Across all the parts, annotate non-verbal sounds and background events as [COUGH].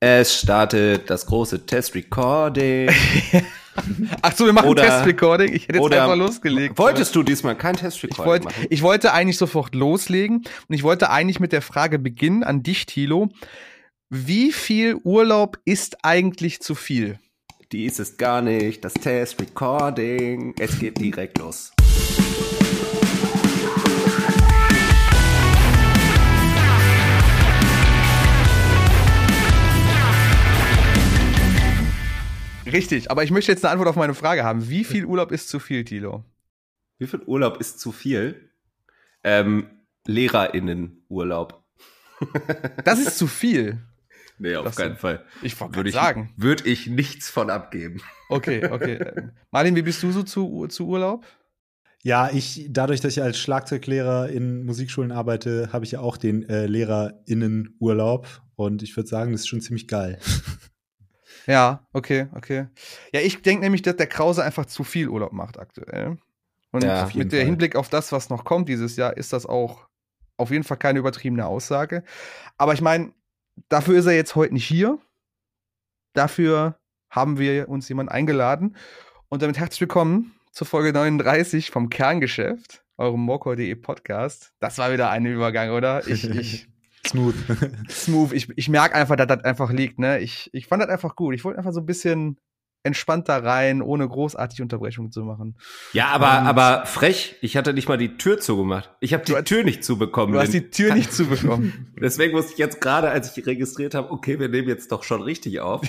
Es startet das große Test-Recording. [LAUGHS] Ach so, wir machen Test-Recording. Ich hätte jetzt einfach losgelegt. Wolltest du diesmal kein ich Test-Recording wollte, machen? ich wollte eigentlich sofort loslegen und ich wollte eigentlich mit der Frage beginnen an dich, Thilo. Wie viel Urlaub ist eigentlich zu viel? Dies ist gar nicht das Test-Recording. Es geht direkt los. Richtig, aber ich möchte jetzt eine Antwort auf meine Frage haben. Wie viel Urlaub ist zu viel, Thilo? Wie viel Urlaub ist zu viel? Ähm, LehrerInnen-Urlaub. [LAUGHS] Das ist zu viel. Nee, auf Das- keinen Fall. Ich Würde sagen. würde ich nichts von abgeben. Okay, okay. [LAUGHS] Martin, wie bist du so zu, zu Urlaub? Ja, ich, dadurch, dass ich als Schlagzeuglehrer in Musikschulen arbeite, habe ich ja auch den äh, LehrerInnen-Urlaub. Und ich würde sagen, das ist schon ziemlich geil. [LAUGHS] Ja, okay, okay. Ja, ich denke nämlich, dass der Krause einfach zu viel Urlaub macht aktuell. Und Ja, mit der Fall. Hinblick auf das, was noch kommt dieses Jahr, ist das auch auf jeden Fall keine übertriebene Aussage. Aber ich meine, dafür ist er jetzt heute nicht hier. Dafür haben wir uns jemanden eingeladen. Und damit herzlich willkommen zur Folge 39 vom Kerngeschäft, eurem Mokor.de Podcast. Das war wieder ein Übergang, oder? Ich, ich, [LAUGHS] Smooth. [LAUGHS] smooth. Ich, ich merke einfach, dass das einfach liegt. Ne? Ich, ich fand das einfach gut. Ich wollte einfach so ein bisschen entspannter rein, ohne großartig Unterbrechungen zu machen. Ja, aber, Und- aber frech. Ich hatte nicht mal die Tür zugemacht. Ich habe die hast- Tür nicht zubekommen. Du hast die Tür nicht zubekommen. [LAUGHS] Deswegen musste ich jetzt gerade, als ich registriert habe, okay, wir nehmen jetzt doch schon richtig auf.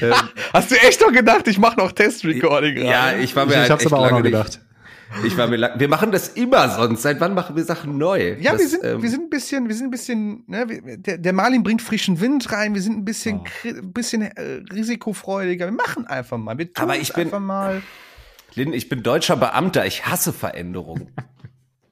ähm, [LAUGHS] Hast du echt doch gedacht, ich mache noch Test-Recording ja, ich war Ich, mir ich halt hab's echt aber auch lange noch nicht- gedacht. Ich war mir lang, wir machen das immer sonst. Seit wann machen wir Sachen neu? Ja, das, wir sind, ähm, wir sind ein bisschen, wir sind ein bisschen, ne, wir- der, der Marlin bringt frischen Wind rein, wir sind ein bisschen, Oh. bisschen äh, risikofreudiger. Wir machen einfach mal. Wir tun Aber es ich bin- einfach mal. Lynn, ich bin deutscher Beamter. Ich hasse Veränderungen.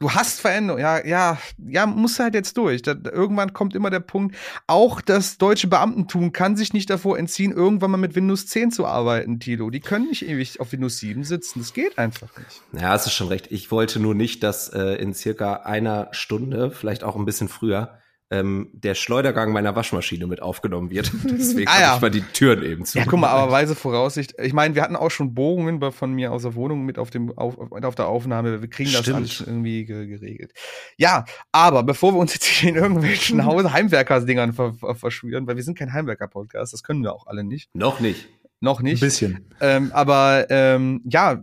Du hast Veränderung, ja, ja, ja, muss halt jetzt durch. Da, irgendwann kommt immer der Punkt, auch das deutsche Beamtentum kann sich nicht davor entziehen, irgendwann mal mit Windows 10 zu arbeiten, Tilo. Die können nicht ewig auf Windows 7 sitzen. Das geht einfach nicht. Ja, hast du schon recht. Ich wollte nur nicht, dass äh, in circa einer Stunde, vielleicht auch ein bisschen früher, ähm, der Schleudergang meiner Waschmaschine mit aufgenommen wird. [LAUGHS] Deswegen Ah, habe ja. ich mal die Türen eben zu. Ja, guck mal, aber weise Voraussicht. Ich meine, wir hatten auch schon Bohrungen von mir aus der Wohnung mit auf, dem, auf, auf der Aufnahme. Wir kriegen das Stimmt. alles irgendwie ge geregelt. Ja, aber bevor wir uns jetzt hier in irgendwelchen [LAUGHS] Heimwerkersdingern ver ver verschwören, weil wir sind kein Heimwerker-Podcast, das können wir auch alle nicht. Noch nicht. Noch Ein nicht. bisschen. Ähm, aber ähm, ja,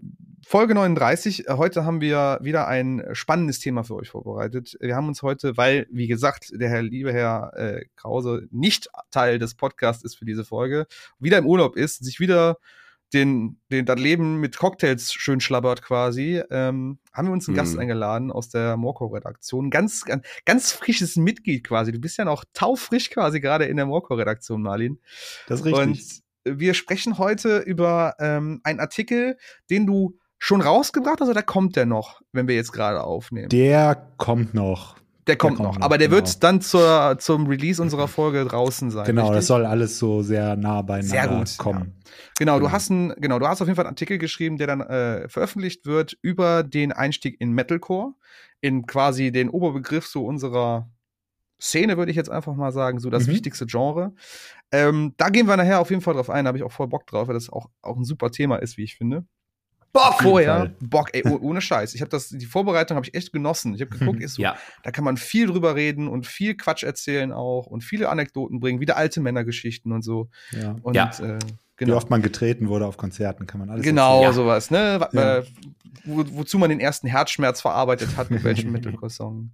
Folge 39. Äh, Heute haben wir wieder ein spannendes Thema für euch vorbereitet. Wir haben uns heute, weil, wie gesagt, der Herr, liebe Herr äh, Krause nicht Teil des Podcasts ist für diese Folge, wieder im Urlaub ist, sich wieder den, den, das Leben mit Cocktails schön schlabbert quasi, ähm, haben wir uns einen Hm. Gast eingeladen aus der Morco-Redaktion. Ganz, ganz, ganz frisches Mitglied quasi. Du bist ja noch taufrisch quasi gerade in der Morco-Redaktion, Marlin. Das ist richtig. Und wir sprechen heute über ähm, einen Artikel, den du schon rausgebracht hast oder kommt der noch, wenn wir jetzt gerade aufnehmen? der kommt noch. der kommt kommt noch, noch, aber der genau. wird dann zur, zum Release unserer Folge draußen sein. Genau, richtig? das soll alles so sehr nah beieinander Sehr gut, kommen. Genau, du genau. hast einen, genau, du hast auf jeden Fall einen Artikel geschrieben, der dann äh, veröffentlicht wird über den Einstieg in Metalcore, in quasi den Oberbegriff so unserer Szene, würde ich jetzt einfach mal sagen, so das Mhm. wichtigste Genre. Ähm, da gehen wir nachher auf jeden Fall drauf ein, da habe ich auch voll Bock drauf, weil das auch, auch ein super Thema ist, wie ich finde. Bock vorher. Bock, ey, oh- ohne Scheiß. Ich habe das, die Vorbereitung habe ich echt genossen. Ich habe geguckt, ist so, Ja. da kann man viel drüber reden und viel Quatsch erzählen auch und viele Anekdoten bringen, wieder alte Männergeschichten und so. Ja. Und Ja. äh, Wie genau. oft man getreten wurde auf Konzerten, kann man alles Genau, Ja. sowas, ne? Äh, wo, wozu man den ersten Herzschmerz verarbeitet hat, mit [LAUGHS] welchem Metalcore-Song.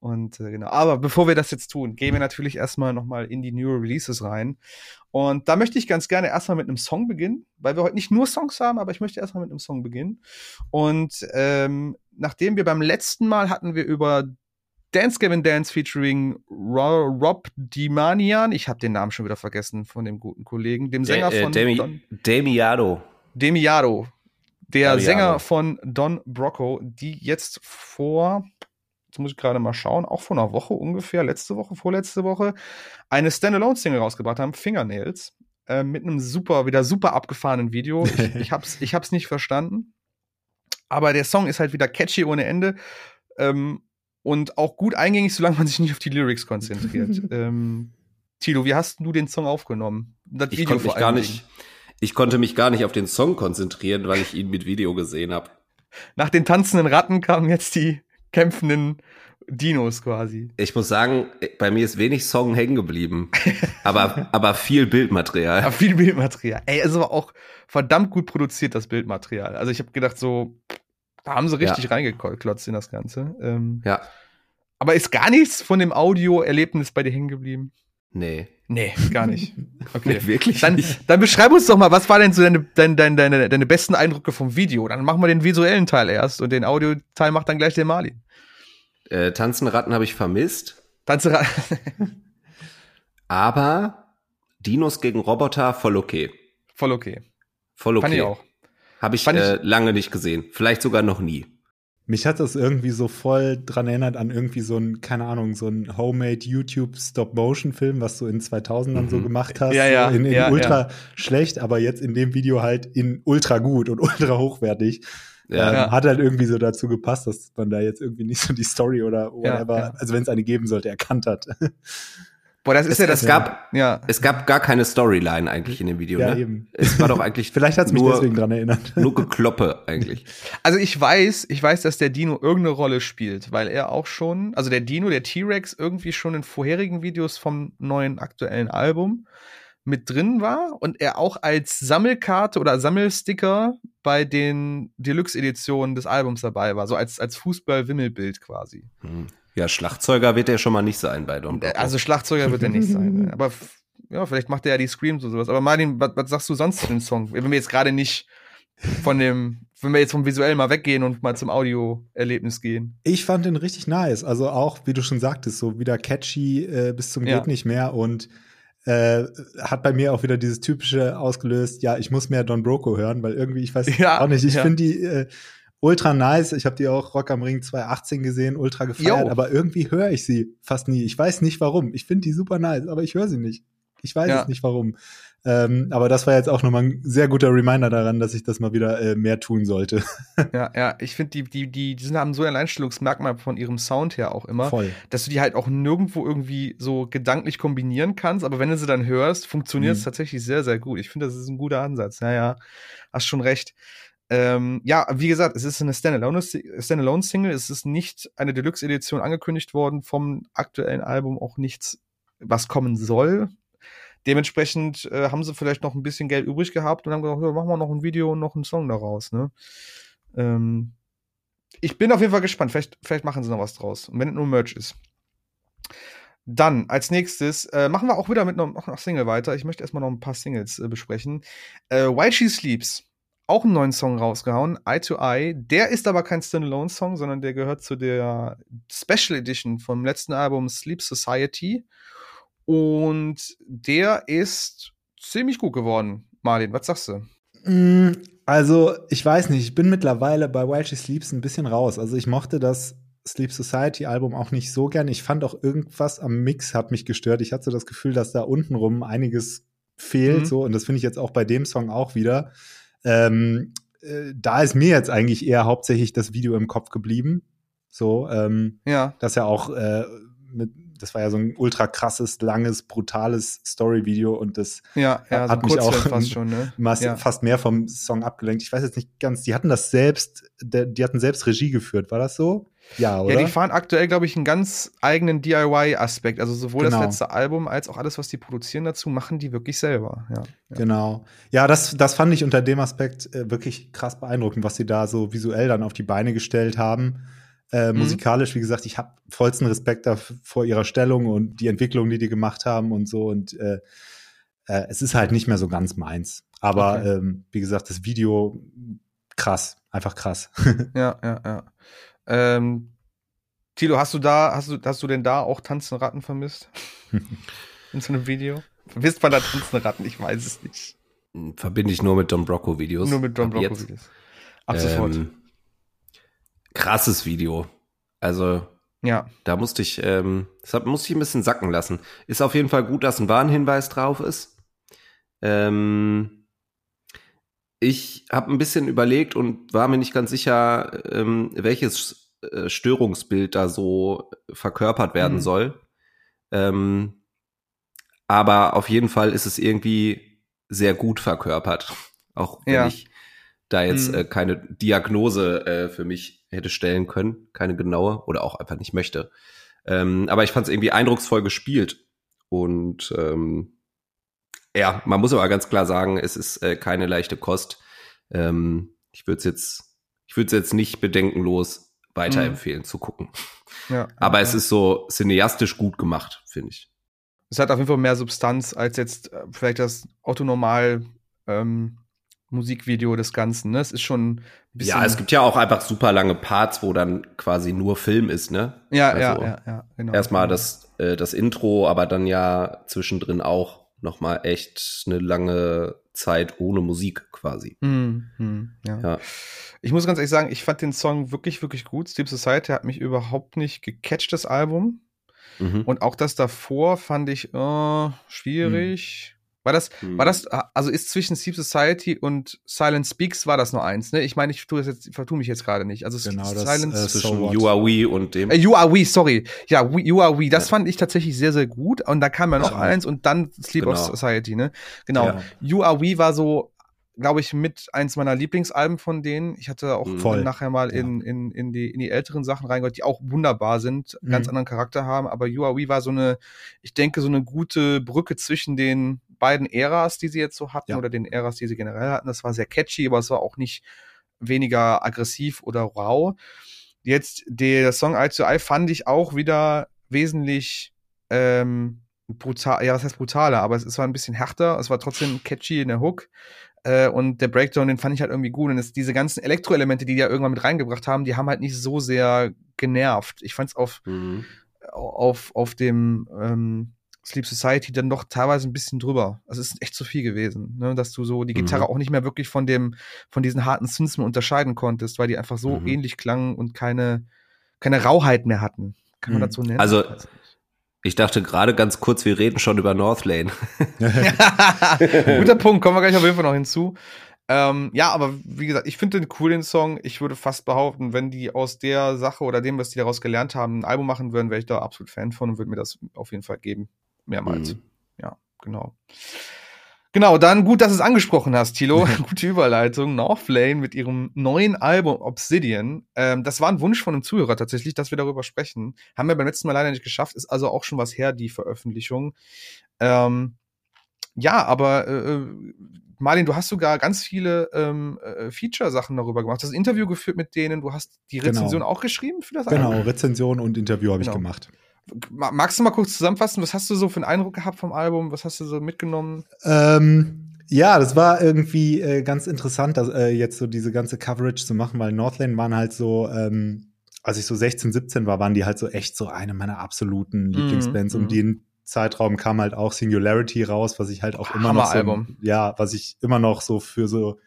Und äh, genau. Aber bevor wir das jetzt tun, gehen wir natürlich erstmal nochmal in die New Releases rein. Und da möchte ich ganz gerne erstmal mit einem Song beginnen, weil wir heute nicht nur Songs haben, aber ich möchte erstmal mit einem Song beginnen. Und ähm, nachdem wir beim letzten Mal hatten wir über Dance Gavin Dance featuring Ro Rob Dimanian, ich habe den Namen schon wieder vergessen von dem guten Kollegen, dem Sänger äh, von Demi, Don Demiado. Demiado, der Damiano. Sänger von Don Brocco, die jetzt vor, jetzt muss ich gerade mal schauen, auch vor einer Woche ungefähr, letzte Woche, vorletzte Woche, eine Standalone-Single rausgebracht haben, Fingernails, äh, mit einem super, wieder super abgefahrenen Video. Ich, [LAUGHS] ich, hab's, ich hab's nicht verstanden. Aber der Song ist halt wieder catchy ohne Ende. Ähm, und auch gut eingängig, solange man sich nicht auf die Lyrics konzentriert. [LAUGHS] ähm, Tilo, wie hast du den Song aufgenommen? Das ich konnte mich gar nicht, ich konnte mich gar nicht auf den Song konzentrieren, weil ich ihn mit Video gesehen habe. Nach den tanzenden Ratten kamen jetzt die kämpfenden Dinos quasi. Ich muss sagen, bei mir ist wenig Song hängen geblieben, aber, [LAUGHS] aber viel Bildmaterial. Ja, viel Bildmaterial. Ey, es war auch verdammt gut produziert, das Bildmaterial. Also ich habe gedacht, so, da haben sie richtig ja. reingeklotzt in das Ganze. Ähm, ja. Aber ist gar nichts von dem Audio-Erlebnis bei dir hängen geblieben? Nee. Nee, gar nicht. [LAUGHS] Okay. Nee, wirklich dann, nicht. Dann beschreib uns doch mal, was war denn so deine, deine, deine, deine, deine besten Eindrücke vom Video? Dann machen wir den visuellen Teil erst und den Audio-Teil macht dann gleich der Marlin. Äh, Tanzen Ratten habe ich vermisst. Tanzen Ratten. [LAUGHS] Aber Dinos gegen Roboter voll okay. Voll okay. Voll okay. Fand ich auch. Habe ich, äh, lange nicht gesehen. Vielleicht sogar noch nie. Mich hat das irgendwie so voll dran erinnert an irgendwie so ein, keine Ahnung, so ein Homemade YouTube Stop-Motion-Film, was du in 2000ern mhm. so gemacht hast. Ja, ja. In, in ja, ultra ja. schlecht, aber jetzt in dem Video halt in ultra gut und [LAUGHS] ultra hochwertig. Ja. Ähm, Ja. Hat halt irgendwie so dazu gepasst, dass man da jetzt irgendwie nicht so die Story oder whatever, also wenn es eine geben sollte, erkannt hat. [LAUGHS] Boah, das ist Es, ja das. es gab, Ja. es gab gar keine Storyline eigentlich in dem Video, ja, ne? eben. Es war doch eigentlich [LAUGHS] Vielleicht hat es mich deswegen dran erinnert. [LAUGHS] nur Gekloppe eigentlich. Also ich weiß, ich weiß, dass der Dino irgendeine Rolle spielt, weil er auch schon, also der Dino, der T-Rex, irgendwie schon in vorherigen Videos vom neuen aktuellen Album mit drin war und er auch als Sammelkarte oder Sammelsticker bei den Deluxe-Editionen des Albums dabei war, so als, als Fußball-Wimmelbild quasi. Hm. Ja, Schlagzeuger wird er schon mal nicht sein bei Don Bosco. Also Schlagzeuger wird er nicht sein. ne? Aber ja, vielleicht macht er ja die Screams und sowas. Aber Martin, was, was sagst du sonst zu dem Song? Wenn wir jetzt gerade nicht von dem, wenn wir jetzt vom Visuellen mal weggehen und mal zum Audio-Erlebnis gehen. Ich fand den richtig nice. Also auch, wie du schon sagtest, so wieder catchy äh, bis zum Ja. geht nicht mehr und äh, hat bei mir auch wieder dieses typische ausgelöst, ja, ich muss mehr Don Broco hören, weil irgendwie, ich weiß [LAUGHS] Ja, auch nicht, ich ja. finde die äh, ultra nice. Ich habe die auch Rock am Ring 2018 gesehen, ultra gefeiert, Jo. aber irgendwie höre ich sie fast nie. Ich weiß nicht warum. Ich finde die super nice, aber ich höre sie nicht. Ich weiß Ja. es nicht warum. Ähm, aber das war jetzt auch nochmal ein sehr guter Reminder daran, dass ich das mal wieder äh, mehr tun sollte. [LAUGHS] Ja, ja, ich finde, die, die, die, die sind, haben so ein Alleinstellungsmerkmal von ihrem Sound her auch immer, Voll. dass du die halt auch nirgendwo irgendwie so gedanklich kombinieren kannst, aber wenn du sie dann hörst, funktioniert es Mhm. tatsächlich sehr, sehr gut. Ich finde, das ist ein guter Ansatz. Ja, ja, hast schon recht. Ähm, ja, wie gesagt, es ist eine Standalone- Standalone-Single, es ist nicht eine Deluxe-Edition angekündigt worden vom aktuellen Album, auch nichts, was kommen soll. Dementsprechend äh, haben sie vielleicht noch ein bisschen Geld übrig gehabt und haben gesagt, ja, machen wir noch ein Video und noch einen Song daraus, ne? Ähm, ich bin auf jeden Fall gespannt. Vielleicht, vielleicht machen sie noch was draus. Und wenn es nur Merch ist. Dann, als nächstes, äh, machen wir auch wieder mit noch Single weiter. Ich möchte erstmal noch ein paar Singles äh, besprechen. Äh, While She Sleeps, auch einen neuen Song rausgehauen, Eye to Eye. Der ist aber kein Standalone-Song, sondern der gehört zu der Special Edition vom letzten Album Sleep Society. Und der ist ziemlich gut geworden. Martin, was sagst du? Mm, Also, ich weiß nicht, ich bin mittlerweile bei While She Sleeps ein bisschen raus. Also, ich mochte das Sleep Society Album auch nicht so gern. Ich fand auch irgendwas am Mix hat mich gestört. Ich hatte so das Gefühl, dass da untenrum einiges fehlt, Mhm. so. Und das finde ich jetzt auch bei dem Song auch wieder. Ähm, äh, da ist mir jetzt eigentlich eher hauptsächlich das Video im Kopf geblieben. So, ähm, Ja, das ja auch äh, mit, das war ja so ein ultra krasses, langes, brutales Story-Video und das ja, ja, so Hat mich Kurzfilm auch- fast [LAUGHS] schon, ne? Ja. fast mehr vom Song abgelenkt. Ich weiß jetzt nicht ganz, die hatten das selbst, die hatten selbst Regie geführt, war das so? Ja, oder? Ja, die fahren aktuell, glaube ich, einen ganz eigenen DIY-Aspekt. Also sowohl Genau. das letzte Album als auch alles, was die produzieren dazu, machen die wirklich selber. Ja. ja. Genau. Ja, das, das fand ich unter dem Aspekt äh, wirklich krass beeindruckend, was sie da so visuell dann auf die Beine gestellt haben. Äh, Mhm. Musikalisch, wie gesagt, ich habe vollsten Respekt vor ihrer Stellung und die Entwicklung, die die gemacht haben und so. Und äh, äh, es ist halt nicht mehr so ganz meins. Aber Okay. ähm, wie gesagt, das Video krass, einfach krass. [LAUGHS] Ja, ja, ja. Ähm, Tilo, hast du da, hast du, hast du denn da auch tanzende Ratten vermisst? [LAUGHS] In so einem Video? Vermisst man da tanzende Ratten? Ich weiß es nicht. Verbinde ich nur mit Don Brocco Videos. Nur mit Don Brocco. Videos. Ab sofort. Ähm, krasses Video. Also Ja, da musste ich, ähm, das hab, musste ich ein bisschen sacken lassen. Ist auf jeden Fall gut, dass ein Warnhinweis drauf ist. Ähm, ich habe ein bisschen überlegt und war mir nicht ganz sicher, ähm, welches äh, Störungsbild da so verkörpert werden Mhm. soll. Ähm, aber auf jeden Fall ist es irgendwie sehr gut verkörpert. Auch wenn Ja. ich da jetzt Mhm. äh, keine Diagnose äh, für mich hätte stellen können, keine genaue oder auch einfach nicht möchte. Ähm, aber ich fand es irgendwie eindrucksvoll gespielt und ähm, ja, man muss aber ganz klar sagen, es ist äh, keine leichte Kost. Ähm, ich würde es jetzt, ich würde es jetzt nicht bedenkenlos weiterempfehlen zu gucken. Ja. Aber ja. es ist so cineastisch gut gemacht, finde ich. Es hat auf jeden Fall mehr Substanz als jetzt äh, vielleicht das Autonormal ähm, Musikvideo des Ganzen. Ne? Es ist schon ein bisschen. Ja, es gibt ja auch einfach super lange Parts, wo dann quasi nur Film ist, ne? Ja, also ja, ja, ja, genau. Erstmal das, äh, das Intro, aber dann ja zwischendrin auch noch mal echt eine lange Zeit ohne Musik quasi. Hm, hm, ja. Ja. Ich muss ganz ehrlich sagen, ich fand den Song wirklich, wirklich gut. Sleep Society hat mich überhaupt nicht gecatcht, das Album. Mhm. Und auch das davor fand ich äh, schwierig. War das, Mhm. war das, also ist zwischen Sleep Society und Silent Speaks war das nur eins, ne? Ich meine, ich tue das jetzt, vertue mich jetzt gerade nicht. Also Genau, das, Silent äh, zwischen So? You Are We und dem. Äh, you Are We, sorry. Ja, we, You Are We, das Ja. fand ich tatsächlich sehr, sehr gut. Und da kam ja noch Ja. eins und dann Sleep of Genau. Society, ne? Genau. Ja. You Are We war so, glaube ich, mit eins meiner Lieblingsalben von denen. Ich hatte auch Mhm. Voll. nachher mal in, in, in, die, in die älteren Sachen reingehört, die auch wunderbar sind, Mhm. ganz anderen Charakter haben. Aber You Are We war so eine, ich denke, so eine gute Brücke zwischen den beiden Äras, die sie jetzt so hatten, Ja. oder den Äras, die sie generell hatten. Das war sehr catchy, aber es war auch nicht weniger aggressiv oder rau. Jetzt der Song Eye to Eye fand ich auch wieder wesentlich ähm, brutal, ja, was heißt brutaler, aber es, es war ein bisschen härter, es war trotzdem catchy in der Hook. Äh, und der Breakdown, den fand ich halt irgendwie gut. Und es, diese ganzen Elektroelemente, die die ja irgendwann mit reingebracht haben, die haben halt nicht so sehr genervt. Ich fand es auf, Mhm. auf, auf dem ähm, Sleep Society dann doch teilweise ein bisschen drüber. Also es ist echt zu viel gewesen, ne? dass du so die Gitarre Mhm. auch nicht mehr wirklich von dem, von diesen harten Synths mehr unterscheiden konntest, weil die einfach so Mhm. ähnlich klangen und keine, keine Rauheit mehr hatten. Kann man Mhm. so nennen? Also-. Ich dachte gerade ganz kurz, wir reden schon über Northlane. [LAUGHS] [LAUGHS] Guter Punkt, kommen wir gleich auf jeden Fall noch hinzu. Ähm, ja, aber wie gesagt, ich finde den cool, den Song. Ich würde fast behaupten, wenn die aus der Sache oder dem, was die daraus gelernt haben, ein Album machen würden, wäre ich da absolut Fan von und würde mir das auf jeden Fall geben. Mehrmals. Mhm. Ja, genau. Genau, dann gut, dass du es angesprochen hast, Tilo. [LAUGHS] [LAUGHS] Gute Überleitung. Northlane mit ihrem neuen Album Obsidian. Ähm, das war ein Wunsch von einem Zuhörer tatsächlich, dass wir darüber sprechen. Haben wir beim letzten Mal leider nicht geschafft. Ist also auch schon was her, die Veröffentlichung. Ähm, ja, aber äh, äh, Marlin, du hast sogar ganz viele ähm, äh, Feature-Sachen darüber gemacht. Du hast ein Interview geführt mit denen. Du hast die Genau. Rezension auch geschrieben für das Genau, Album. Rezension und Interview habe ich Genau. gemacht. Ma- Magst du mal kurz zusammenfassen? Was hast du so für einen Eindruck gehabt vom Album? Was hast du so mitgenommen? Ähm, ja, das war irgendwie äh, ganz interessant, dass, äh, jetzt so diese ganze Coverage zu machen, weil Northland waren halt so, ähm, als ich so 16, 17 war, waren die halt so echt so eine meiner absoluten Lieblingsbands. mhm. Um den Zeitraum kam halt auch Singularity raus, was ich halt auch immer noch so, Hammeralbum. ja, was ich immer noch so für so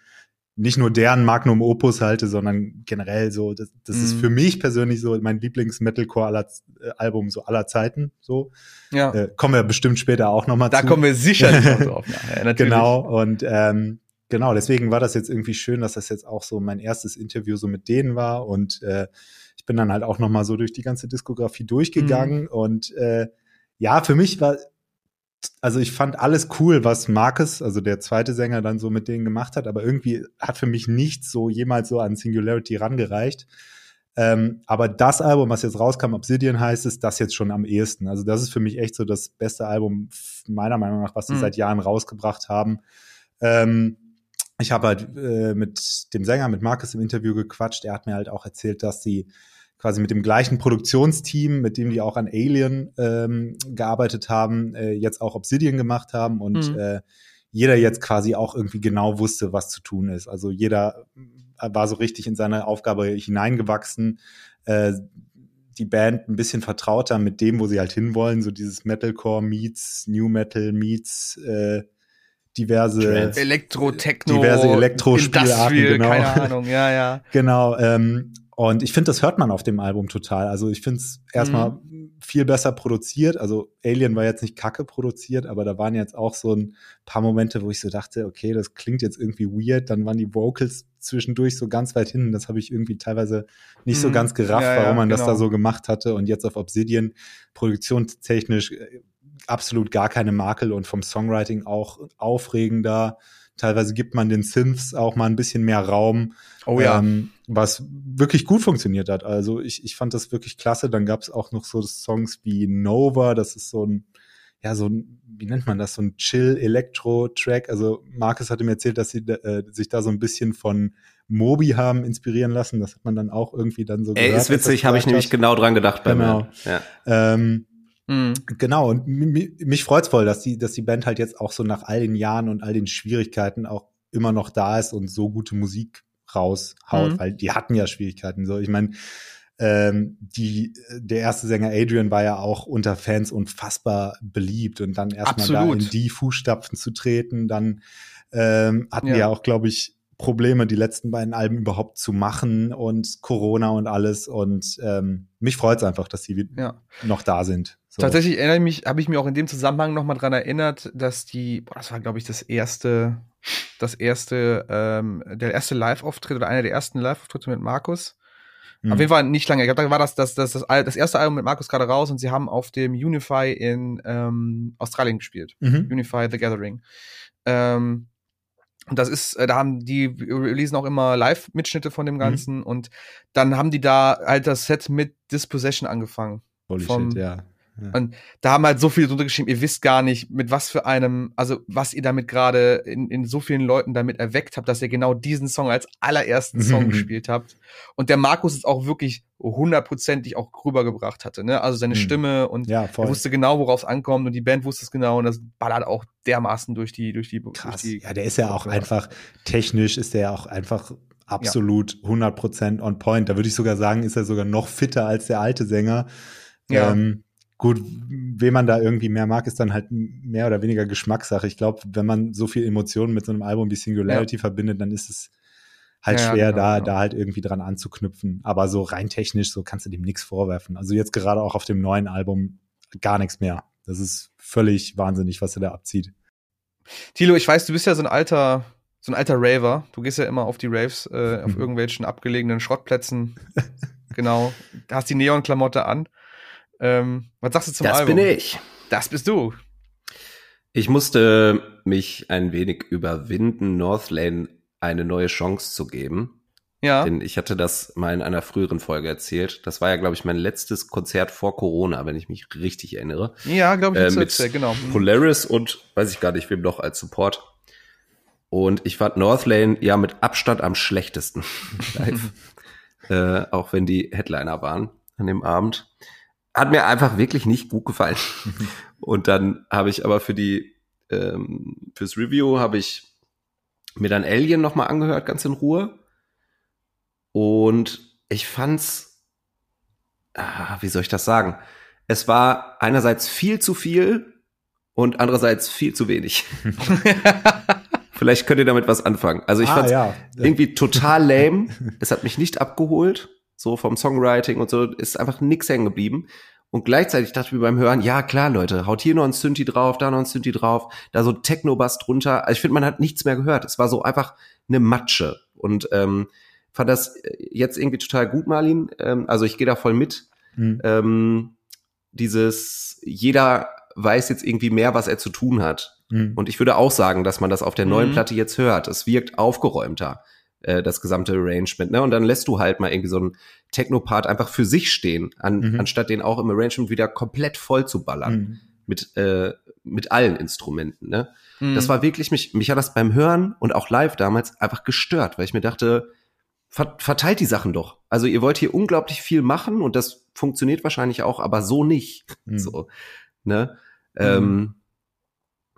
nicht nur deren Magnum Opus halte, sondern generell so, das, das ist Mhm. für mich persönlich so mein Lieblings-Metalcore aller äh, Album so aller Zeiten. So Ja. äh, kommen wir bestimmt später auch noch mal da zu. kommen wir sicherlich noch drauf [LAUGHS] nachher. Natürlich. Genau, und ähm, genau, deswegen war das jetzt irgendwie schön, dass das jetzt auch so mein erstes Interview so mit denen war. Und äh, ich bin dann halt auch noch mal so durch die ganze Diskografie durchgegangen. Und äh, ja, für mich war, also ich fand alles cool, was Marcus, also der zweite Sänger, dann so mit denen gemacht hat, aber irgendwie hat für mich nichts so jemals so an Singularity rangereicht. Ähm, aber das Album, was jetzt rauskam, Obsidian heißt es, das jetzt schon am ehesten. Also das ist für mich echt so das beste Album meiner Meinung nach, was sie Mhm. seit Jahren rausgebracht haben. Ähm, ich habe halt äh, mit dem Sänger, mit Marcus im Interview gequatscht. Er hat mir halt auch erzählt, dass sie quasi mit dem gleichen Produktionsteam, mit dem die auch an Alien ähm, gearbeitet haben, äh, jetzt auch Obsidian gemacht haben und Mhm. äh, jeder jetzt quasi auch irgendwie genau wusste, was zu tun ist. Also jeder war so richtig in seine Aufgabe hineingewachsen. Äh, die Band ein bisschen vertrauter mit dem, wo sie halt hinwollen, so dieses Metalcore meets New Metal meets äh, diverse Trance. Elektro, Techno, diverse Elektro-Spielarten, genau. keine Ahnung, ja, ja. [LAUGHS] Genau, ähm, und ich finde, das hört man auf dem Album total. Also ich finde es erstmal viel besser produziert. Also Alien war jetzt nicht kacke produziert, aber da waren jetzt auch so ein paar Momente, wo ich so dachte, okay, das klingt jetzt irgendwie weird. Dann waren die Vocals zwischendurch so ganz weit hinten. Das habe ich irgendwie teilweise nicht so Mhm. ganz gerafft, Ja, ja, warum man das genau. da so gemacht hatte. Und jetzt auf Obsidian produktionstechnisch äh, absolut gar keine Makel und vom Songwriting auch aufregender. Teilweise gibt man den Synths auch mal ein bisschen mehr Raum, Oh ja. ähm, was wirklich gut funktioniert hat. Also ich, ich fand das wirklich klasse. Dann gab es auch noch so Songs wie Nova, das ist so ein, ja, so ein, wie nennt man das, so ein Chill-Elektro-Track. Also Markus hatte mir erzählt, dass sie äh, sich da so ein bisschen von Moby haben inspirieren lassen. Das hat man dann auch irgendwie dann so Ey, gehört, ist witzig, habe ich nämlich genau dran gedacht bei Genau. mir. Ja. Ähm, Mhm. Genau, und mi- mich freut's voll, dass die, dass die Band halt jetzt auch so nach all den Jahren und all den Schwierigkeiten auch immer noch da ist und so gute Musik raushaut, Mhm. weil die hatten ja Schwierigkeiten. So, ich meine, ähm, die, der erste Sänger Adrian war ja auch unter Fans unfassbar beliebt und dann erstmal da in die Fußstapfen zu treten, dann ähm, hatten Ja. wir ja auch, glaube ich, Probleme, die letzten beiden Alben überhaupt zu machen und Corona und alles. Und ähm, mich freut's einfach, dass die Ja. noch da sind. So. Tatsächlich erinnere ich mich, habe ich mir auch in dem Zusammenhang nochmal dran erinnert, dass die, boah, das war, glaube ich, das erste, das erste, ähm, der erste Live-Auftritt oder einer der ersten Live-Auftritte mit Markus. Mhm. Auf jeden Fall nicht lange. Ich glaube, da war das, das, das, das, das erste Album mit Markus gerade raus und sie haben auf dem Unify in ähm, Australien gespielt. Mhm. Unify The Gathering. Ähm, und das ist, äh, da haben die releasen auch immer Live-Mitschnitte von dem Ganzen und dann haben die da halt das Set mit Dispossession angefangen. Holy vom- shit, ja. Ja. Und da haben halt so viele drunter geschrieben, ihr wisst gar nicht, mit was für einem, also was ihr damit gerade in, in so vielen Leuten damit erweckt habt, dass ihr genau diesen Song als allerersten [LAUGHS] Song gespielt habt. Und der Markus es auch wirklich hundertprozentig auch rübergebracht hatte, ne? Also seine Mhm. Stimme und ja, er wusste genau, worauf es ankommt und die Band wusste es genau und das ballert auch dermaßen durch die, durch die, Krass. durch die. Ja, der ist ja auch Ja. einfach, technisch ist der ja auch einfach absolut 100% on point. Da würde ich sogar sagen, ist er sogar noch fitter als der alte Sänger. Ja. Ähm, gut, wen man da irgendwie mehr mag, ist dann halt mehr oder weniger Geschmackssache. Ich glaube, wenn man so viel Emotionen mit so einem Album wie Singularity verbindet, dann ist es halt Ja, ja, schwer, genau, da, genau. da halt irgendwie dran anzuknüpfen. Aber so rein technisch, so kannst du dem nichts vorwerfen. Also jetzt gerade auch auf dem neuen Album gar nichts mehr. Das ist völlig wahnsinnig, was er da abzieht. Tilo, ich weiß, du bist ja so ein alter, so ein alter Raver. Du gehst ja immer auf die Raves, äh, auf [LAUGHS] irgendwelchen abgelegenen Schrottplätzen. genau. Hast die Neonklamotte an. Ähm, was sagst du zum Das Album? bin ich. Das bist du. Ich musste mich ein wenig überwinden, Northlane eine neue Chance zu geben. Ja. Denn ich hatte das mal in einer früheren Folge erzählt. Das war ja, glaube ich, mein letztes Konzert vor Corona, wenn ich mich richtig erinnere. Ja, glaube ich, Äh, mit erzählt, genau. Mhm. Polaris und weiß ich gar nicht, wem noch als Support. Und ich fand Northlane ja mit Abstand am schlechtesten [LAUGHS] live. [LAUGHS] äh, auch wenn die Headliner waren an dem Abend. Hat mir einfach wirklich nicht gut gefallen. [LAUGHS] und dann habe ich aber für die, ähm, fürs Review habe ich mir dann Alien nochmal angehört, ganz in Ruhe. Und ich fand's, ah, wie soll ich das sagen? Es war einerseits viel zu viel und andererseits viel zu wenig. [LAUGHS] Vielleicht könnt ihr damit was anfangen. Also ich ah, fand's ja. irgendwie total lame. Es hat mich nicht abgeholt. So vom Songwriting und so ist einfach nix hängen geblieben. Und gleichzeitig dachte ich mir beim Hören, ja klar, Leute, haut hier noch ein Synthi drauf, da noch ein Synthi drauf, da so Techno-Bass drunter. Also ich finde, man hat nichts mehr gehört. Es war so einfach eine Matsche. Und ähm, fand das jetzt irgendwie total gut, Marlin. Ähm, also ich gehe da voll mit. Mhm. Ähm, dieses, jeder weiß jetzt irgendwie mehr, was er zu tun hat. Mhm. Und ich würde auch sagen, dass man das auf der neuen Mhm. Platte jetzt hört. Es wirkt aufgeräumter, äh, das gesamte Arrangement. Ne? Und dann lässt du halt mal irgendwie so einen Techno-Part einfach für sich stehen, an, Mhm. anstatt den auch im Arrangement wieder komplett voll zu ballern. Mhm. Mit, äh, mit allen Instrumenten. Ne? Mhm. Das war wirklich, mich, mich hat das beim Hören und auch live damals einfach gestört, weil ich mir dachte, ver verteilt die Sachen doch. Also ihr wollt hier unglaublich viel machen und das funktioniert wahrscheinlich auch, aber so nicht. Mhm. So, ne? Ähm,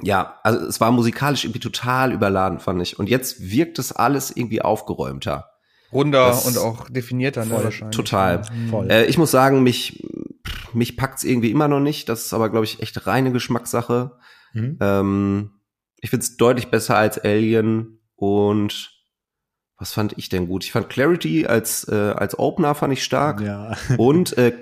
ja, also es war musikalisch irgendwie total überladen, fand ich. Und jetzt wirkt es alles irgendwie aufgeräumter. Runder das- und auch definierter, ne, Voll, wahrscheinlich. total. Mhm. Voll. Äh, ich muss sagen, mich, mich packt's irgendwie immer noch nicht. Das ist aber, glaube ich, echt reine Geschmackssache. Mhm. Ähm, ich find's deutlich besser als Alien und was fand ich denn gut? Ich fand Clarity als, äh, als Opener fand ich stark Ja. und äh,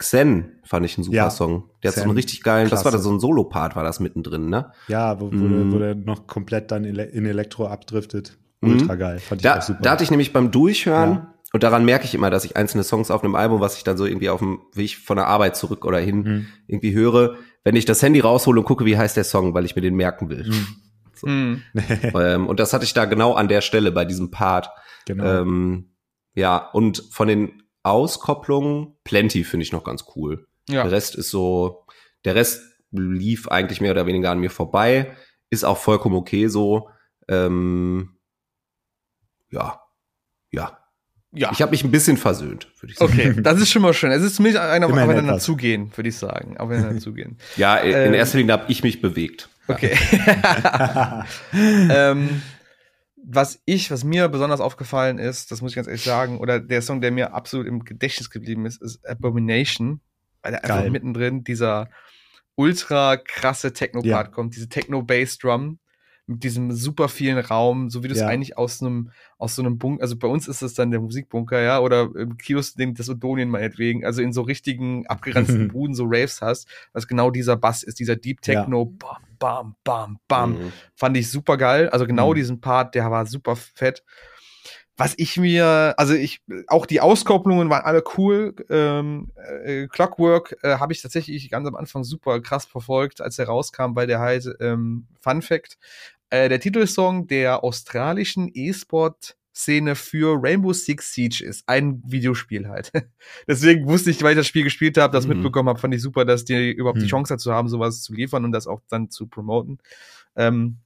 Xen fand ich einen super Ja, Song. Der hat so Xen, einen richtig geilen, das war da klasse. so ein Solo-Part, war das mittendrin, ne? Ja, wo, wo, Mhm. der, wo der noch komplett dann in Elektro abdriftet. Mhm. Ultra geil. Fand ich Da, auch super. da hatte ich nämlich beim Durchhören, Ja. und daran merke ich immer, dass ich einzelne Songs auf einem Album, was ich dann so irgendwie auf dem Weg von der Arbeit zurück oder hin Mhm. irgendwie höre, wenn ich das Handy raushole und gucke, wie heißt der Song, weil ich mir den merken will. Mhm. [LAUGHS] So. Hm. [LAUGHS] Ähm, und das hatte ich da genau an der Stelle bei diesem Part. genau. Ähm, ja, und von den Auskopplungen, Plenty finde ich noch ganz cool. Ja. Der Rest ist so, der Rest lief eigentlich mehr oder weniger an mir vorbei, ist auch vollkommen okay so. Ähm, ja, ja. ja. Ich habe mich ein bisschen versöhnt, würde ich sagen. Okay, das ist schon mal schön. Es ist zumindest ein Immerhin aufeinander etwas. zugehen, würde ich sagen. Aufeinander zugehen. [LAUGHS] Ja, in Ähm, erster Linie habe ich mich bewegt. Okay. [LAUGHS] [LAUGHS] ähm, was ich, was mir besonders aufgefallen ist, das muss ich ganz ehrlich sagen, oder der Song, der mir absolut im Gedächtnis geblieben ist, ist Abomination. Weil der einfach mittendrin dieser ultra krasse Techno-Part Ja. kommt, diese Techno-Bass-Drum mit diesem super vielen Raum, so wie du es Ja. eigentlich aus einem, aus so einem Bunker, also bei uns ist es dann der Musikbunker, ja, oder im Kiosk das Odonien meinetwegen, also in so richtigen abgeranzten [LAUGHS] Buden so Raves hast, was genau dieser Bass ist, dieser Deep Ja. Techno, bam, bam, bam. Mhm. Fand ich super geil. Also genau Mhm. diesen Part, der war super fett. Was ich mir, also ich, auch die Auskopplungen waren alle cool. Ähm, äh, Clockwork äh, habe ich tatsächlich ganz am Anfang super krass verfolgt, als er rauskam, weil der halt, ähm, Fun Fact, äh, der Titelsong der australischen E-Sport-Szene für Rainbow Six Siege ist. Ein Videospiel halt. [LAUGHS] Deswegen wusste ich, weil ich das Spiel gespielt habe, das Mhm. mitbekommen habe, fand ich super, dass die überhaupt die Mhm. Chance dazu haben, sowas zu liefern und das auch dann zu promoten. Ähm,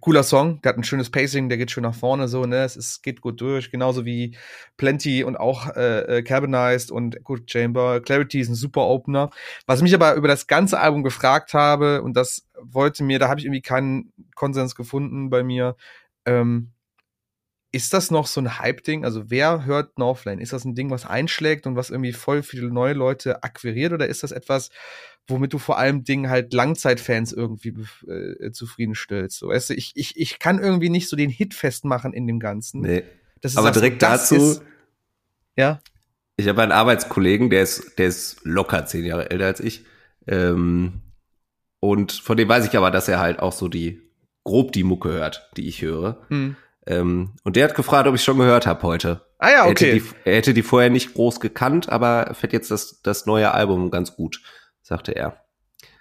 cooler Song, der hat ein schönes Pacing, der geht schön nach vorne, so, ne, es ist, geht gut durch, genauso wie Plenty und auch äh, äh, Carbonized und Echo Chamber. Clarity ist ein super Opener. Was mich aber über das ganze Album gefragt habe, und das wollte mir, da habe ich irgendwie keinen Konsens gefunden bei mir, ähm, ist das noch so ein Hype-Ding? Also wer hört Northlane? Ist das ein Ding, was einschlägt und was irgendwie voll viele neue Leute akquiriert oder ist das etwas, womit du vor allem Dingen halt Langzeitfans irgendwie äh, zufriedenstellst? So, weißt du, ich, ich, ich kann irgendwie nicht so den Hit festmachen in dem Ganzen. Nee. Das ist Aber das- direkt dazu, ist- ja, ich habe einen Arbeitskollegen, der ist, der ist locker zehn Jahre älter als ich. Ähm, und von dem weiß ich aber, dass er halt auch so die, grob die Mucke hört, die ich höre. hm. Ähm, und der hat gefragt, ob ich schon gehört habe heute. Ah ja, Er, okay. hätte die, er hätte die vorher nicht groß gekannt, aber er fährt jetzt das, das neue Album ganz gut, sagte er.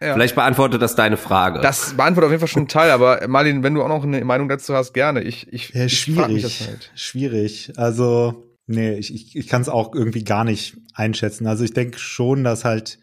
ja. Vielleicht beantwortet das deine Frage. Das beantwortet auf jeden Fall schon einen Teil, aber Marlin, wenn du auch noch eine Meinung dazu hast, gerne. Ich, ich, Ja, ich frag mich schwierig. das halt. Schwierig. Also, nee, ich, ich, ich kann es auch irgendwie gar nicht einschätzen. Also ich denke schon, dass halt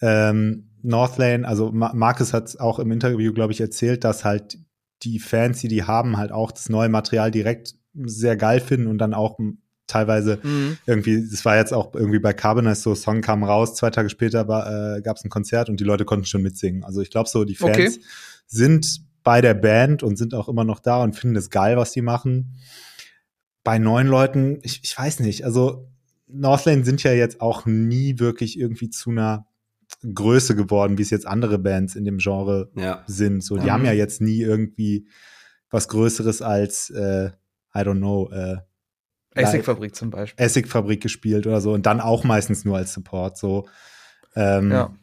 ähm, Northlane, also Ma Marcus hat auch im Interview, glaube ich, erzählt, dass halt die Fans, die die haben, halt auch das neue Material direkt sehr geil finden und dann auch teilweise Mhm. irgendwie, das war jetzt auch irgendwie bei Carbonize so, Song kam raus, zwei Tage später war, äh, gab es ein Konzert und die Leute konnten schon mitsingen. Also ich glaube so, die Fans Okay. sind bei der Band und sind auch immer noch da und finden es geil, was die machen. Bei neuen Leuten, ich, ich weiß nicht, also Northlane sind ja jetzt auch nie wirklich irgendwie zu einer Größe geworden, wie es jetzt andere Bands in dem Genre ja. sind. So, die Mhm. haben ja jetzt nie irgendwie was Größeres als, äh, I don't know, äh, Essigfabrik zum Beispiel. Essigfabrik gespielt oder so und dann auch meistens nur als Support. So, ähm, Ja.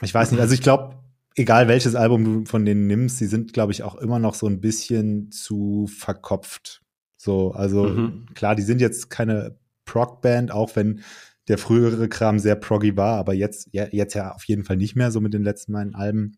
ich weiß nicht. Also ich glaube, egal welches Album du von denen nimmst, sie sind, glaube ich, auch immer noch so ein bisschen zu verkopft. So, also Mhm. klar, die sind jetzt keine Prog-Band, auch wenn der frühere Kram sehr proggy war, aber jetzt, ja, jetzt ja auf jeden Fall nicht mehr, so mit den letzten beiden Alben.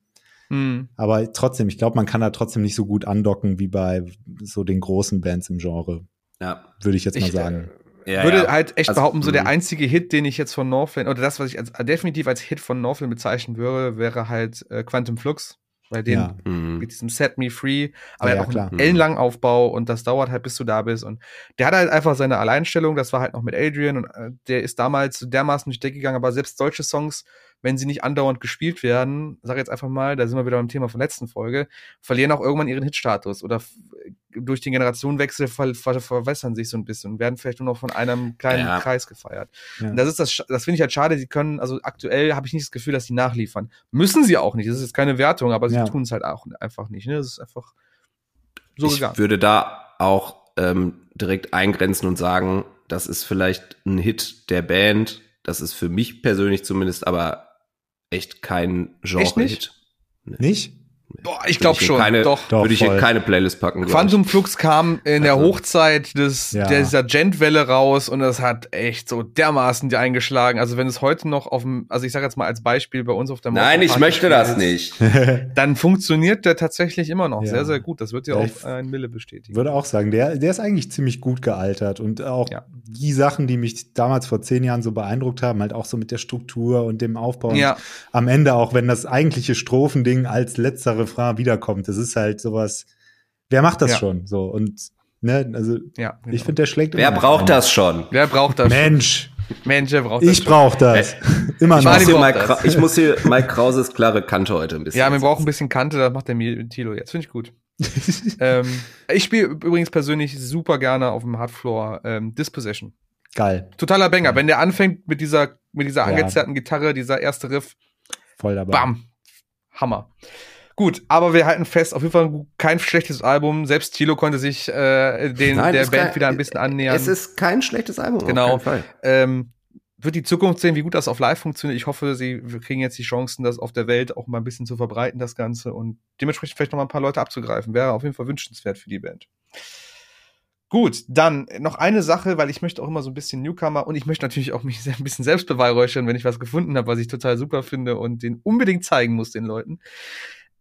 Mhm. Aber trotzdem, ich glaube, man kann da trotzdem nicht so gut andocken wie bei so den großen Bands im Genre, Ja. würde ich jetzt mal Ich, sagen. ja würde ja. halt echt Also, behaupten, so der mhm. einzige Hit, den ich jetzt von Northlane, oder das, was ich als, definitiv als Hit von Northlane bezeichnen würde, wäre halt äh, Quantum Flux. Bei denen Ja. Mhm. mit diesem Set Me Free, aber Ja, er ja, hat auch klar. einen ellenlangen Aufbau und das dauert halt, bis du da bist. Und der hat halt einfach seine Alleinstellung, das war halt noch mit Adrian und äh, der ist damals dermaßen durch die Decke gegangen, aber selbst solche Songs, wenn sie nicht andauernd gespielt werden, sag jetzt einfach mal, da sind wir wieder beim Thema von letzten Folge, verlieren auch irgendwann ihren Hitstatus oder durch den Generationenwechsel ver ver verwässern sich so ein bisschen und werden vielleicht nur noch von einem kleinen Ja. Kreis gefeiert. Ja. Und das ist das, das finde ich halt schade. Sie können, also aktuell habe ich nicht das Gefühl, dass sie nachliefern. Müssen sie auch nicht. Das ist jetzt keine Wertung, aber sie Ja. tun es halt auch einfach nicht. Ne? Das ist einfach so ich gegangen. würde da auch ähm, direkt eingrenzen und sagen, das ist vielleicht ein Hit der Band. Das ist für mich persönlich zumindest aber echt kein Echt nicht? Genre-Hit. Nicht? Boah, ich glaube schon. Keine, doch. Doch, würde ich voll. keine Playlist packen. Quantum Flux kam in der Also. Hochzeit des, Ja. dieser Gent-Welle raus und das hat echt so dermaßen die eingeschlagen. Also wenn es heute noch auf dem, also ich sage jetzt mal als Beispiel bei uns auf der Nein, ich möchte das nicht. [LAUGHS] Dann funktioniert der tatsächlich immer noch Ja. sehr, sehr gut. Das wird ja auch ein Mille bestätigen. würde auch sagen, der, der ist eigentlich ziemlich gut gealtert und auch Ja. die Sachen, die mich damals vor zehn Jahren so beeindruckt haben, halt auch so mit der Struktur und dem Aufbau. Und am Ende auch, wenn das eigentliche Strophending als letzter Refrain wiederkommt, das ist halt sowas. Wer macht das Ja. schon? So und ne, also ja. Genau. ich finde, der schlägt. Wer braucht das schon? Wer braucht das? Mensch, Mensch, wer braucht das? ich brauche das. [LAUGHS] Immer Ich noch. muss, hier braucht Mike, ich muss hier Mike Krauses klare Kante heute ein bisschen. Ja, wir brauchen ein bisschen Kante, das macht der Tilo jetzt. Finde ich gut. [LAUGHS] ähm, ich spiele übrigens persönlich super gerne auf dem Hardfloor ähm, Dispossession. Geil, Totaler Banger. Wenn der anfängt mit dieser, mit dieser Ja. angezerrten Gitarre, dieser erste Riff, voll dabei. bam. Hammer. Gut, aber wir halten fest, auf jeden Fall kein schlechtes Album. Selbst Tilo konnte sich äh, den, Nein, der Band kein- wieder ein bisschen annähern. Es ist kein schlechtes Album. Genau. ähm, wird die Zukunft sehen, wie gut das auf Live funktioniert. Ich hoffe, sie kriegen jetzt die Chancen, das auf der Welt auch mal ein bisschen zu verbreiten, das Ganze, und dementsprechend vielleicht noch mal ein paar Leute abzugreifen. Wäre auf jeden Fall wünschenswert für die Band. Gut, dann noch eine Sache, weil ich möchte auch immer so ein bisschen Newcomer und ich möchte natürlich auch mich [LAUGHS] ein bisschen selbst beweihräuchern, wenn ich was gefunden habe, was ich total super finde und den unbedingt zeigen muss den Leuten.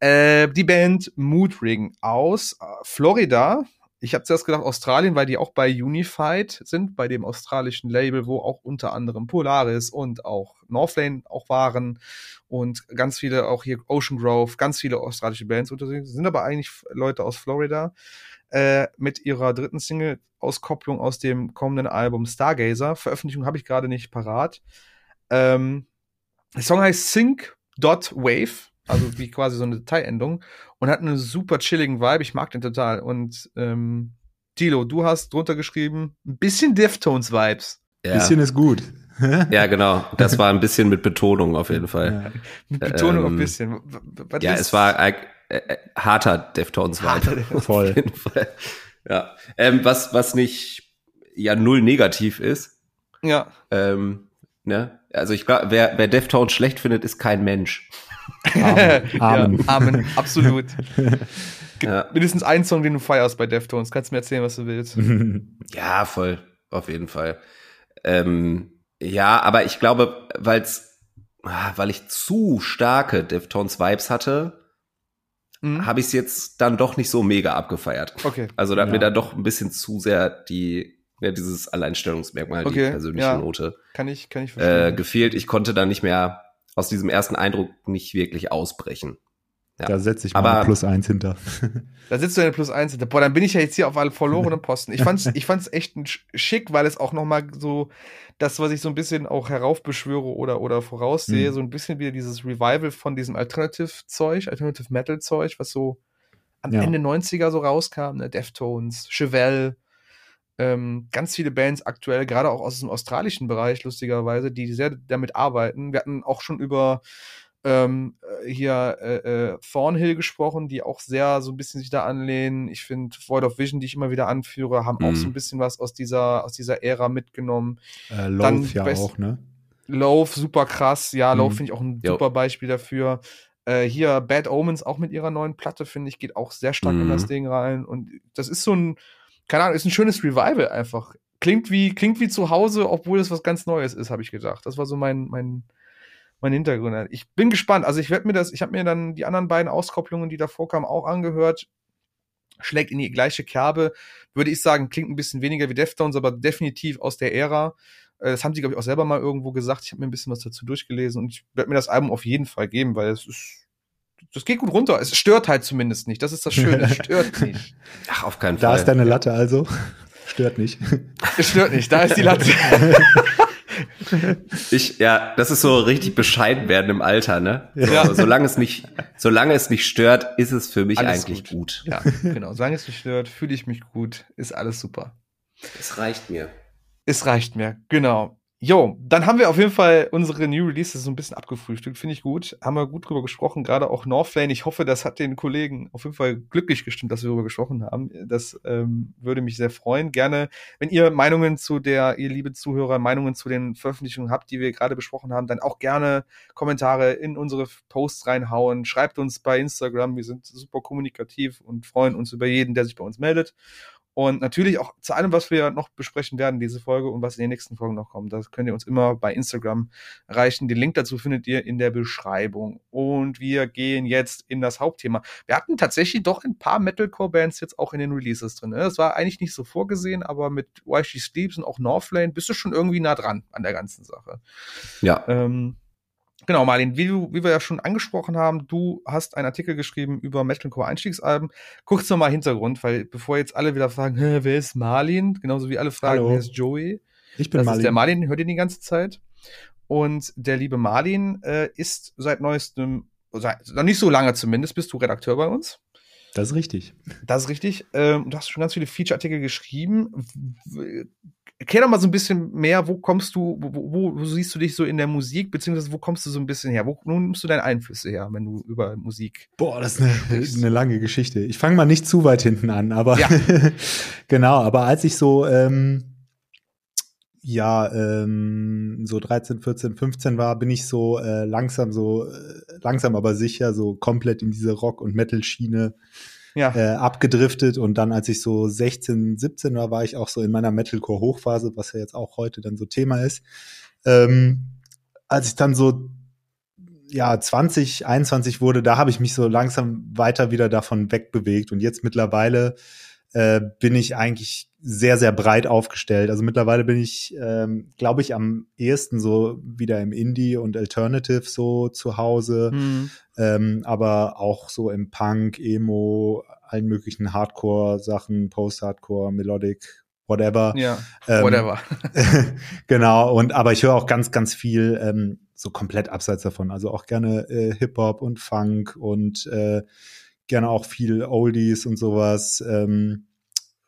Äh, die Band Mood Ring aus äh, Florida. Ich habe zuerst gedacht Australien, weil die auch bei Unified sind, bei dem australischen Label, wo auch unter anderem Polaris und auch Northlane auch waren und ganz viele auch hier Ocean Grove, ganz viele australische Bands unter sich, sind aber eigentlich Leute aus Florida äh, mit ihrer dritten Single-Auskopplung aus dem kommenden Album Stargazer. Veröffentlichung habe ich gerade nicht parat. Ähm, der Song heißt Sync.wave, also wie quasi so eine Dateiendung und hat einen super chilligen Vibe. Ich mag den total. Und ähm, Tilo, du hast drunter geschrieben, ein bisschen Deftones-Vibes. Ja. Bisschen ist gut. ja, genau. Das war ein bisschen mit Betonung auf jeden Fall. Ja. Mit Betonung Ähm, ein bisschen. Was Ja, es war äh, äh, harter [LAUGHS] Deftones Harter Vibe. Voll. Auf jeden Fall. Ja. Ähm, was, was nicht ja null negativ ist. Ja. Ähm, ne? Also ich glaube, wer, wer Deftones schlecht findet, ist kein Mensch. [LAUGHS] Amen. Amen. Ja, Amen. Absolut. [LAUGHS] Ja, Mindestens einen Song, den du feierst bei Deftones. Kannst du mir erzählen, was du willst. [LAUGHS] ja voll. Auf jeden Fall. Ähm, ja, aber ich glaube, weil's, ah, weil ich zu starke Deftones Vibes hatte, Mhm. habe ich es jetzt dann doch nicht so mega abgefeiert. Okay. Also da hat Ja. mir da doch ein bisschen zu sehr die, ja, dieses Alleinstellungsmerkmal, die Okay, persönliche ja. Note Kann ich, kann ich äh, verstehen. gefehlt. Ich konnte da nicht mehr aus diesem ersten Eindruck nicht wirklich ausbrechen. Ja. Da setze ich mal Aber- ein Plus eins hinter. [LAUGHS] Da sitzt du in der Plus 1. Boah, dann bin ich ja jetzt hier auf alle verlorenen [LAUGHS] Posten. Ich fand's, ich fand's echt schick, weil es auch nochmal so, das, was ich so ein bisschen auch heraufbeschwöre oder, oder voraussehe, Mhm. so ein bisschen wieder dieses Revival von diesem Alternative-Zeug, Alternative-Metal-Zeug, was so am Ja. Ende 90er so rauskam, ne? Deftones, Chevelle, ähm, ganz viele Bands aktuell, gerade auch aus dem australischen Bereich, lustigerweise, die sehr damit arbeiten. Wir hatten auch schon über ähm, äh, hier äh, äh, Thornhill gesprochen, die auch sehr so ein bisschen sich da anlehnen. Ich finde Void of Vision, die ich immer wieder anführe, haben auch Mhm. so ein bisschen was aus dieser aus dieser Ära mitgenommen. Äh, Dann Loath ja best- auch, ne? Loaf, super krass. Ja, Loaf Mhm. finde ich auch ein Jo. super Beispiel dafür. Äh, hier Bad Omens auch mit ihrer neuen Platte, finde ich, geht auch sehr stark in Mhm. das Ding rein. Und das ist so ein, keine Ahnung, ist ein schönes Revival einfach. Klingt wie, klingt wie zu Hause, obwohl es was ganz Neues ist, habe ich gedacht. Das war so mein, mein, mein Hintergrund. Ich bin gespannt. Also ich werde mir das, ich habe mir dann die anderen beiden Auskopplungen, die davor kamen, auch angehört. Schlägt in die gleiche Kerbe. Würde ich sagen, klingt ein bisschen weniger wie Deftones, aber definitiv aus der Ära. Äh, Das haben sie, glaube ich, auch selber mal irgendwo gesagt. Ich habe mir ein bisschen was dazu durchgelesen und ich werde mir das Album auf jeden Fall geben, weil es ist. Das geht gut runter. Es stört halt zumindest nicht. Das ist das Schöne. Es stört [LAUGHS] nicht. Ach, auf keinen Da Fall. ist deine Latte also. Stört nicht. Es stört nicht. Da ist die Latte. [LAUGHS] Ich, ja, das ist so richtig bescheiden werden im Alter, ne? So, Ja. Solange es nicht, solange es nicht stört, ist es für mich Alles eigentlich gut. ja, genau. Solange es nicht stört, fühle ich mich gut. Ist alles super. Es reicht mir. Es reicht mir. Genau. Jo, dann haben wir auf jeden Fall unsere New Releases so ein bisschen abgefrühstückt, finde ich gut. Haben wir gut drüber gesprochen, gerade auch Northlane. Ich hoffe, das hat den Kollegen auf jeden Fall glücklich gestimmt, dass wir darüber gesprochen haben. Das ähm, würde mich sehr freuen. Gerne, wenn ihr Meinungen zu der, ihr liebe Zuhörer, Meinungen zu den Veröffentlichungen habt, die wir gerade besprochen haben, dann auch gerne Kommentare in unsere Posts reinhauen. Schreibt uns bei Instagram, wir sind super kommunikativ und freuen uns über jeden, der sich bei uns meldet. Und natürlich auch zu allem, was wir noch besprechen werden, diese Folge und was in den nächsten Folgen noch kommt. Das könnt ihr uns immer bei Instagram erreichen. Den Link dazu findet ihr in der Beschreibung. Und wir gehen jetzt in das Hauptthema. Wir hatten tatsächlich doch ein paar Metalcore-Bands jetzt auch in den Releases drin. Ne? Das war eigentlich nicht so vorgesehen, aber mit Why She Sleeps und auch Northlane bist du schon irgendwie nah dran an der ganzen Sache. Ja. Ähm, Genau, Marlin, wie, du, wie wir ja schon angesprochen haben, du hast einen Artikel geschrieben über Metalcore Einstiegsalben. Kurz nochmal Hintergrund, weil bevor jetzt alle wieder fragen, wer ist Marlin? Genauso wie alle fragen, Hallo. wer ist Joey? Ich bin das Marlin. ist der Marlin, hört ihr die ganze Zeit. Und der liebe Marlin äh, ist seit neuestem, seit, noch nicht so lange zumindest, bist du Redakteur bei uns. Das ist richtig. Das ist richtig. Ähm, du hast schon ganz viele Feature-Artikel geschrieben. Erklär doch mal so ein bisschen mehr, wo kommst du, wo, wo, siehst du dich so in der Musik, beziehungsweise wo kommst du so ein bisschen her? Wo wo nimmst du deine Einflüsse her, wenn du über Musik Boah, das ist eine, eine lange Geschichte. Ich fange mal nicht zu weit hinten an, aber Ja. [LAUGHS] genau, aber als ich so ähm, ja ähm, so 13, 14, 15 war, bin ich so äh, langsam so äh, langsam aber sicher so komplett in diese Rock und Metal Schiene Ja. äh, abgedriftet und dann als ich so 16, 17 war, war ich auch so in meiner Metalcore Hochphase, was ja jetzt auch heute dann so Thema ist. Ähm, als ich dann so ja 20, 21 wurde, da habe ich mich so langsam weiter wieder davon wegbewegt und jetzt mittlerweile äh, bin ich eigentlich sehr, sehr breit aufgestellt. Also mittlerweile bin ich, ähm, glaube ich, am ehesten so wieder im Indie und Alternative so zu Hause Hm. ähm, aber auch so im Punk, Emo, allen möglichen Hardcore-Sachen, Post-Hardcore, Melodic, whatever. Ja, Ähm, whatever. [LAUGHS] genau, und aber ich höre auch ganz, ganz viel ähm, so komplett abseits davon. Also auch gerne äh, Hip-Hop und Funk und äh, gerne auch viel Oldies und sowas. Ähm,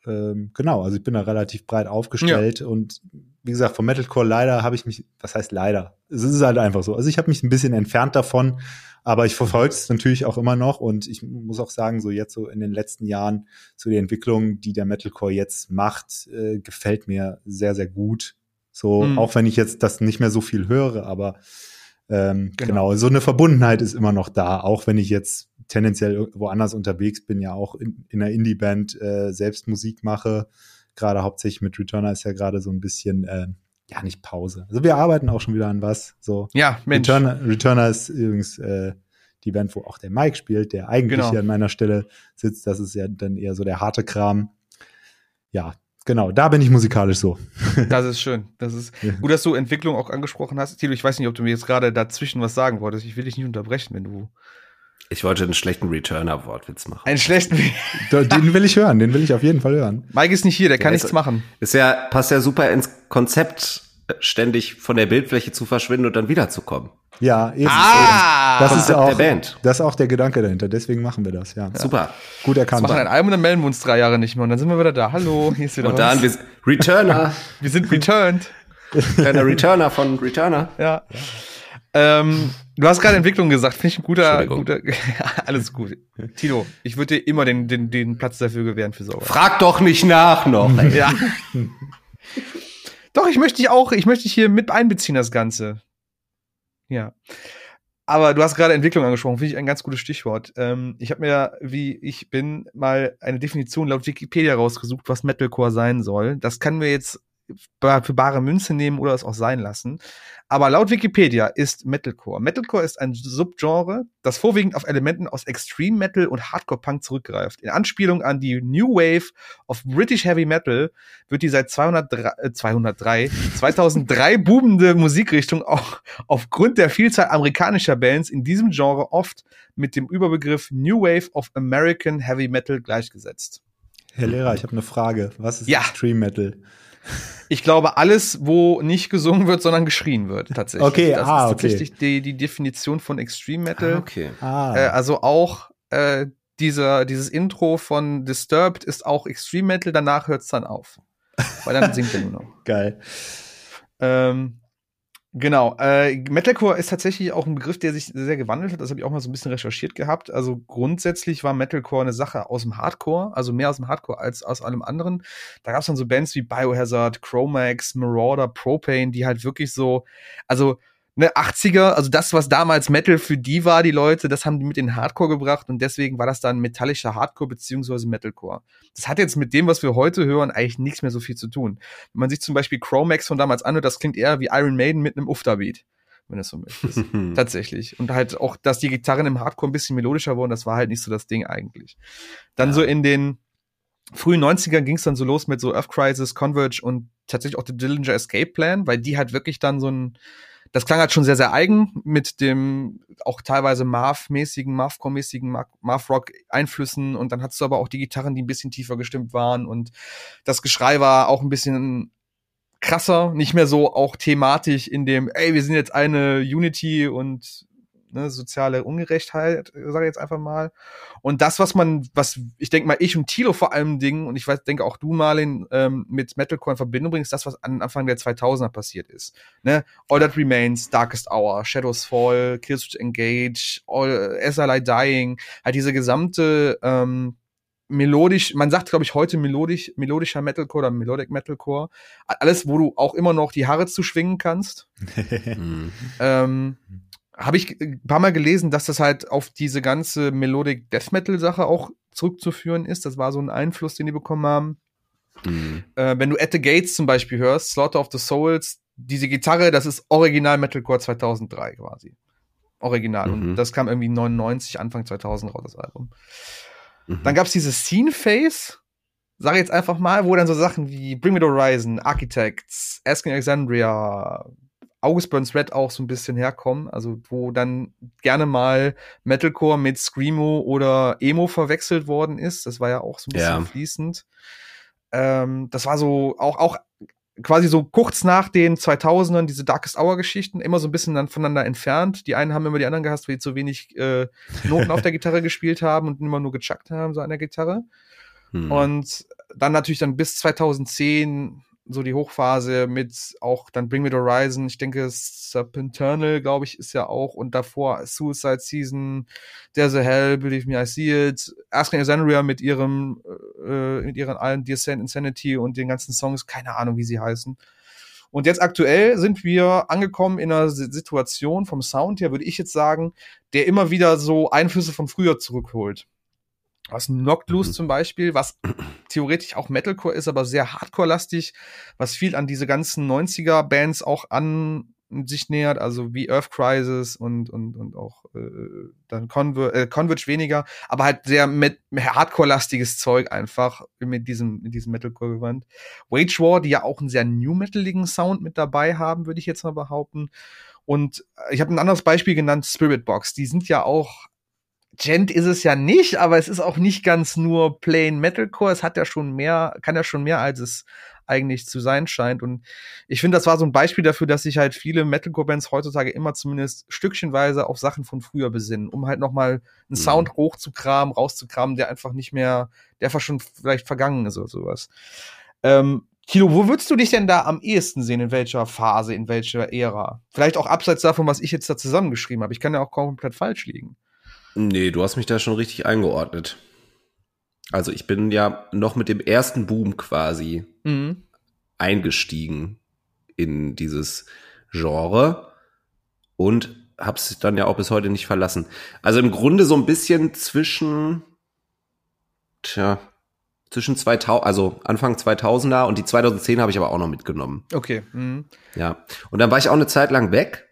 ähm, genau, also ich bin da relativ breit aufgestellt und wie gesagt, vom Metalcore leider habe ich mich, was heißt leider? Es ist halt einfach so. Also ich habe mich ein bisschen entfernt davon, aber ich verfolge es natürlich auch immer noch und ich muss auch sagen, so jetzt so in den letzten Jahren, so die Entwicklung, die der Metalcore jetzt macht, äh, gefällt mir sehr, sehr gut. So, Mhm. auch wenn ich jetzt das nicht mehr so viel höre, aber ähm, Genau. genau. so eine Verbundenheit ist immer noch da, auch wenn ich jetzt tendenziell woanders unterwegs bin, ja auch in, in einer Indie-Band äh, selbst Musik mache. Gerade hauptsächlich mit Returner ist ja gerade so ein bisschen, äh, ja, nicht Pause. Also wir arbeiten auch schon wieder an was. So. Ja, Mensch. Returner, Returner ist übrigens äh, die Band, wo auch der Mike spielt, der eigentlich Genau. hier an meiner Stelle sitzt. Das ist ja dann eher so der harte Kram. Ja, genau, da bin ich musikalisch so. [LAUGHS] Das ist schön. Das ist gut, dass du Entwicklung auch angesprochen hast. Tilo, ich weiß nicht, ob du mir jetzt gerade dazwischen was sagen wolltest. Ich will dich nicht unterbrechen, wenn du Ich wollte einen schlechten Returner-Wortwitz machen. einen schlechten. [LAUGHS] Den will ich hören, den will ich auf jeden Fall hören. Mike ist nicht hier, der kann Ja, ist- nichts machen. Ist ja, passt ja super ins Konzept, äh, ständig von der Bildfläche zu verschwinden und dann wiederzukommen. Ja, eben. Ah! das ist auch der Band. Das ist auch der Gedanke dahinter. Deswegen machen wir das. Ja, Super. gut Wir erkannt. machen ein Album und dann melden wir uns drei Jahre nicht mehr und dann sind wir wieder da. Hallo, hier ist wieder Und dann, wir. Returner, wir sind returned. kleiner Returner von Returner. Ja. Ähm, du hast gerade Entwicklung gesagt, finde ich ein guter, guter, [LAUGHS] alles gut. Tilo, ich würde dir immer den, den, den Platz dafür gewähren für sowas. Frag doch nicht nach noch. Ja. Doch, ich möchte dich auch, ich möchte dich hier mit einbeziehen, das Ganze. Ja. Aber du hast gerade Entwicklung angesprochen, finde ich ein ganz gutes Stichwort. Ähm, ich habe mir, wie ich bin, mal eine Definition laut Wikipedia rausgesucht, was Metalcore sein soll. Das kann wir jetzt für bare Münze nehmen oder es auch sein lassen. Aber laut Wikipedia ist Metalcore. Metalcore ist ein Subgenre, das vorwiegend auf Elementen aus Extreme Metal und Hardcore Punk zurückgreift. In Anspielung an die New Wave of British Heavy Metal wird die seit 203, äh, 203 2003 [LAUGHS] boomende Musikrichtung auch aufgrund der Vielzahl amerikanischer Bands in diesem Genre oft mit dem Überbegriff New Wave of American Heavy Metal gleichgesetzt. Herr Lehrer, ich habe eine Frage. Was ist Ja. Extreme Metal? Ich glaube, alles, wo nicht gesungen wird, sondern geschrien wird, tatsächlich. Okay, das ah, ist okay. tatsächlich die, die Definition von Extreme Metal. Ah, okay. Ah, Äh, also auch äh, dieser, dieses Intro von Disturbed ist auch Extreme Metal, danach hört's dann auf. Weil dann [LAUGHS] singt er nur noch. geil. Ähm, Genau. Äh, Metalcore ist tatsächlich auch ein Begriff, der sich sehr gewandelt hat. Das habe ich auch mal so ein bisschen recherchiert gehabt. Also grundsätzlich war Metalcore eine Sache aus dem Hardcore, also mehr aus dem Hardcore als aus allem anderen. Da gab es dann so Bands wie Biohazard, Chromax, Marauder, Propane, die halt wirklich so, also ne, 80er, also das, was damals Metal für die war, die Leute, das haben die mit in Hardcore gebracht und deswegen war das dann metallischer Hardcore beziehungsweise Metalcore. Das hat jetzt mit dem, was wir heute hören, eigentlich nichts mehr so viel zu tun. Wenn man sich zum Beispiel Chromax von damals anhört, das klingt eher wie Iron Maiden mit einem Ufta-Beat. Wenn das so möchtest. [LAUGHS] Tatsächlich. Und halt auch, dass die Gitarren im Hardcore ein bisschen melodischer wurden, das war halt nicht so das Ding eigentlich. Dann ja. so in den frühen 90ern ging es dann so los mit so Earth Crisis, Converge und tatsächlich auch The Dillinger Escape Plan, weil die halt wirklich dann so ein das klang halt schon sehr, sehr eigen mit dem auch teilweise Marv-mäßigen, Marv-Core-mäßigen Marv-Rock-Einflüssen. Und dann hattest du aber auch die Gitarren, die ein bisschen tiefer gestimmt waren. Und das Geschrei war auch ein bisschen krasser, nicht mehr so auch thematisch in dem, ey, wir sind jetzt eine Unity und ne, soziale Ungerechtheit, sage ich jetzt einfach mal. Und das, was man, was ich denke mal, ich und Tilo vor allem Dingen, und ich weiß, denke auch du, Marlin, ähm, mit Metalcore in Verbindung bringst, das, was an Anfang der 2000er passiert ist. Ne? All That Remains, Darkest Hour, Shadows Fall, Killswitch Engage, All, As I Lie Dying, halt diese gesamte ähm, melodisch, man sagt, glaube ich, heute melodisch, melodischer Metalcore oder Melodic Metalcore. Alles, wo du auch immer noch die Haare zu schwingen kannst. [LAUGHS] Mhm. ähm, habe ich ein paar Mal gelesen, dass das halt auf diese ganze Melodic Death Metal Sache auch zurückzuführen ist. Das war so ein Einfluss, den die bekommen haben. Mhm. Äh, wenn du At the Gates zum Beispiel hörst, Slaughter of the Souls, diese Gitarre, das ist Original Metalcore 2003 quasi. Original. Mhm. Und das kam irgendwie 99, Anfang 2000 raus, das Album. Mhm. Dann gab's diese Scene Phase, sage jetzt einfach mal, wo dann so Sachen wie Bring Me the Horizon, Architects, Asking Alexandria, August Burns Red auch so ein bisschen herkommen, also wo dann gerne mal Metalcore mit Screamo oder Emo verwechselt worden ist. Das war ja auch so ein bisschen ja. fließend. Ähm, das war so auch, auch quasi so kurz nach den 2000ern diese Darkest Hour Geschichten immer so ein bisschen dann voneinander entfernt. Die einen haben immer die anderen gehasst, weil die zu wenig äh, Noten auf der Gitarre [LAUGHS] gespielt haben und immer nur gechuckt haben so an der Gitarre. Hm. Und dann natürlich dann bis 2010 so die Hochphase mit auch dann Bring Me the Horizon, ich denke Serpenternal, glaube ich, ist ja auch und davor Suicide Season, There's a Hell, Believe Me I See It, Asking Alexandria mit ihrem äh, mit ihren allen Descent Insanity und den ganzen Songs, keine Ahnung, wie sie heißen. Und jetzt aktuell sind wir angekommen in einer Situation vom Sound her, würde ich jetzt sagen, der immer wieder so Einflüsse von früher zurückholt. Was Noctlus mhm. zum Beispiel, was theoretisch auch Metalcore ist, aber sehr Hardcore-lastig, was viel an diese ganzen 90er-Bands auch an sich nähert, also wie Earth Crisis und, und, und auch äh, dann Conver äh, Converge weniger, aber halt sehr mit Hardcore-lastiges Zeug einfach mit diesem, mit diesem Metalcore-Gewand. Wage War, die ja auch einen sehr New-Metaligen Sound mit dabei haben, würde ich jetzt mal behaupten. Und äh, ich habe ein anderes Beispiel genannt, Spirit Box. Die sind ja auch Gent ist es ja nicht, aber es ist auch nicht ganz nur plain Metalcore. Es hat ja schon mehr, kann ja schon mehr, als es eigentlich zu sein scheint. Und ich finde, das war so ein Beispiel dafür, dass sich halt viele Metalcore-Bands heutzutage immer zumindest stückchenweise auf Sachen von früher besinnen, um halt nochmal einen mhm. Sound hochzukramen, rauszukramen, der einfach nicht mehr, der einfach schon vielleicht vergangen ist oder sowas. Ähm, Kilo, wo würdest du dich denn da am ehesten sehen? In welcher Phase, in welcher Ära? Vielleicht auch abseits davon, was ich jetzt da zusammengeschrieben habe. Ich kann ja auch komplett falsch liegen. Nee, du hast mich da schon richtig eingeordnet. Also ich bin ja noch mit dem ersten Boom quasi mhm. eingestiegen in dieses Genre und hab's dann ja auch bis heute nicht verlassen. Also im Grunde so ein bisschen zwischen, tja, zwischen 2000, also Anfang 2000er und die 2010 habe ich aber auch noch mitgenommen. Okay. Mhm. Ja. Und dann war ich auch eine Zeit lang weg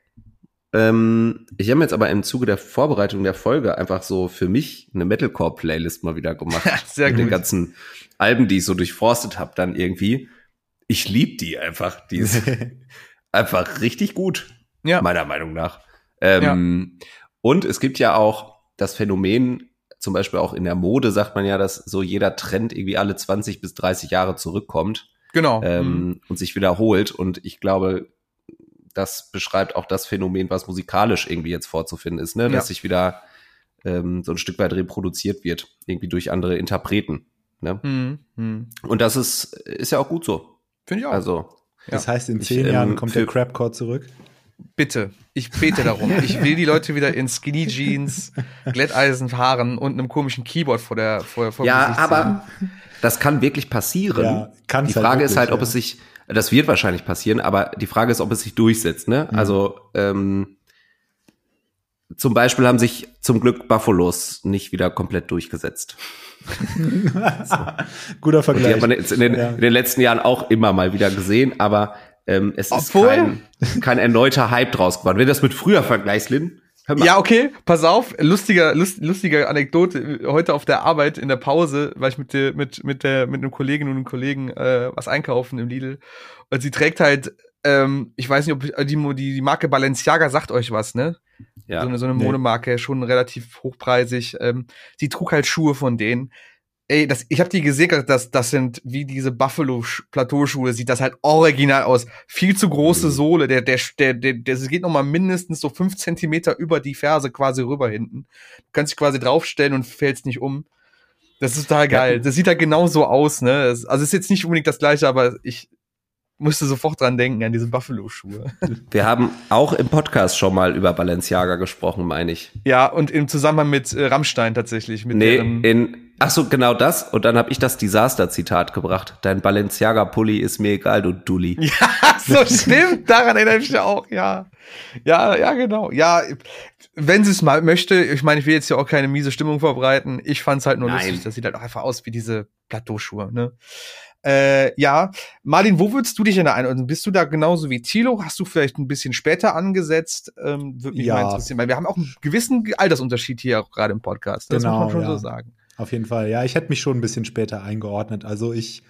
ähm, ich habe jetzt aber im Zuge der Vorbereitung der Folge einfach so für mich eine Metalcore-Playlist mal wieder gemacht. [LAUGHS] Sehr mit gut. den ganzen Alben, die ich so durchforstet habe, dann irgendwie. Ich lieb die einfach. Die ist [LAUGHS] einfach richtig gut. Ja. Meiner Meinung nach. Ähm, ja. Und es gibt ja auch das Phänomen, zum Beispiel auch in der Mode sagt man ja, dass so jeder Trend irgendwie alle 20 bis 30 Jahre zurückkommt. Genau. Ähm, mhm. Und sich wiederholt. Und ich glaube, das beschreibt auch das Phänomen, was musikalisch irgendwie jetzt vorzufinden ist, ne? dass ja. sich wieder ähm, so ein Stück weit reproduziert wird, irgendwie durch andere Interpreten. Ne? Mhm. Mhm. Und das ist, ist ja auch gut so. Finde ich auch. Also, das heißt, in zehn ich, Jahren ähm, kommt der Crapcore zurück. bitte, ich bete darum. [LAUGHS] Ich will die Leute wieder in Skinny Jeans, Glätteisenhaaren und einem komischen Keyboard vor der vor, vor Ja, Gesicht aber das kann wirklich passieren. Ja, die halt Frage ist wirklich, halt, ob ja. es sich, das wird wahrscheinlich passieren, aber die Frage ist, ob es sich durchsetzt. Ne? Mhm. Also ähm, zum Beispiel haben sich zum Glück Buffalos nicht wieder komplett durchgesetzt. [LAUGHS] Guter Und die Vergleich. hat man jetzt in den, Ja. in den letzten Jahren auch immer mal wieder gesehen, aber ähm, es Obwohl- ist kein, kein erneuter Hype draus geworden. Wenn du das mit früher vergleichst, mal. Ja, okay, pass auf, lustiger, lust, lustige Anekdote. Heute auf der Arbeit in der Pause, weil ich mit der, mit, mit der, mit einem Kolleginnen und einem Kollegen äh, was einkaufen im Lidl. Und sie trägt halt, ähm, ich weiß nicht, ob die, die, die Marke Balenciaga sagt euch was, ne? ja. So eine, so eine Nee. Modemarke, schon relativ hochpreisig. Ähm, sie trug halt Schuhe von denen. Ey, das, ich habe die gesehen, das, das sind wie diese Buffalo-Plateauschuhe, sieht das halt original aus. Viel zu große Mhm. Sohle, der, der, der, der, der geht noch mal mindestens so fünf Zentimeter über die Ferse quasi rüber hinten. Du kannst dich quasi draufstellen und fällst nicht um. Das ist total geil. Das sieht halt genau so aus, ne? Das, also ist jetzt nicht unbedingt das gleiche, aber ich musste sofort dran denken, an diese Buffalo-Schuhe. [LAUGHS] Wir haben auch im Podcast schon mal über Balenciaga gesprochen, meine ich. Ja, und im Zusammenhang mit äh, Rammstein tatsächlich. Mit Nee, deren, in, ach so, genau das. Und dann habe ich das Desaster-Zitat gebracht. Dein Balenciaga-Pulli ist mir egal, du Dulli. [LAUGHS] Ja, so stimmt. Daran erinnere ich mich auch, ja. Ja, ja, genau. Ja, wenn sie es mal möchte, ich meine, ich will jetzt ja auch keine miese Stimmung verbreiten. Ich fand es halt nur Nein. lustig. Das sieht halt auch einfach aus wie diese Plateauschuhe, ne? Äh, ja, Martin, wo würdest du dich denn da ein? Bist du da genauso wie Thilo? Hast du vielleicht ein bisschen später angesetzt? Ähm, Würde mich Ja. mal interessieren, weil wir haben auch einen gewissen Altersunterschied hier auch gerade im Podcast. Das Genau, muss man schon ja. so sagen. Auf jeden Fall. Ja, ich hätte mich schon ein bisschen später eingeordnet. Also ich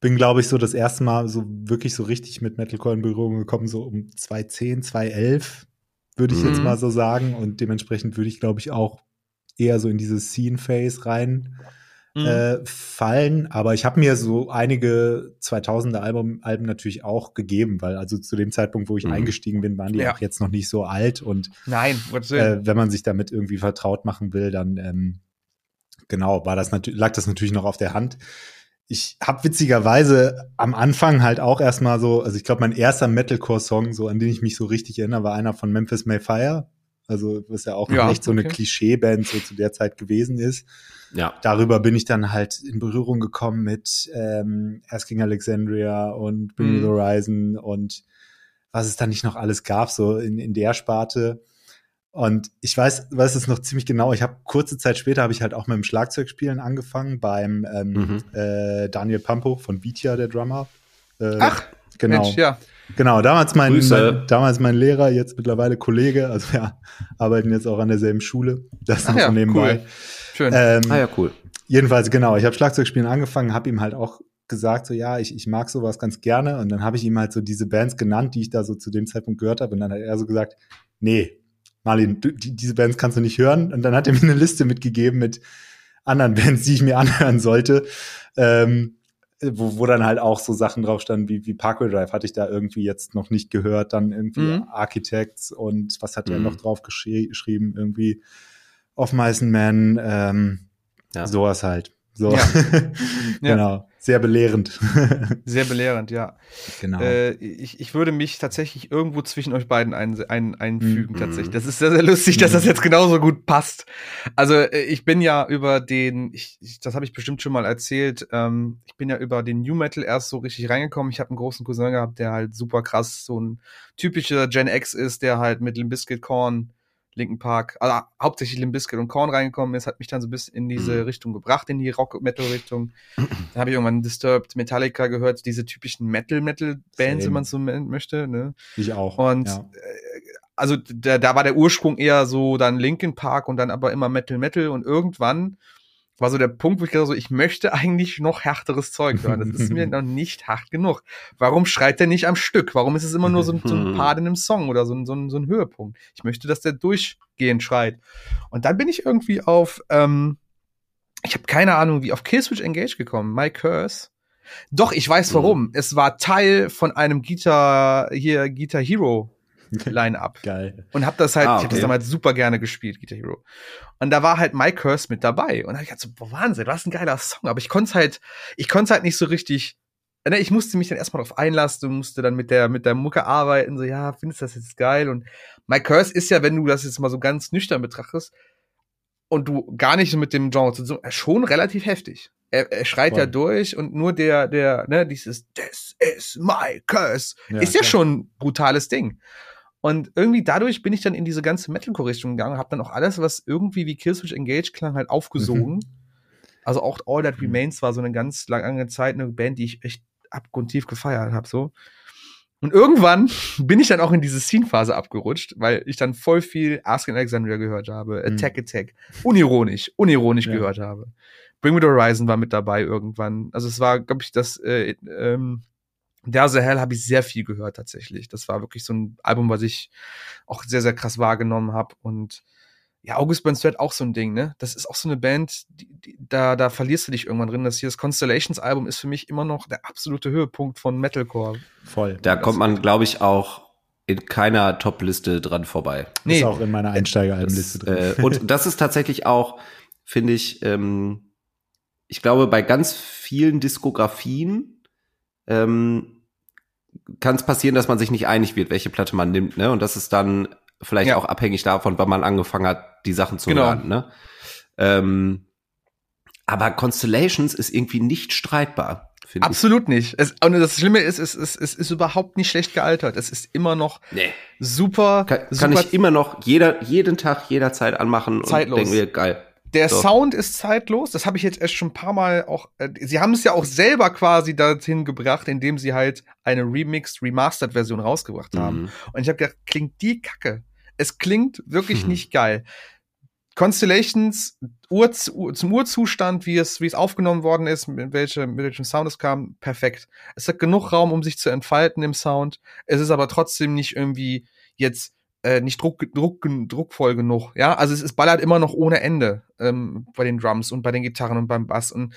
bin, glaube ich, so das erste Mal so wirklich so richtig mit Metalcore in Berührung gekommen, so um 2010, 2011, würde ich jetzt Mhm. mal so sagen. Und dementsprechend würde ich, glaube ich, auch eher so in dieses Scene-Phase rein Mhm. äh, fallen. Aber ich habe mir so einige 2000er Album, Alben natürlich auch gegeben, weil also zu dem Zeitpunkt, wo ich Mhm. eingestiegen bin, waren die Ja. auch jetzt noch nicht so alt und Nein, äh, wenn man sich damit irgendwie vertraut machen will, dann ähm, genau war das natürlich lag das natürlich noch auf der Hand. Ich habe witzigerweise am Anfang halt auch erstmal so, also ich glaube, mein erster Metalcore-Song, so an den ich mich so richtig erinnere, war einer von Memphis Mayfire. Also was ja auch Ja, echt so eine okay. Klischeeband so zu der Zeit gewesen ist. Ja. Darüber bin ich dann halt in Berührung gekommen mit ähm, Asking Alexandria und Bring Mhm. the Horizon und was es dann nicht noch alles gab, so in, in der Sparte. Und ich weiß, weiß es noch ziemlich genau. Ich habe kurze Zeit später habe ich halt auch mit dem Schlagzeugspielen angefangen beim ähm, Mhm. äh, Daniel Pampo von Vitia, der Drummer. Äh, Ach, genau, Mensch, ja. genau. Damals mein, mein damals mein Lehrer, jetzt mittlerweile Kollege. Also ja, arbeiten jetzt auch an derselben Schule. Das Ach noch ja, so nebenbei. cool. Schön. Ähm, Ah ja, cool. Jedenfalls, genau, ich habe Schlagzeugspielen angefangen, habe ihm halt auch gesagt, so ja, ich, ich mag sowas ganz gerne. Und dann habe ich ihm halt so diese Bands genannt, die ich da so zu dem Zeitpunkt gehört habe. Und dann hat er so gesagt, nee, Marlin, du, die, diese Bands kannst du nicht hören. Und dann hat er mir eine Liste mitgegeben mit anderen Bands, die ich mir [LAUGHS] anhören sollte. Ähm, wo, wo dann halt auch so Sachen drauf standen wie, wie Parkway Drive hatte ich da irgendwie jetzt noch nicht gehört, dann irgendwie Mhm. Architects und was hat er Mhm. noch drauf geschri geschrieben? Irgendwie Of Mice and Men, ähm, Ja. sowas halt. So. Ja. [LAUGHS] genau. Sehr belehrend. [LAUGHS] Sehr belehrend, ja. genau. Äh, ich, ich würde mich tatsächlich irgendwo zwischen euch beiden ein, ein, einfügen, Mhm. tatsächlich. Das ist sehr, sehr lustig, dass Mhm. das jetzt genauso gut passt. Also, äh, ich bin ja über den, ich, ich, das habe ich bestimmt schon mal erzählt, ähm, ich bin ja über den New Metal erst so richtig reingekommen. Ich habe einen großen Cousin gehabt, der halt super krass so ein typischer Gen X ist, der halt mit Limp Bizkit Korn, Linken Park, also hauptsächlich Limp Bizkit und Korn reingekommen ist, hat mich dann so ein bisschen in diese Mhm. Richtung gebracht, in die Rock-Metal-Richtung. [CLEARS THROAT] Dann habe ich irgendwann Disturbed, Metallica gehört, diese typischen Metal-Metal-Bands, wenn man so nennen möchte. Ne? ich auch. Und ja. äh, also da, da war der Ursprung eher so dann Linkin Park und dann aber immer Metal Metal und irgendwann war so der Punkt, wo ich gedacht habe, so, ich möchte eigentlich noch härteres Zeug [LAUGHS] hören. Das ist mir noch nicht hart genug. Warum schreit der nicht am Stück? Warum ist es immer nur so, ein- so ein [LAUGHS] Part in einem Song oder so ein, so, ein, so ein Höhepunkt? Ich möchte, dass der durchgehend schreit. Und dann bin ich irgendwie auf, ähm, ich habe keine Ahnung, wie auf Killswitch Engage gekommen. My Curse. Doch, ich weiß warum. Es war Teil von einem Guitar, hier, Guitar Hero [LAUGHS] Line-Up. Geil. Und hab das halt, Ah, ich habe das okay. damals super gerne gespielt, Guitar Hero. Und da war halt My Curse mit dabei. Und da hab ich gedacht so, boah, Wahnsinn, was ein geiler Song. Aber ich konnte halt, ich konnte halt nicht so richtig ne, ich musste mich dann erstmal drauf einlassen und musste dann mit der, mit der Mucke arbeiten, so, ja, findest du das jetzt geil? Und My Curse ist ja, wenn du das jetzt mal so ganz nüchtern betrachtest und du gar nicht mit dem Genre zu tun, schon relativ heftig. Er, er schreit Voll. ja durch und nur der, der, ne, dieses This is my curse Ja, ist ja klar. schon ein brutales Ding. Und irgendwie dadurch bin ich dann in diese ganze Metalcore-Richtung gegangen, habe dann auch alles, was irgendwie wie Killswitch Engage klang, halt aufgesogen. Mhm. Also auch All That Remains war so eine ganz lange Zeit eine Band, die ich echt abgrundtief gefeiert habe, so. Und irgendwann [LAUGHS] bin ich dann auch in diese Scene-Phase abgerutscht, weil ich dann voll viel Ask Alexandria gehört habe, Mhm. Attack Attack, unironisch, unironisch Ja. gehört habe. Bring Me the Horizon war mit dabei irgendwann. Also es war, glaube ich, das äh, ähm, There's a Hell habe ich sehr viel gehört tatsächlich. Das war wirklich so ein Album, was ich auch sehr, sehr krass wahrgenommen habe. Und ja, August Burns Red auch so ein Ding, ne? Das ist auch so eine Band, die, die, da, da verlierst du dich irgendwann drin. Das hier, das Constellations-Album ist für mich immer noch der absolute Höhepunkt von Metalcore. Voll. Da kommt man, glaube ich, auch in keiner Top-Liste dran vorbei. Ist auch in meiner Einsteigeralbenliste drin. Äh, und [LAUGHS] das ist tatsächlich auch, finde ich, ähm, ich glaube, bei ganz vielen Diskografien ähm, kann es passieren, dass man sich nicht einig wird, welche Platte man nimmt, ne? Und das ist dann vielleicht Ja. auch abhängig davon, wann man angefangen hat, die Sachen zu Genau. hören, ne? Ähm, aber Constellations ist irgendwie nicht streitbar, finde ich. Absolut nicht. Es, und das Schlimme ist, es, es, es ist überhaupt nicht schlecht gealtert. Es ist immer noch Nee. super, Kann, super kann ich immer noch jeder, jeden Tag, jederzeit anmachen Zeitlos. und denken mir, geil. Der So. Sound ist zeitlos. Das habe ich jetzt erst schon ein paar Mal auch. Äh, sie haben es ja auch selber quasi dorthin gebracht, indem sie halt eine remixed, remastered Version rausgebracht haben. Mhm. Und ich habe gedacht, klingt die Kacke. Es klingt wirklich Mhm. nicht geil. Constellations Ur, zum Urzustand, wie es, wie es aufgenommen worden ist, mit, welche, mit welchem Sound es kam, perfekt. Es hat genug Raum, um sich zu entfalten im Sound. Es ist aber trotzdem nicht irgendwie jetzt äh, nicht druck, druck, druckvoll genug. Ja, also es, es ballert immer noch ohne Ende ähm, bei den Drums und bei den Gitarren und beim Bass und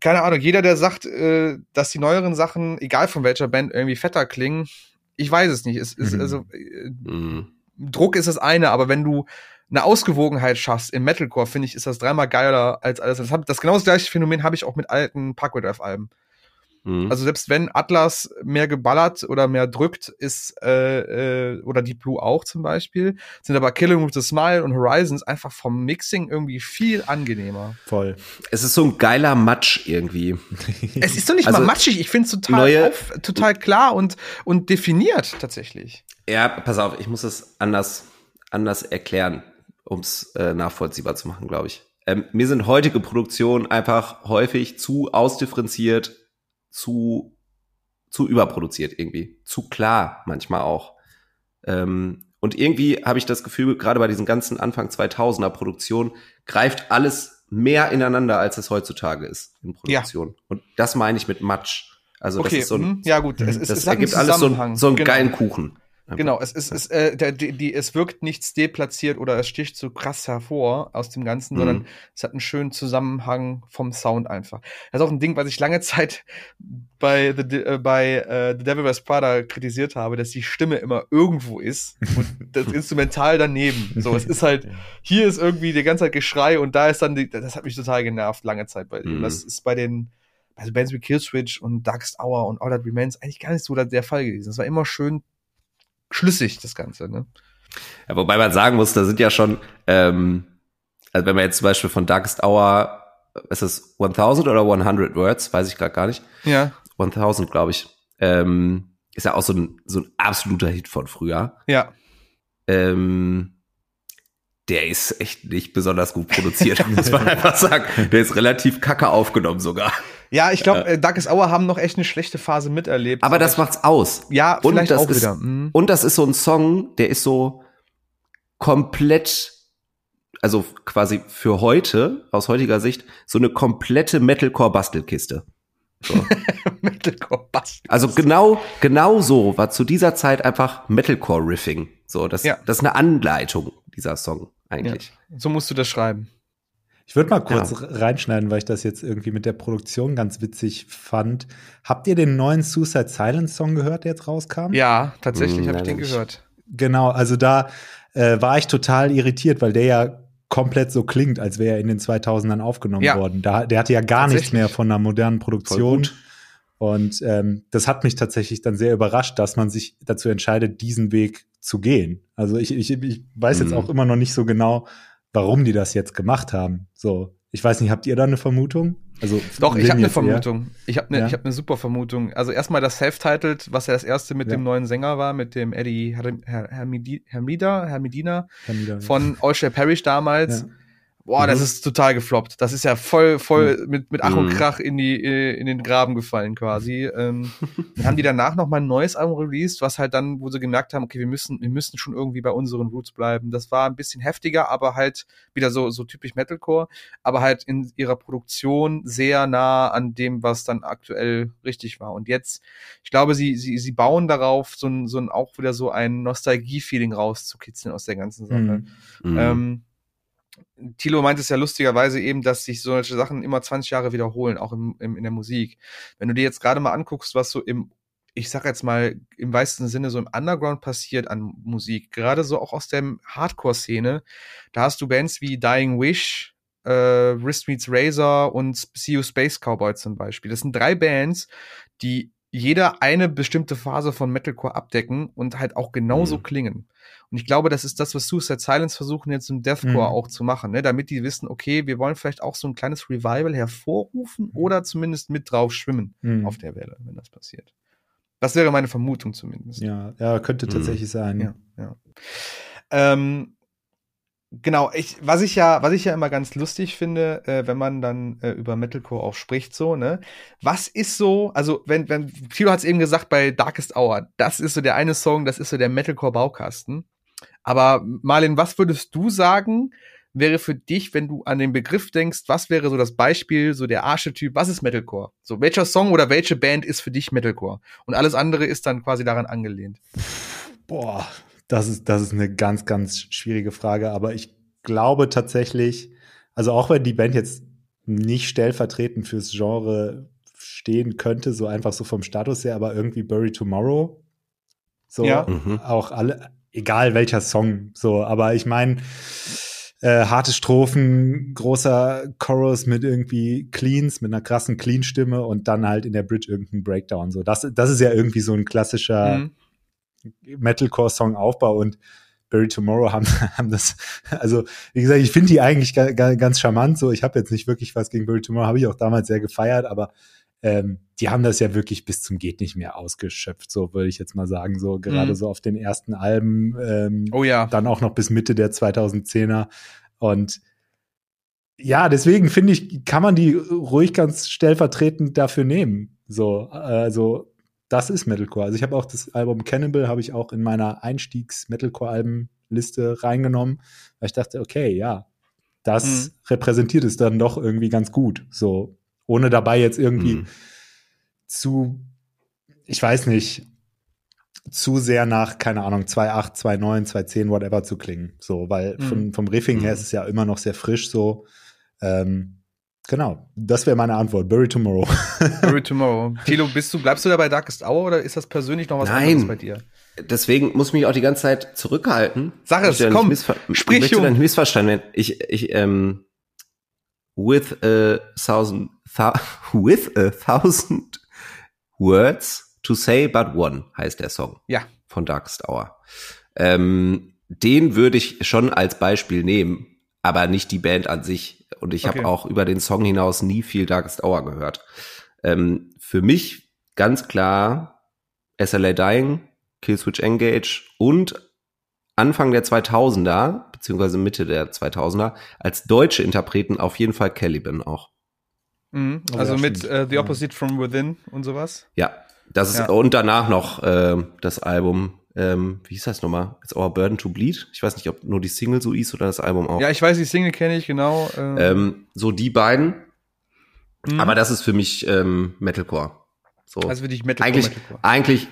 keine Ahnung, jeder, der sagt, äh, dass die neueren Sachen, egal von welcher Band, irgendwie fetter klingen, ich weiß es nicht. Es ist Mhm. also äh, Mhm. Druck ist das eine, aber wenn du eine Ausgewogenheit schaffst im Metalcore, finde ich, ist das dreimal geiler als alles. Das, hab, das genau das gleiche Phänomen habe ich auch mit alten Parkway Drive Alben. Mhm. Also selbst wenn Atlas mehr geballert oder mehr drückt, ist äh, äh, oder Deep Blue auch zum Beispiel, sind aber Killing with a Smile und Horizons einfach vom Mixing irgendwie viel angenehmer. Voll. es ist so ein geiler Matsch irgendwie. [LAUGHS] Es ist doch nicht Also, mal matschig, ich finde es total, neue- auf, total klar und, und definiert tatsächlich. Ja, pass auf, ich muss es anders, anders erklären, um es äh, nachvollziehbar zu machen, glaube ich. Ähm, mir sind heutige Produktionen einfach häufig zu ausdifferenziert, zu, zu überproduziert irgendwie. Zu klar manchmal auch. Ähm, und irgendwie habe ich das Gefühl, gerade bei diesen ganzen Anfang 2000er Produktionen greift alles mehr ineinander, als es heutzutage ist in Produktion. Und das meine ich mit Matsch. Also das okay, ist so ein, mhm, ja gut, es, es, das ergibt alles so, ein, so einen Genau. geilen Kuchen. Genau, es ist, es, äh, der, die, die, es wirkt nichts deplatziert oder es sticht so krass hervor aus dem Ganzen, Mhm. sondern es hat einen schönen Zusammenhang vom Sound einfach. Das ist auch ein Ding, was ich lange Zeit bei The, äh, bei äh, The Devil Wears Prada kritisiert habe, dass die Stimme immer irgendwo ist und [LAUGHS] das Instrumental daneben. So, es ist halt, hier ist irgendwie die ganze Zeit Geschrei und da ist dann, die, das hat mich total genervt lange Zeit bei dem. Mhm. Das ist bei den also Bands wie Killswitch und Darkest Hour und All That Remains eigentlich gar nicht so der Fall gewesen. Es war immer schön schlüssig, das Ganze, ne? Ja, wobei man sagen muss, da sind ja schon, ähm, also wenn man jetzt zum Beispiel von Darkest Hour, ist es 1000 oder 100 Words, weiß ich gerade gar nicht. Ja, 1000, glaube ich. Ähm, ist ja auch so ein, so ein absoluter Hit von früher. ja. Ähm, der ist echt nicht besonders gut produziert, [LAUGHS] muss man einfach sagen. Der ist relativ kacke aufgenommen sogar. Ja, ich glaube, äh, Darkest Hour haben noch echt eine schlechte Phase miterlebt. Aber das macht's aus. ja, Und vielleicht das auch ist, wieder. Mhm. Und das ist so ein Song, der ist so komplett, also quasi für heute, aus heutiger Sicht, so eine komplette Metalcore-Bastelkiste. So. [LAUGHS] Metalcore Bass. Also genau, genau so war zu dieser Zeit einfach Metalcore-Riffing. So, das, Ja. das ist eine Anleitung, dieser Song eigentlich. So musst du das schreiben. Ich würde mal kurz reinschneiden, weil ich das jetzt irgendwie mit der Produktion ganz witzig fand. Habt ihr den neuen Suicide Silence Song gehört, der jetzt rauskam? Ja, tatsächlich Hm, habe ich den gehört. Genau, also da äh, war ich total irritiert, weil der ja komplett so klingt, als wäre er in den 2000ern aufgenommen Ja. worden. Da, der hatte ja gar nichts mehr von einer modernen Voll Produktion. gut. Und ähm, das hat mich tatsächlich dann sehr überrascht, dass man sich dazu entscheidet, diesen Weg zu gehen. Also ich, ich, ich weiß jetzt Mhm. auch immer noch nicht so genau, warum die das jetzt gemacht haben. So, ich weiß nicht, habt ihr da eine Vermutung? Also Doch, ich habe eine jetzt eher? Vermutung. Ich habe eine Ja. ich hab ne super Vermutung. Also erstmal das Self-Titled, was ja das erste mit Ja. dem neuen Sänger war, mit dem Eddie Hermida, Hermidina Camila. von Ocean Parish damals. Ja. Boah, das Mhm. ist total gefloppt. Das ist ja voll, voll mit, mit Ach und Mhm. Krach in die, äh, in den Graben gefallen quasi. Ähm, dann haben die danach noch mal ein neues Album released, was halt dann, wo sie gemerkt haben, okay, wir müssen, wir müssen schon irgendwie bei unseren Roots bleiben. Das war ein bisschen heftiger, aber halt wieder so, so typisch Metalcore, aber halt in ihrer Produktion sehr nah an dem, was dann aktuell richtig war. Und jetzt, ich glaube, sie, sie, sie bauen darauf, so ein, so ein, auch wieder so ein Nostalgie-Feeling rauszukitzeln aus der ganzen Sache. Mhm. Mhm. Ähm, Thilo meint es ja lustigerweise eben, dass sich solche Sachen immer 20 Jahre wiederholen, auch im, im, in der Musik. Wenn du dir jetzt gerade mal anguckst, was so im, ich sag jetzt mal, im weitesten Sinne so im Underground passiert an Musik, gerade so auch aus der Hardcore-Szene, da hast du Bands wie Dying Wish, äh, Wrist Meets Razor und See You Space Cowboy zum Beispiel. Das sind drei Bands, die jeder eine bestimmte Phase von Metalcore abdecken und halt auch genauso Mhm. klingen. Und ich glaube, das ist das, was Suicide Silence versuchen jetzt im Deathcore Mhm. auch zu machen, ne? damit die wissen, okay, wir wollen vielleicht auch so ein kleines Revival hervorrufen oder zumindest mit drauf schwimmen Mhm. auf der Welle, wenn das passiert. Das wäre meine Vermutung zumindest. Ja, ja, könnte Mhm. tatsächlich sein. Ja, ja. Ähm, genau, ich, was ich ja, was ich ja immer ganz lustig finde, äh, wenn man dann äh, über Metalcore auch spricht, so, ne? Was ist so, also wenn, wenn, Tilo hat es eben gesagt bei Darkest Hour, das ist so der eine Song, das ist so der Metalcore-Baukasten. Aber Marlin, was würdest du sagen, wäre für dich, wenn du an den Begriff denkst, was wäre so das Beispiel, so der Archetyp, was ist Metalcore? So, welcher Song oder welche Band ist für dich Metalcore? Und alles andere ist dann quasi daran angelehnt. Boah, das ist, das ist eine ganz, ganz schwierige Frage, aber ich glaube tatsächlich, also auch wenn die Band jetzt nicht stellvertretend fürs Genre stehen könnte, so einfach so vom Status her, aber irgendwie Bury Tomorrow. So, Ja. Mhm. auch alle, egal welcher Song, so, aber ich meine, äh, harte Strophen, großer Chorus mit irgendwie Cleans, mit einer krassen Clean-Stimme und dann halt in der Bridge irgendein Breakdown. So, das, das ist ja irgendwie so ein klassischer Mhm. Metalcore-Song-Aufbau und Bury Tomorrow haben, [LAUGHS] haben das, also wie gesagt, ich finde die eigentlich ga, ga, ganz charmant. So, ich habe jetzt nicht wirklich was gegen Bury Tomorrow, habe ich auch damals sehr gefeiert, aber ähm, die haben das ja wirklich bis zum geht nicht mehr ausgeschöpft, so würde ich jetzt mal sagen, so gerade Mhm. so auf den ersten Alben, ähm, Oh ja. dann auch noch bis Mitte der 2010er und ja, deswegen finde ich, kann man die ruhig ganz stellvertretend dafür nehmen. So, also das ist Metalcore. Also ich habe auch das Album Cannibal habe ich auch in meiner Einstiegs-Metalcore-Alben-Liste reingenommen, weil ich dachte, okay, ja, das Mhm. repräsentiert es dann doch irgendwie ganz gut. So, ohne dabei jetzt irgendwie Mhm. zu, ich weiß nicht, zu sehr nach, keine Ahnung, 2.8, 2.9, 2.10, whatever zu klingen. So, weil Mhm. von, vom Riffing her Mhm. ist es ja immer noch sehr frisch so. Ähm, genau, das wäre meine Antwort. Bury Tomorrow. [LAUGHS] Bury Tomorrow. Tilo, bist du, bleibst du da bei Darkest Hour oder ist das persönlich noch was Nein. anderes bei dir? Deswegen muss ich mich auch die ganze Zeit zurückhalten. Sag es, komm, missver- sprich, Ich möchte dann missverstanden werden. Ich, ich, ähm, with a thousand, thou [LAUGHS] with a thousand words to say but one heißt der Song. Ja. Von Darkest Hour. Ähm, den würde ich schon als Beispiel nehmen, aber nicht die Band an sich. Und ich Okay. habe auch über den Song hinaus nie viel Darkest Hour gehört. Ähm, für mich ganz klar SLA Dying, Killswitch Engage und Anfang der 2000er, beziehungsweise Mitte der 2000er, als deutsche Interpreten auf jeden Fall Caliban auch. Mhm. Oh, Also ja, mit äh, The Ja. Opposite from Within und sowas. Ja, das ist, Ja. und danach noch ähm, das Album, ähm, wie hieß das nochmal? It's Our Burden to Bleed. Ich weiß nicht, ob nur die Single so ist oder das Album auch. Ja, ich weiß, die Single kenne ich, genau. ähm, ähm, so die beiden. mhm. Aber das ist für mich ähm, Metalcore. So. also für dich Metalcore, eigentlich, Metalcore. eigentlich,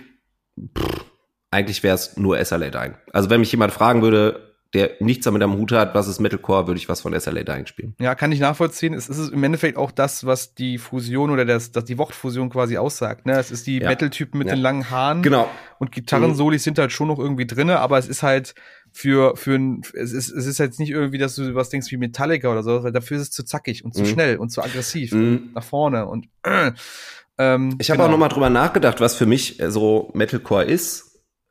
pff, eigentlich wäre es nur SLA Dying. Also wenn mich jemand fragen würde, der nichts damit am Hut hat, was ist Metalcore, würde ich was von SLA Dying spielen. Ja, kann ich nachvollziehen. Es ist im Endeffekt auch das, was die Fusion oder das, das die Wortfusion quasi aussagt. Ne? Es ist die Ja. Metal-Typen mit Ja. den langen Haaren. Genau. Und Gitarrensolis sind halt schon noch irgendwie drinne, aber es ist halt für, für ein, es ist, es ist jetzt nicht irgendwie, dass du was denkst wie Metallica oder so, weil dafür ist es zu zackig und zu Mhm. schnell und zu aggressiv Mhm. nach vorne und äh. Ähm, Ich habe genau. auch noch mal drüber nachgedacht, was für mich äh, so Metalcore ist,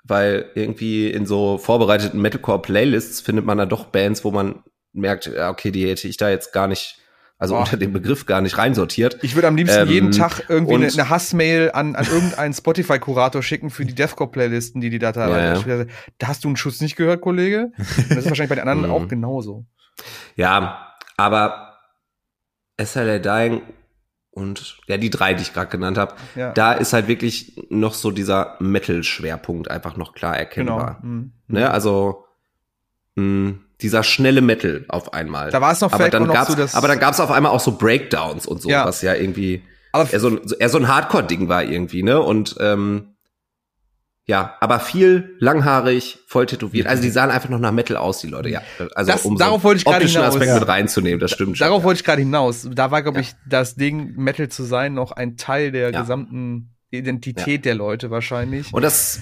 weil irgendwie in so vorbereiteten Metalcore-Playlists findet man da doch Bands, wo man merkt, ja, okay, die hätte ich da jetzt gar nicht, also Boah. unter dem Begriff gar nicht reinsortiert. Ich würde am liebsten Ähm, jeden Tag irgendwie eine, eine Hassmail an, an irgendeinen Spotify-Kurator schicken für die Deathcore-Playlisten, die die da teilweise. Ja, Da hast du einen Schuss nicht gehört, Kollege? Und das ist wahrscheinlich bei den anderen [LAUGHS] Mhm. auch genauso. Ja, aber SLA Dying und ja, die drei, die ich gerade genannt habe, Ja, da ist halt wirklich noch so dieser Metal-Schwerpunkt einfach noch klar genau. erkennbar. Mhm. Ne, also mh, dieser schnelle Metal auf einmal. Da war es noch aber dann gab's, so, dass- aber dann gab's auf einmal auch so Breakdowns und so, Ja. was ja irgendwie Aber eher so, ein- eher so ein Hardcore-Ding war irgendwie, ne? Und ähm, ja, aber viel langhaarig, voll tätowiert. Also die sahen einfach noch nach Metal aus, die Leute, ja. Also Das- um darauf so wollte ich gerade optischen hinaus. Aspekt Ja. mit reinzunehmen, das stimmt schon. Darauf ja. wollte ich gerade hinaus. Da war, glaube ich, das Ding, Metal zu sein, noch ein Teil der Ja. gesamten Identität der Leute wahrscheinlich. Und das,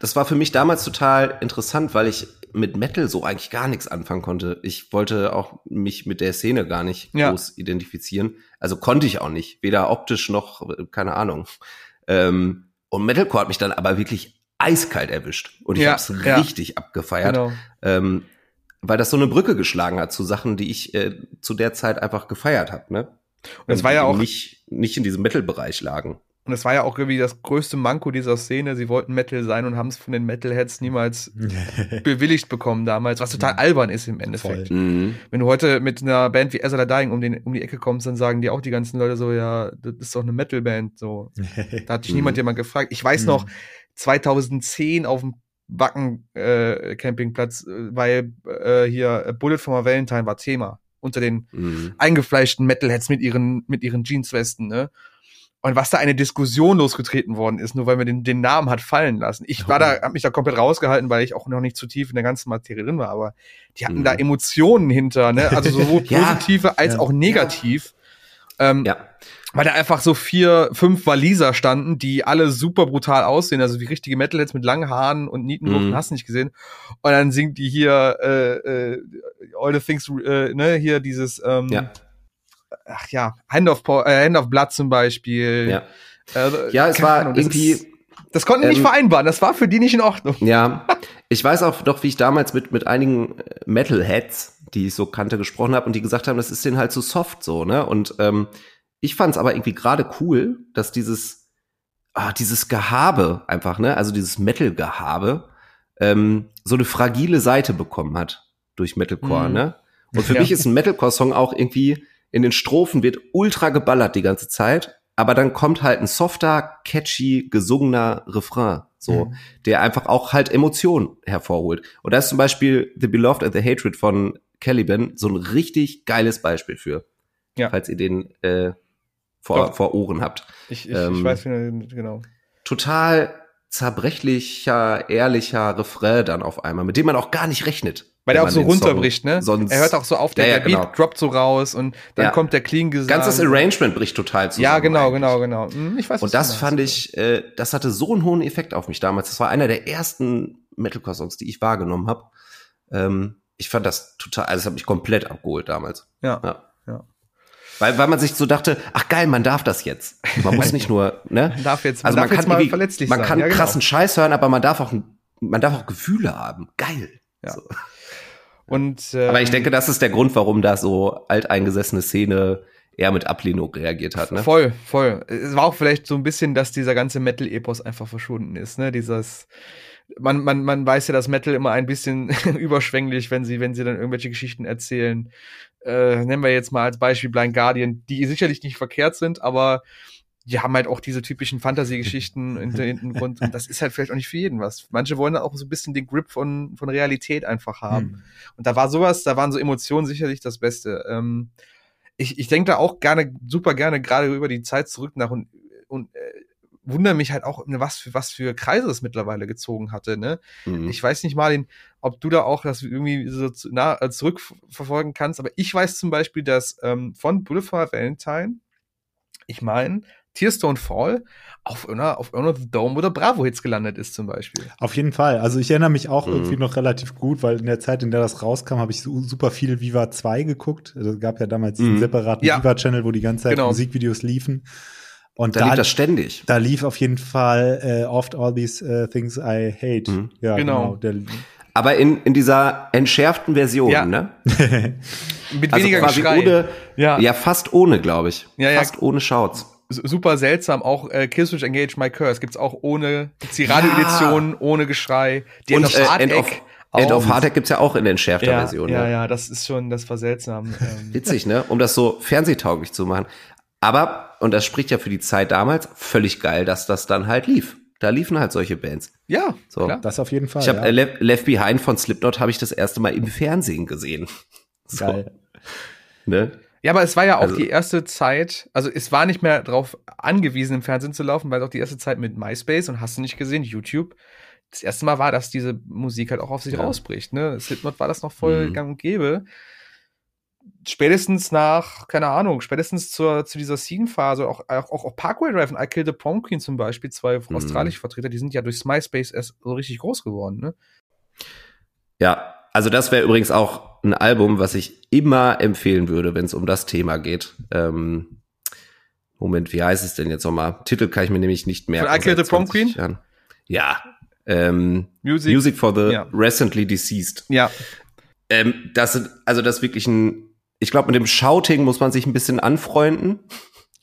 das war für mich damals total interessant, weil ich mit Metal so eigentlich gar nichts anfangen konnte. Ich wollte auch mich mit der Szene gar nicht Ja. groß identifizieren. Also konnte ich auch nicht, weder optisch noch, äh, keine Ahnung. Ähm, und Metalcore hat mich dann aber wirklich eiskalt erwischt. Und ich Ja, hab's ja. richtig abgefeiert. genau. Ähm, weil das so eine Brücke geschlagen hat zu Sachen, die ich äh, zu der Zeit einfach gefeiert habe, ne? Und es war ja auch, nicht, nicht in diesem Metal-Bereich lagen. und es war ja auch irgendwie das größte Manko dieser Szene. Sie wollten Metal sein und haben es von den Metalheads niemals [LAUGHS] bewilligt bekommen damals, was total albern ist im Endeffekt. Mhm. Wenn du heute mit einer Band wie Ezra Dying um, den, um die Ecke kommst, dann sagen die auch die ganzen Leute so, ja, das ist doch eine Metalband. So, [LAUGHS] da hat sich Mhm. niemand jemand gefragt. Ich weiß Mhm. noch, 2010 auf dem Wacken äh, Campingplatz, äh, weil äh, hier äh, Bullet for my Valentine war Thema unter den Mhm. eingefleischten Metalheads mit ihren mit ihren Jeanswesten, ne? Und was da eine Diskussion losgetreten worden ist, nur weil man den, den Namen hat fallen lassen. Ich war da, [LAUGHS] hab mich da komplett rausgehalten, weil ich auch noch nicht zu tief in der ganzen Materie drin war, aber die hatten Mhm. da Emotionen hinter, ne? Also sowohl [LAUGHS] Ja. positive als Ja. auch negativ. Ähm, Ja. Weil da einfach so vier, fünf Waliser standen, die alle super brutal aussehen, also wie richtige Metalheads mit langen Haaren und Nietenluft, Mhm. hast du nicht gesehen. Und dann singt die hier äh, äh, All the Things, äh, ne, hier dieses, ähm, Ja. ach ja, Hand of, Po- äh, Hand of Blood zum Beispiel. Ja. Äh, Ja, es war Ahnung, das irgendwie, Ist, das konnten die nicht ähm, vereinbaren, das war für die nicht in Ordnung. ja, ich weiß auch noch, wie ich damals mit, mit einigen äh, Metalheads, die ich so kannte, gesprochen habe und die gesagt haben, das ist denen halt so soft so, ne? Und ähm, ich fand es aber irgendwie gerade cool, dass dieses, ah, dieses Gehabe einfach, ne? Also dieses Metal-Gehabe, ähm, so eine fragile Seite bekommen hat durch Metalcore, Mhm. ne? Und für Ja. mich ist ein Metalcore-Song auch irgendwie in den Strophen wird ultra geballert die ganze Zeit, aber dann kommt halt ein softer, catchy, gesungener Refrain, so, Mhm. der einfach auch halt Emotionen hervorholt. Und da ist zum Beispiel The Beloved and the Hatred von Caliban so ein richtig geiles Beispiel für. Ja. Falls ihr den äh, vor, Doch. vor Ohren habt. Ich, ich, ähm, ich weiß, genau. Total zerbrechlicher, ehrlicher Refrain dann auf einmal, mit dem man auch gar nicht rechnet. Weil der auch so den Song runterbricht, ne? Sonst, er hört auch so auf, der, Ja, ja, der Beat genau. droppt so raus und dann Ja. kommt der Clean Gesang. ganzes Arrangement bricht total zusammen. Ja, genau, eigentlich. genau, genau. Hm, Ich weiß, Und das fand ich, äh, das hatte so einen hohen Effekt auf mich damals. Das war einer der ersten Metalcore-Songs, die ich wahrgenommen habe. Ähm, ich fand das total, also es hat mich komplett abgeholt damals. Ja. Ja. Weil, weil man sich so dachte, ach geil, man darf das jetzt. Man muss nicht nur, ne? Man darf jetzt, man Also darf man kann jetzt mal verletzlich man sein. kann ja, genau. krassen Scheiß hören, aber man darf auch, man darf auch Gefühle haben. Geil. Ja. So. Und, ähm, Aber ich denke, das ist der Grund, warum da so alteingesessene Szene eher mit Ablehnung reagiert hat, ne? Voll, voll. Es war auch vielleicht so ein bisschen, dass dieser ganze Metal-Epos einfach verschwunden ist, ne? Dieses, man, man, man weiß ja, dass Metal immer ein bisschen [LAUGHS] überschwänglich, wenn sie, wenn sie dann irgendwelche Geschichten erzählen. Äh, nennen wir jetzt mal als Beispiel Blind Guardian, die sicherlich nicht verkehrt sind, aber die haben halt auch diese typischen Fantasy-Geschichten [LAUGHS] in der Hintergrund und das ist halt vielleicht auch nicht für jeden was. Manche wollen auch so ein bisschen den Grip von, von Realität einfach haben. Hm. Und da war sowas, da waren so Emotionen sicherlich das Beste. Ähm, ich ich denke da auch gerne, super gerne gerade über die Zeit zurück nach und, und äh, wundere mich halt auch, ne, was für, was für Kreise es mittlerweile gezogen hatte, ne? Mhm. Ich weiß nicht, Martin, ob du da auch das irgendwie so zu, na, äh, zurückverfolgen kannst, aber ich weiß zum Beispiel, dass ähm, von my Valentine, ich meine, Tears Don't Fall auf einer, auf einer The Dome oder Bravo-Hits gelandet ist zum Beispiel. Auf jeden Fall. Also ich erinnere mich auch Mhm. irgendwie noch relativ gut, weil in der Zeit, in der das rauskam, habe ich su super viel Viva 2 geguckt. Also Es gab ja damals Mhm. einen separaten Ja. Viva-Channel, wo die ganze Zeit Genau. Musikvideos liefen. Und Da, lief das ständig. da lief auf jeden Fall äh, oft all these uh, things I hate. Mhm. Ja, Genau. genau. Aber in, in dieser entschärften Version, Ja. ne? [LAUGHS] Mit Also weniger quasi Geschrei. ohne, Ja. ja. fast ohne, glaube ich. Ja, ja. Fast ohne Shouts. Super seltsam. Auch äh, Killswitch Engage My Curse gibt's auch ohne, gibt's die Radio-Edition ohne Geschrei. Die Und End of äh, Hard End of, Egg End auch. of Hard Egg gibt's ja auch in entschärfter ja, Version. ja, ne? ja, das ist schon, das war seltsam. Ähm, Witzig, ne? Um das so fernsehtauglich zu machen. Aber, und das spricht ja für die Zeit damals, völlig geil, dass das dann halt lief. Da liefen halt solche Bands. ja, So. klar. das auf jeden Fall. Ich habe ja. äh, Left, Left Behind von Slipknot habe ich das erste Mal im Fernsehen gesehen. [LAUGHS] So, Geil. ne? Ja, aber es war ja auch Also- die erste Zeit, also es war nicht mehr darauf angewiesen, im Fernsehen zu laufen, weil es auch die erste Zeit mit MySpace und hast du nicht gesehen, YouTube. Das erste Mal war, dass diese Musik halt auch auf sich Ja. rausbricht. Ne? Slipknot war das noch voll Mhm. gang und gäbe. Spätestens nach, keine Ahnung, spätestens zur, zu dieser Scene-Phase, auch, auch, auch Parkway Drive und I Killed the Prom Queen zum Beispiel, zwei Mhm. australische Vertreter, die sind ja durchs MySpace erst so richtig groß geworden. Ne? Ja, also das wäre übrigens auch ein Album, was ich immer empfehlen würde, wenn es um das Thema geht. Ähm, Moment, wie heißt es denn jetzt nochmal? Titel kann ich mir nämlich nicht merken. I Killed the Prom 20 Queen? Jahren. Ja. Ähm, Music. Music for the Ja. Recently Deceased. Ja, Ähm, das sind, also das ist wirklich ein, ich glaube, mit dem Shouting muss man sich ein bisschen anfreunden.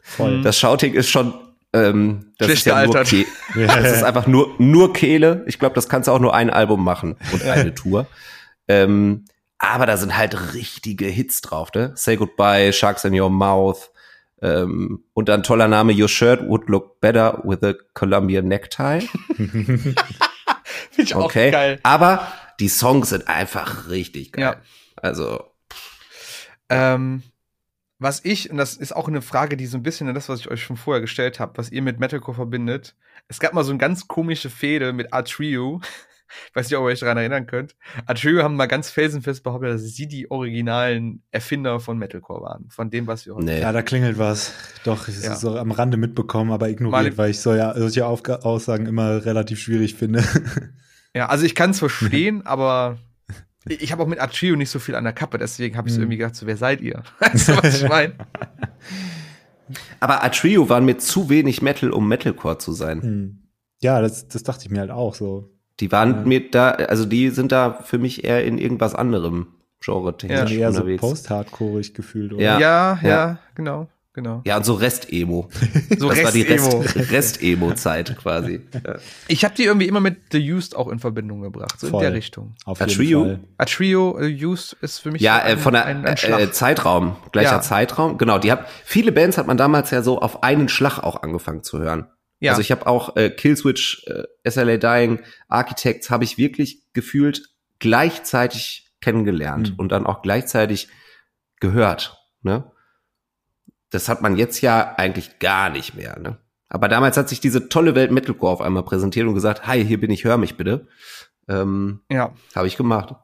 Voll. Das Shouting ist schon, ähm, das Schlecht ist ja nur gealtert. Ke [LAUGHS] das ist einfach nur, nur Kehle. Ich glaube, das kannst du auch nur ein Album machen und eine Tour. Ähm, aber da sind halt richtige Hits drauf, ne? Say Goodbye, Sharks in Your Mouth. Ähm, und dann toller Name, Your Shirt would look better with a Colombian Necktie. [LAUGHS] finde ich auch Okay. geil. Aber die Songs sind einfach richtig geil. Ja. Also, Ähm, was ich, und das ist auch eine Frage, die so ein bisschen an das, was ich euch schon vorher gestellt habe, was ihr mit Metalcore verbindet. Es gab mal so eine ganz komische Fehde mit Atrio. [LAUGHS] Ich weiß nicht, ob ihr euch daran erinnern könnt. Atrio haben mal ganz felsenfest behauptet, dass sie die originalen Erfinder von Metalcore waren. Von dem, was wir heute. nee. Ja, da klingelt was. Doch, ich Ja. so am Rande mitbekommen, aber ignoriert, Mal- weil ich so, ja, solche Aufga Aussagen immer relativ schwierig finde. [LAUGHS] Ja, also ich kann es verstehen, aber ich habe auch mit Atrio nicht so viel an der Kappe, deswegen habe ich so Hm. irgendwie gedacht, so, wer seid ihr? [LAUGHS] Weißt du, was ich meine? Aber Atrio waren mir zu wenig Metal, um Metalcore zu sein. Hm. Ja, das, das dachte ich mir halt auch so. Die waren Ja. mir da, also die sind da für mich eher in irgendwas anderem Genre Ja. Ja, technisch eher so unterwegs. post-hardcoreig gefühlt, oder? Ja, ja, ja. genau, genau. ja, und so Rest-Emo. [LAUGHS] So das war die Rest-Emo. Rest- Rest-Emo-Zeit quasi. Ja. [LAUGHS] Ich habe die irgendwie immer mit The Used auch in Verbindung gebracht, so Voll. in der Richtung. Auf A jeden Trio? Fall. A Trio äh, Used ist für mich Ja, so äh, von der ein, ein äh, Zeitraum, gleicher Ja. Zeitraum. Genau, die hat viele Bands hat man damals ja so auf einen Schlag auch angefangen zu hören. ja. Also ich habe auch äh, Killswitch, äh, SLA Dying, Architects habe ich wirklich gefühlt gleichzeitig kennengelernt Mhm. und dann auch gleichzeitig gehört. Ne? Das hat man jetzt ja eigentlich gar nicht mehr. Ne? Aber damals hat sich diese tolle Welt Metalcore auf einmal präsentiert und gesagt, hi, hier bin ich, hör mich bitte. Ähm, ja. habe ich gemacht.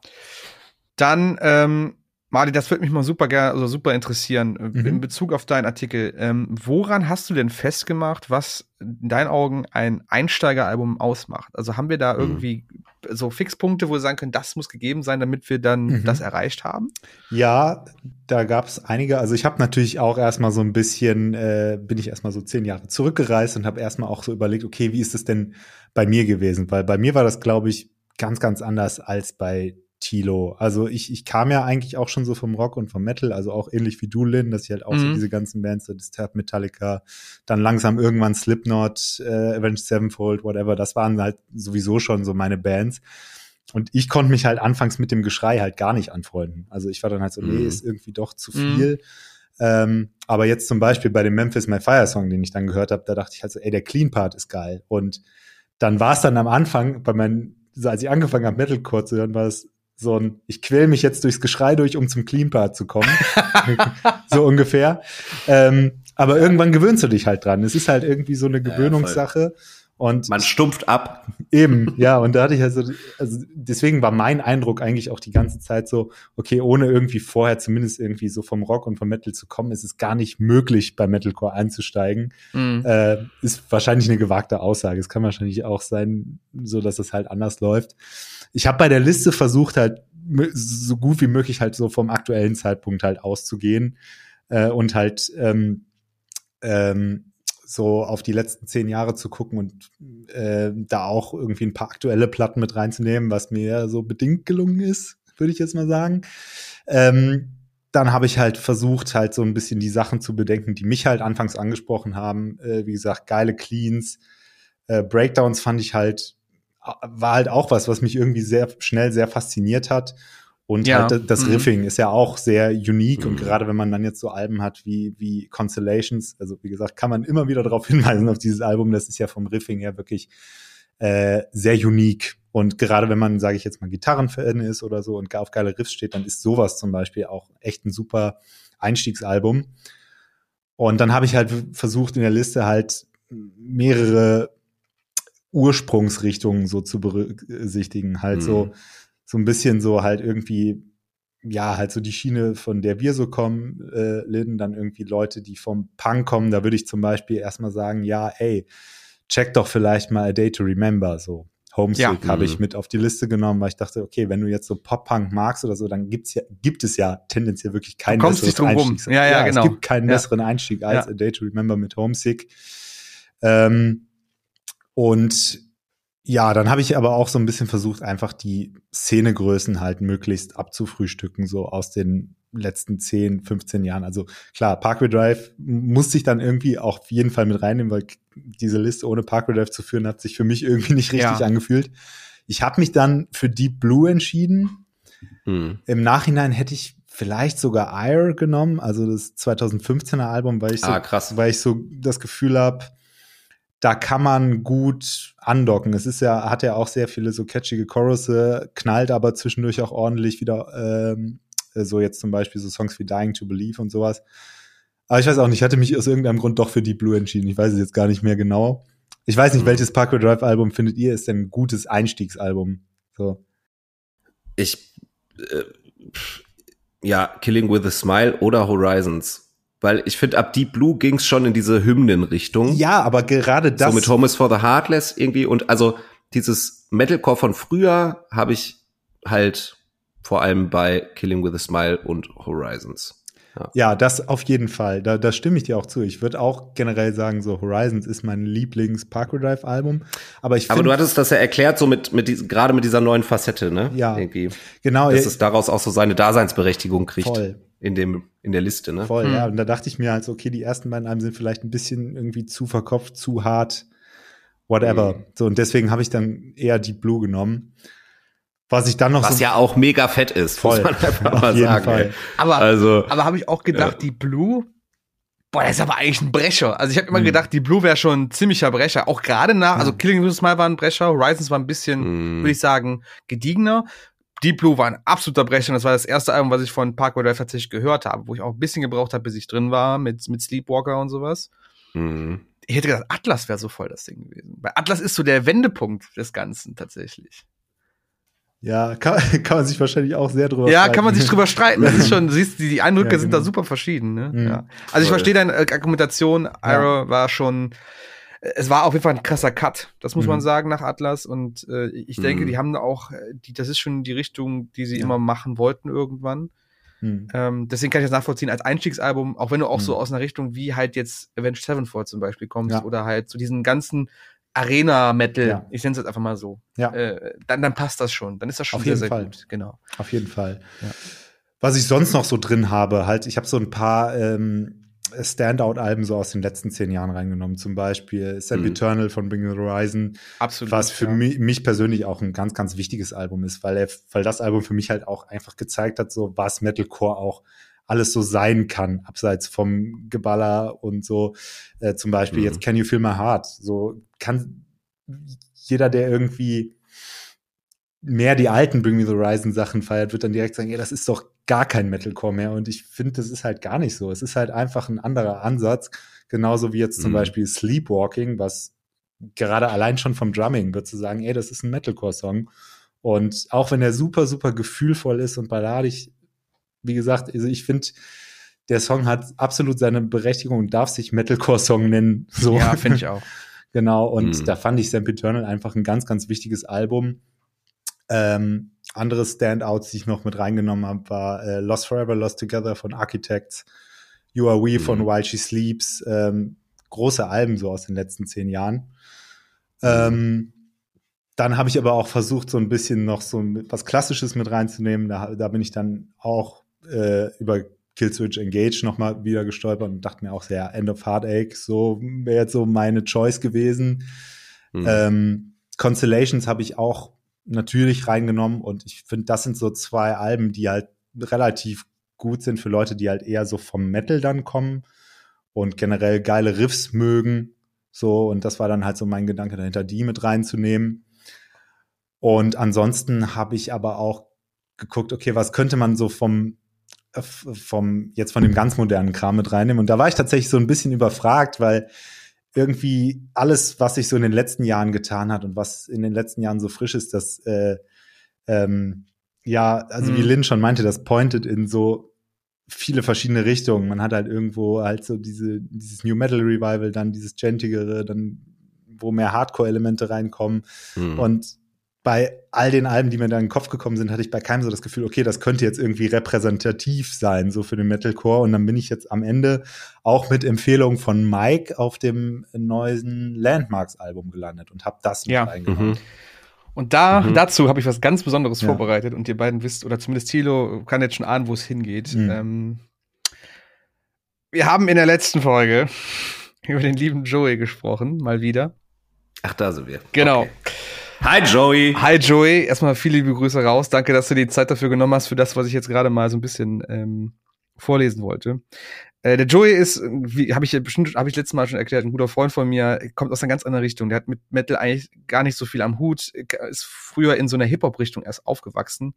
Dann, ähm, Mali, das würde mich mal super gerne, also super interessieren, äh, Mhm. in Bezug auf deinen Artikel. Ähm, woran hast du denn festgemacht, was in deinen Augen ein Einsteigeralbum ausmacht? Also haben wir da Mhm. irgendwie so Fixpunkte, wo wir sagen können, das muss gegeben sein, damit wir dann Mhm. das erreicht haben? Ja, da gab es einige. Also ich habe natürlich auch erstmal so ein bisschen, äh, bin ich erstmal so zehn Jahre zurückgereist und habe erstmal auch so überlegt, okay, wie ist es denn bei mir gewesen? Weil bei mir war das, glaube ich, ganz, ganz anders als bei Tilo. Also ich, ich kam ja eigentlich auch schon so vom Rock und vom Metal, also auch ähnlich wie du, Lynn, dass ich halt auch so Mhm. diese ganzen Bands, so Disturbed, Metallica, dann langsam irgendwann Slipknot, äh, Avenged Sevenfold, whatever, das waren halt sowieso schon so meine Bands. Und ich konnte mich halt anfangs mit dem Geschrei halt gar nicht anfreunden. Also ich war dann halt so, nee, Mhm. ist irgendwie doch zu Mhm. viel. Ähm, aber jetzt zum Beispiel bei dem Memphis My Fire Song, den ich dann gehört habe, da dachte ich halt so, ey, der Clean Part ist geil. Und dann war es dann am Anfang, bei meinen, so als ich angefangen habe, Metalcore zu hören, war es so ein, ich quäl mich jetzt durchs Geschrei durch, um zum Clean Part zu kommen. [LAUGHS] so ungefähr. Ähm, aber irgendwann gewöhnst du dich halt dran. Es ist halt irgendwie so eine. Gewöhnungssache. Und Man stumpft ab. Eben, ja, und da hatte ich also, also deswegen war mein Eindruck eigentlich auch die ganze Zeit so, okay, ohne irgendwie vorher zumindest irgendwie so vom Rock und vom Metal zu kommen, ist es gar nicht möglich, bei Metalcore einzusteigen. Mhm. Äh, ist wahrscheinlich eine gewagte Aussage. Es kann wahrscheinlich auch sein, so dass es halt anders läuft. Ich habe bei der Liste versucht, halt so gut wie möglich halt so vom aktuellen Zeitpunkt halt auszugehen äh, und halt ähm, ähm, so auf die letzten zehn Jahre zu gucken und äh, da auch irgendwie ein paar aktuelle Platten mit reinzunehmen, was mir so bedingt gelungen ist, würde ich jetzt mal sagen. Ähm, dann habe ich halt versucht, halt so ein bisschen die Sachen zu bedenken, die mich halt anfangs angesprochen haben. Äh, wie gesagt, geile Cleans. Äh, Breakdowns fand ich halt, war halt auch was, was mich irgendwie sehr schnell sehr fasziniert hat. Und Ja. halt das Mhm. Riffing ist ja auch sehr unique und Mhm. gerade wenn man dann jetzt so Alben hat wie, wie Constellations, also wie gesagt, kann man immer wieder darauf [LAUGHS] hinweisen auf dieses Album, das ist ja vom Riffing her wirklich äh, sehr unique. Und gerade wenn man, sage ich jetzt mal, Gitarrenfan ist oder so und auf geile Riffs steht, dann ist sowas zum Beispiel auch echt ein super Einstiegsalbum. Und dann habe ich halt versucht, in der Liste halt mehrere Ursprungsrichtungen so zu berücksichtigen. Halt so, Mhm. so ein bisschen so halt irgendwie, ja, halt so die Schiene, von der wir so kommen, äh, Lynn, dann irgendwie Leute, die vom Punk kommen. Da würde ich zum Beispiel erstmal sagen, ja, ey, check doch vielleicht mal A Day to Remember, so. Homesick Ja. habe Mhm. ich mit auf die Liste genommen, weil ich dachte, okay, wenn du jetzt so Pop-Punk magst oder so, dann gibt's ja, gibt es ja tendenziell wirklich keinen rum. Einstieg. Ja, ja, genau. Es gibt keinen Ja. besseren Einstieg als Ja. A Day to Remember mit Homesick. Ähm, und ja, dann habe ich aber auch so ein bisschen versucht, einfach die Szenegrößen halt möglichst abzufrühstücken, so aus den letzten 10, 15 Jahren. Also klar, Parkway Drive musste ich dann irgendwie auch auf jeden Fall mit reinnehmen, weil diese Liste ohne Parkway Drive zu führen, hat sich für mich irgendwie nicht richtig Ja. angefühlt. Ich habe mich dann für Deep Blue entschieden. Hm. Im Nachhinein hätte ich vielleicht sogar Ire genommen, also das 2015er Album, weil ich so, Ah, weil ich so das Gefühl habe, da kann man gut andocken. Es ist ja, hat ja auch sehr viele so catchige Chorusse, knallt aber zwischendurch auch ordentlich wieder, ähm, so jetzt zum Beispiel so Songs wie Dying to Believe und sowas. Aber ich weiß auch nicht, ich hatte mich aus irgendeinem Grund doch für Deep Blue entschieden. Ich weiß es jetzt gar nicht mehr genau. Ich weiß nicht, Mhm. welches Parkway Drive Album findet ihr ist denn ein gutes Einstiegsalbum? So. Ich, äh, ja, Killing with a Smile oder Horizons. Weil ich finde, ab Deep Blue ging's schon in diese Hymnenrichtung. Ja, aber gerade das. so mit Home is for the Heartless irgendwie. Und also dieses Metalcore von früher habe ich halt vor allem bei Killing with a Smile und Horizons. Ja, das auf jeden Fall. Da, da stimme ich dir auch zu. Ich würde auch generell sagen, so Horizons ist mein Lieblings-Parkway Drive-Album. Aber ich Aber du hattest das ja erklärt, so mit, mit diesem, gerade mit dieser neuen Facette, ne? Ja. Irgendwie. genau, Dass ja, es daraus auch so seine Daseinsberechtigung kriegt. voll, In dem, in der Liste, ne? voll, Hm. ja. Und da dachte ich mir halt so, okay, die ersten beiden Alben sind vielleicht ein bisschen irgendwie zu verkopft, zu hart, whatever. Mhm. So, und deswegen habe ich dann eher Deep Blue genommen. Was ich dann noch Was so ja auch mega fett ist, voll, muss man einfach mal sagen. Fall. Aber, Also, aber habe ich auch gedacht, Ja. die Blue, boah, das ist aber eigentlich ein Brecher. Also ich habe immer Mhm. gedacht, die Blue wäre schon ein ziemlicher Brecher. Auch gerade nach, also Ja. Killing a Smile war ein Brecher, Horizons war ein bisschen, mh, würde ich sagen, gediegener. Deep Blue war ein absoluter Brecher. und Das war das erste Album, was ich von Parkway Drive tatsächlich gehört habe, wo ich auch ein bisschen gebraucht habe, bis ich drin war mit, mit Sleepwalker und sowas. mh. Ich hätte gedacht, Atlas wäre so voll das Ding gewesen. Weil Atlas ist so der Wendepunkt des Ganzen tatsächlich. Ja, kann, [LAUGHS] kann man sich wahrscheinlich auch sehr drüber Ja, streiten. kann man sich drüber streiten. Das ist schon, [LAUGHS] siehst, die, die Eindrücke Ja, sind genau. da super verschieden. Ne? Mhm. Ja. Also ich verstehe deine äh, Argumentation. Ira war schon, es war auf jeden Fall ein krasser Cut. Das muss Mhm. man sagen nach Atlas. Und äh, ich denke, Mhm. die haben da auch, äh, die, das ist schon die Richtung, die sie Ja. immer machen wollten irgendwann. Hm. Ähm, deswegen kann ich das nachvollziehen als Einstiegsalbum, auch wenn du auch Mhm. so aus einer Richtung wie halt jetzt Avenged Sevenfold zum Beispiel kommst Ja. oder halt zu diesen ganzen Arena-Metal, Ja. ich nenne es jetzt einfach mal so, Ja. äh, dann, dann passt das schon. Dann ist das schon Auf sehr, jeden sehr Fall. gut. Genau. Auf jeden Fall. Ja. Was ich sonst noch so drin habe, halt, ich habe so ein paar ähm, Standout-Alben so aus den letzten zehn Jahren reingenommen. Zum Beispiel Sam Mhm. Eternal von Bring the Horizon, Absolut. was für ja. mich, mich persönlich auch ein ganz, ganz wichtiges Album ist, weil, er, weil das Album für mich halt auch einfach gezeigt hat, so was Metalcore auch alles so sein kann, abseits vom Geballer und so. Äh, zum Beispiel Mhm. jetzt Can You Feel My Heart? So kann jeder, der irgendwie mehr die alten Bring Me the Horizon Sachen feiert, wird dann direkt sagen, ja, das ist doch gar kein Metalcore mehr. Und ich finde, das ist halt gar nicht so. Es ist halt einfach ein anderer Ansatz. Genauso wie jetzt zum Mhm. Beispiel Sleepwalking, was gerade allein schon vom Drumming wird zu sagen, ey, das ist ein Metalcore-Song. Und auch wenn er super, super gefühlvoll ist und balladig, wie gesagt, also ich finde, der Song hat absolut seine Berechtigung und darf sich Metalcore-Song nennen. So. Ja, finde ich auch. [LAUGHS] Genau, und Mhm. da fand ich Sam Eternal einfach ein ganz, ganz wichtiges Album. Ähm, andere Standouts, die ich noch mit reingenommen habe, war äh, Lost Forever, Lost Together von Architects, You Are We von Mhm. While She Sleeps, ähm, große Alben so aus den letzten zehn Jahren. Ähm, dann habe ich aber auch versucht, so ein bisschen noch so was Klassisches mit reinzunehmen. Da, da bin ich dann auch äh, über Killswitch Engage nochmal wieder gestolpert und dachte mir auch sehr, End of Heartache, so wäre jetzt so meine Choice gewesen. Mhm. Ähm, Constellations habe ich auch natürlich reingenommen und ich finde, das sind so zwei Alben, die halt relativ gut sind für Leute, die halt eher so vom Metal dann kommen und generell geile Riffs mögen. So, und das war dann halt so mein Gedanke dahinter, die mit reinzunehmen. Und ansonsten habe ich aber auch geguckt, okay, was könnte man so vom äh, vom jetzt von dem ganz modernen Kram mit reinnehmen. Und da war ich tatsächlich so ein bisschen überfragt, weil irgendwie alles, was sich so in den letzten Jahren getan hat und was in den letzten Jahren so frisch ist, das äh, ähm, ja, also mhm. wie Lynn schon meinte, das pointet in so viele verschiedene Richtungen. Man hat halt irgendwo halt so diese, dieses New Metal Revival, dann dieses Gentigere, dann wo mehr Hardcore-Elemente reinkommen. Mhm. Und bei all den Alben, die mir da in den Kopf gekommen sind, hatte ich bei keinem so das Gefühl, okay, das könnte jetzt irgendwie repräsentativ sein, so für den Metalcore. Und dann bin ich jetzt am Ende auch mit Empfehlung von Mike auf dem neuen Landmarks-Album gelandet und habe das mit ja. reingenommen. Mhm. Und da, mhm. dazu habe ich was ganz Besonderes ja. vorbereitet und ihr beiden wisst, oder zumindest Thilo kann jetzt schon ahnen, wo es hingeht. Mhm. Ähm, wir haben in der letzten Folge [LAUGHS] über den lieben Joey gesprochen, mal wieder. Ach, da sind wir. Genau. Okay. Hi Joey. Hi Joey. Erstmal viele liebe Grüße raus. Danke, dass du die Zeit dafür genommen hast, für das, was ich jetzt gerade mal so ein bisschen ähm, vorlesen wollte. Äh, der Joey ist, wie habe ich bestimmt, habe ich letztes Mal schon erklärt, ein guter Freund von mir, kommt aus einer ganz anderen Richtung. Der hat mit Metal eigentlich gar nicht so viel am Hut, ist früher in so einer Hip-Hop-Richtung erst aufgewachsen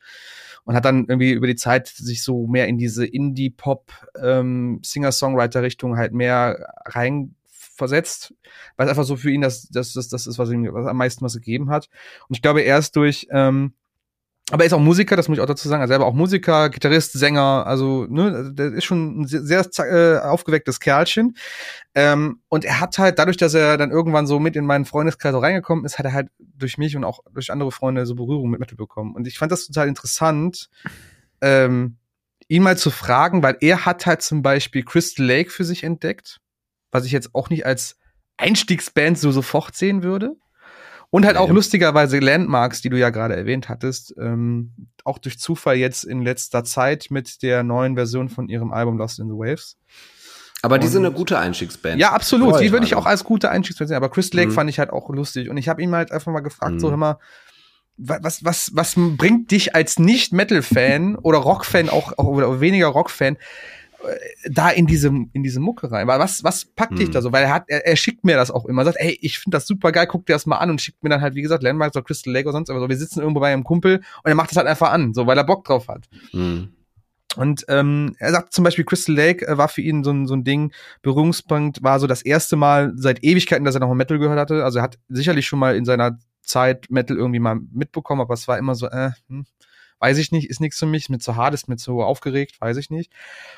und hat dann irgendwie über die Zeit sich so mehr in diese Indie-Pop, ähm, halt mehr rein versetzt, weil es einfach so für ihn das, das, das, das ist, was ihm was am meisten was gegeben hat. Und ich glaube, erst durch, ähm, aber er ist auch Musiker, das muss ich auch dazu sagen. Er selber auch Musiker, Gitarrist, Sänger, also ne, der ist schon ein sehr, sehr äh, aufgewecktes Kerlchen. Ähm, und er hat halt, dadurch, dass er dann irgendwann so mit in meinen Freundeskreis auch reingekommen ist, hat er halt durch mich und auch durch andere Freunde so Berührung mit Metal bekommen. Und ich fand das total interessant, ähm, ihn mal zu fragen, weil er hat halt zum Beispiel Crystal Lake für sich entdeckt was ich jetzt auch nicht als Einstiegsband so sofort sehen würde. Und halt auch ja. lustigerweise Landmarks, die du ja gerade erwähnt hattest, ähm, auch durch Zufall jetzt in letzter Zeit mit der neuen Version von ihrem Album Lost in the Waves. Aber die sind eine gute Einstiegsband. Ja, absolut. Die würde ich auch als gute Einstiegsband sehen. Aber Chris Lake mhm. fand ich halt auch lustig. Und ich habe ihn halt einfach mal gefragt, mhm. so mal, was, was, was bringt dich als Nicht-Metal-Fan oder Rock-Fan, auch, auch oder weniger Rock-Fan, da in diese, in diese Mucke rein. Weil was, was packt dich hm. da so? Weil er hat, er, er schickt mir das auch immer. Sagt, ey, ich finde das super geil, guck dir das mal an und schickt mir dann halt, wie gesagt, Landmarks oder Crystal Lake oder sonst was. So. Wir sitzen irgendwo bei einem Kumpel und er macht das halt einfach an, so, weil er Bock drauf hat. Hm. Und ähm, er sagt zum Beispiel, Crystal Lake äh, war für ihn so ein, so ein Ding, Berührungspunkt war so das erste Mal seit Ewigkeiten, dass er noch Metal gehört hatte. Also er hat sicherlich schon mal in seiner Zeit Metal irgendwie mal mitbekommen, aber es war immer so, äh, hm, weiß ich nicht, ist nichts für mich, ist mir zu hart, ist mir zu aufgeregt, weiß ich nicht.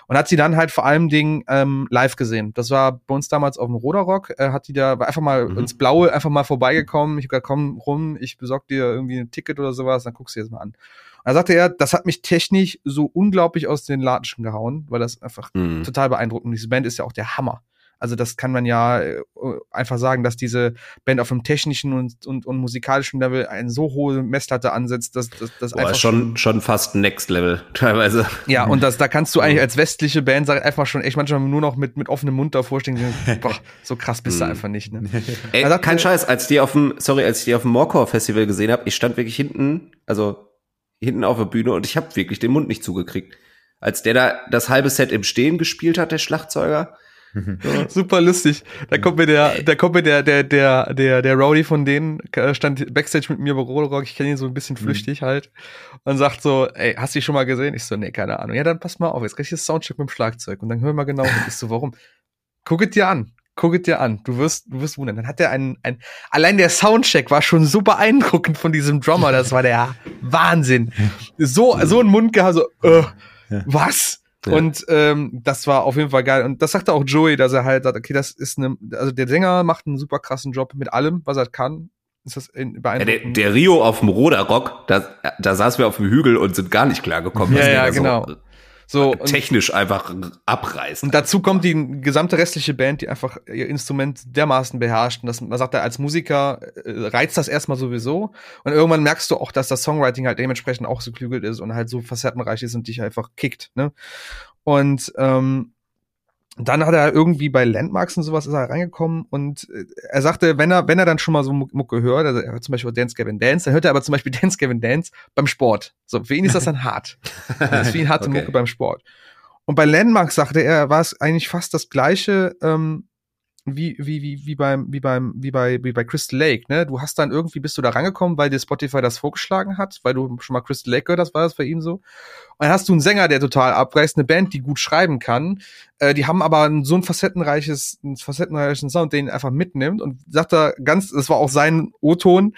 Und hat sie dann halt vor allem Dingen ähm, live gesehen. Das war bei uns damals auf dem Roderrock, äh, hat die da war einfach mal mhm. ins Blaue einfach mal vorbeigekommen. Ich hab gesagt, komm rum, ich besorg dir irgendwie ein Ticket oder sowas, dann guckst du jetzt mal an. Und da sagte er, das hat mich technisch so unglaublich aus den Latschen gehauen, weil das einfach mhm. total beeindruckend. Diese Band ist ja auch der Hammer. Also das kann man ja äh, einfach sagen, dass diese Band auf einem technischen und, und, und musikalischen Level eine so hohe Messlatte ansetzt, dass das einfach schon schon fast Next Level [LAUGHS] teilweise. Ja, und das da kannst du eigentlich als westliche Band einfach schon echt manchmal nur noch mit mit offenem Mund davor stehen. [LAUGHS] Boah, so krass bist du hm. einfach nicht. Ne? [LAUGHS] Ey, sagt, kein Scheiß, als die auf dem sorry, als ich die auf dem Morecore Festival gesehen habe, ich stand wirklich hinten, also hinten auf der Bühne und ich habe wirklich den Mund nicht zugekriegt. Als der da das halbe Set im Stehen gespielt hat, der Schlagzeuger, [LAUGHS] Super lustig. Da kommt mir der, da kommt mir der, der, der, der, der Rowdy von denen, äh, stand Backstage mit mir bei Rock, ich kenne ihn so ein bisschen mhm. flüchtig halt, und sagt so, ey, hast du dich schon mal gesehen? Ich so, nee, keine Ahnung. Ja, dann pass mal auf, jetzt krieg ich das Soundcheck mit dem Schlagzeug und dann hör mal genau. Ich so, warum? Guck es dir an. Guck es dir an. Du wirst, du wirst wundern. Dann hat er einen, ein, allein der Soundcheck war schon so beeindruckend von diesem Drummer. Das war der Wahnsinn. [LAUGHS] So, so ein Mund gehabt, so, äh, was? Und ähm, das war auf jeden Fall geil. Und das sagte auch Joey, dass er halt sagt, okay, das ist eine, also der Sänger macht einen super krassen Job mit allem, was er kann. Ist das beeindruckend? Ja, der, der Rio auf dem Roderrock, da, da saßen wir auf dem Hügel und sind gar nicht klargekommen. Ja, ja, genau. So So, und, Technisch einfach abreißen. und dazu kommt die gesamte restliche Band, die einfach ihr Instrument dermaßen beherrscht. Und das, man sagt, er, als Musiker äh, reizt das erstmal sowieso. Und irgendwann merkst du auch, dass das Songwriting halt dementsprechend auch so klügelt ist und halt so facettenreich ist und dich einfach kickt. Ne? Und ähm, dann hat er irgendwie bei Landmarks und sowas ist er reingekommen und äh, er sagte, wenn er, wenn er dann schon mal so Muck- Mucke hört, also er hört zum Beispiel Dance Gavin Dance, dann hört er aber zum Beispiel [LAUGHS] Dance Gavin Dance beim Sport. So, für ihn ist das dann hart. Das ist für ihn [LAUGHS] harte Okay. Mucke beim Sport. Und bei Landmarks sagte er, war es eigentlich fast das gleiche, ähm, wie, wie, wie, wie beim, wie beim, wie bei, wie bei Crystal Lake, ne? Du hast dann irgendwie bist du da rangekommen, weil dir Spotify das vorgeschlagen hat, weil du schon mal Crystal Lake gehört hast, war das bei ihm so? Und dann hast du einen Sänger, der total abreißt, eine Band, die gut schreiben kann, äh, die haben aber so ein facettenreiches, einen facettenreichen Sound, den einfach mitnimmt und sagt da ganz, das war auch sein O-Ton,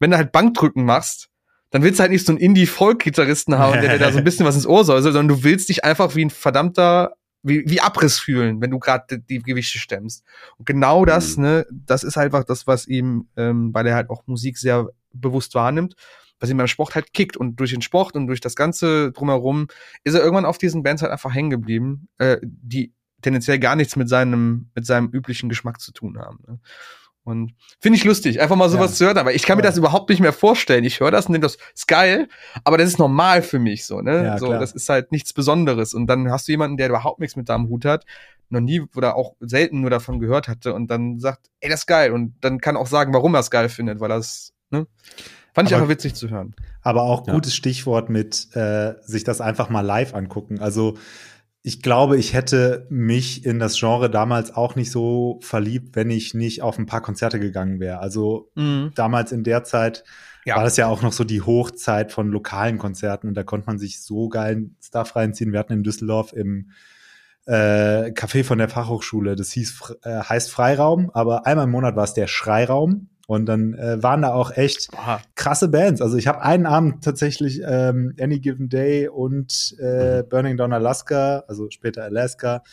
wenn du halt Bankdrücken machst, dann willst du halt nicht so einen Indie-Folk-Gitarristen haben, der dir da so ein bisschen was ins Ohr soll, sondern du willst dich einfach wie ein verdammter, wie, wie Abriss fühlen, wenn du gerade die, die Gewichte stemmst. Und genau das, Mhm. ne, das ist einfach das, was ihm, ähm, weil er halt auch Musik sehr bewusst wahrnimmt, was ihm beim Sport halt kickt. Und durch den Sport und durch das Ganze drumherum ist er irgendwann auf diesen Bands halt einfach hängen geblieben, äh, die tendenziell gar nichts mit seinem, mit seinem üblichen Geschmack zu tun haben. Ne? Und finde ich lustig, einfach mal sowas Ja. zu hören, aber ich kann mir das überhaupt nicht mehr vorstellen. Ich höre das und denke, das ist geil, aber das ist normal für mich so, ne? Ja, so, klar. das ist halt nichts Besonderes. Und dann hast du jemanden, der überhaupt nichts mit deinem Hut hat, noch nie oder auch selten nur davon gehört hatte und dann sagt, ey, das ist geil. Und dann kann auch sagen, warum er es geil findet, weil das, ne? Fand ich Aber- einfach witzig zu hören. Aber auch Ja. gutes Stichwort mit äh, sich das einfach mal live angucken. Also ich glaube, ich hätte mich in das Genre damals auch nicht so verliebt, wenn ich nicht auf ein paar Konzerte gegangen wäre. Also damals in der Zeit Ja. war das ja auch noch so die Hochzeit von lokalen Konzerten und da konnte man sich so geilen Stuff reinziehen. Wir hatten in Düsseldorf im äh, Café von der Fachhochschule, das hieß äh, heißt Freiraum, aber einmal im Monat war es der Schreiraum und dann äh, waren da auch echt Aha. krasse Bands. Also ich habe einen Abend tatsächlich ähm, Any Given Day und äh, Burning Down Alaska, also später Alaska,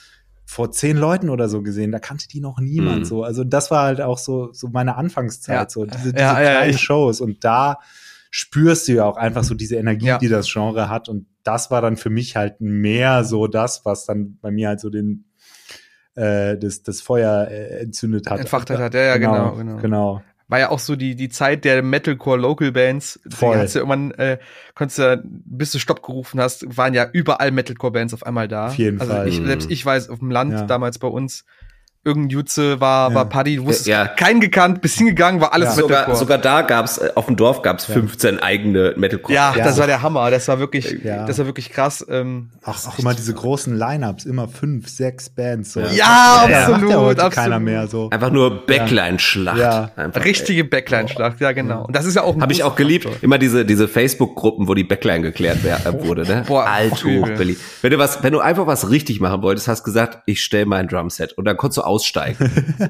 vor zehn Leuten oder so gesehen. Da kannte die noch niemand Mhm. so. Also das war halt auch so so meine Anfangszeit, Ja. so diese, diese Ja, ja, kleinen ich- Shows. Und da spürst du ja auch einfach so diese Energie, Ja. die das Genre hat. Und das war dann für mich halt mehr so das, was dann bei mir halt so den äh, das, das Feuer äh, entzündet hat. Entfacht hat, ja, ja, genau, genau. genau. War ja auch so die, die Zeit der Metalcore Local Bands. Voll. Hast du irgendwann, äh, konntest du, bis du Stopp gerufen hast, waren ja überall Metalcore Bands auf einmal da. Auf jeden also Fall. Ich, selbst ich weiß, auf dem Land Ja. damals bei uns, irgendein Jutze war, Ja. war Paddy, du wusstest, Ja. keinen gekannt, bis hingegangen, war alles Ja. Sogar, Metalcore. sogar da gab's, äh, auf dem Dorf gab's Ja. 15 eigene Metalcore. ja, Ja. das war der Hammer. Das war wirklich, Ja. das war wirklich krass. Ähm, Auch, auch immer diese großen Lineups, immer fünf, sechs Bands. So. Ja. Ja, Das macht absolut, ja heute absolut. keiner mehr so. Einfach nur Backline-Schlacht. Ja. Einfach, richtige Backline-Schlacht, ja, genau. Und das ist ja auch ein Habe ich auch geliebt. Faktor. Immer diese, diese Facebook-Gruppen, wo die Backline geklärt äh, wurde, ne? Boah, Alt hoch, Billy. Wenn du was, wenn du einfach was richtig machen wolltest, hast gesagt, ich stell mein Drumset und dann konntest du aussteigen. [LAUGHS]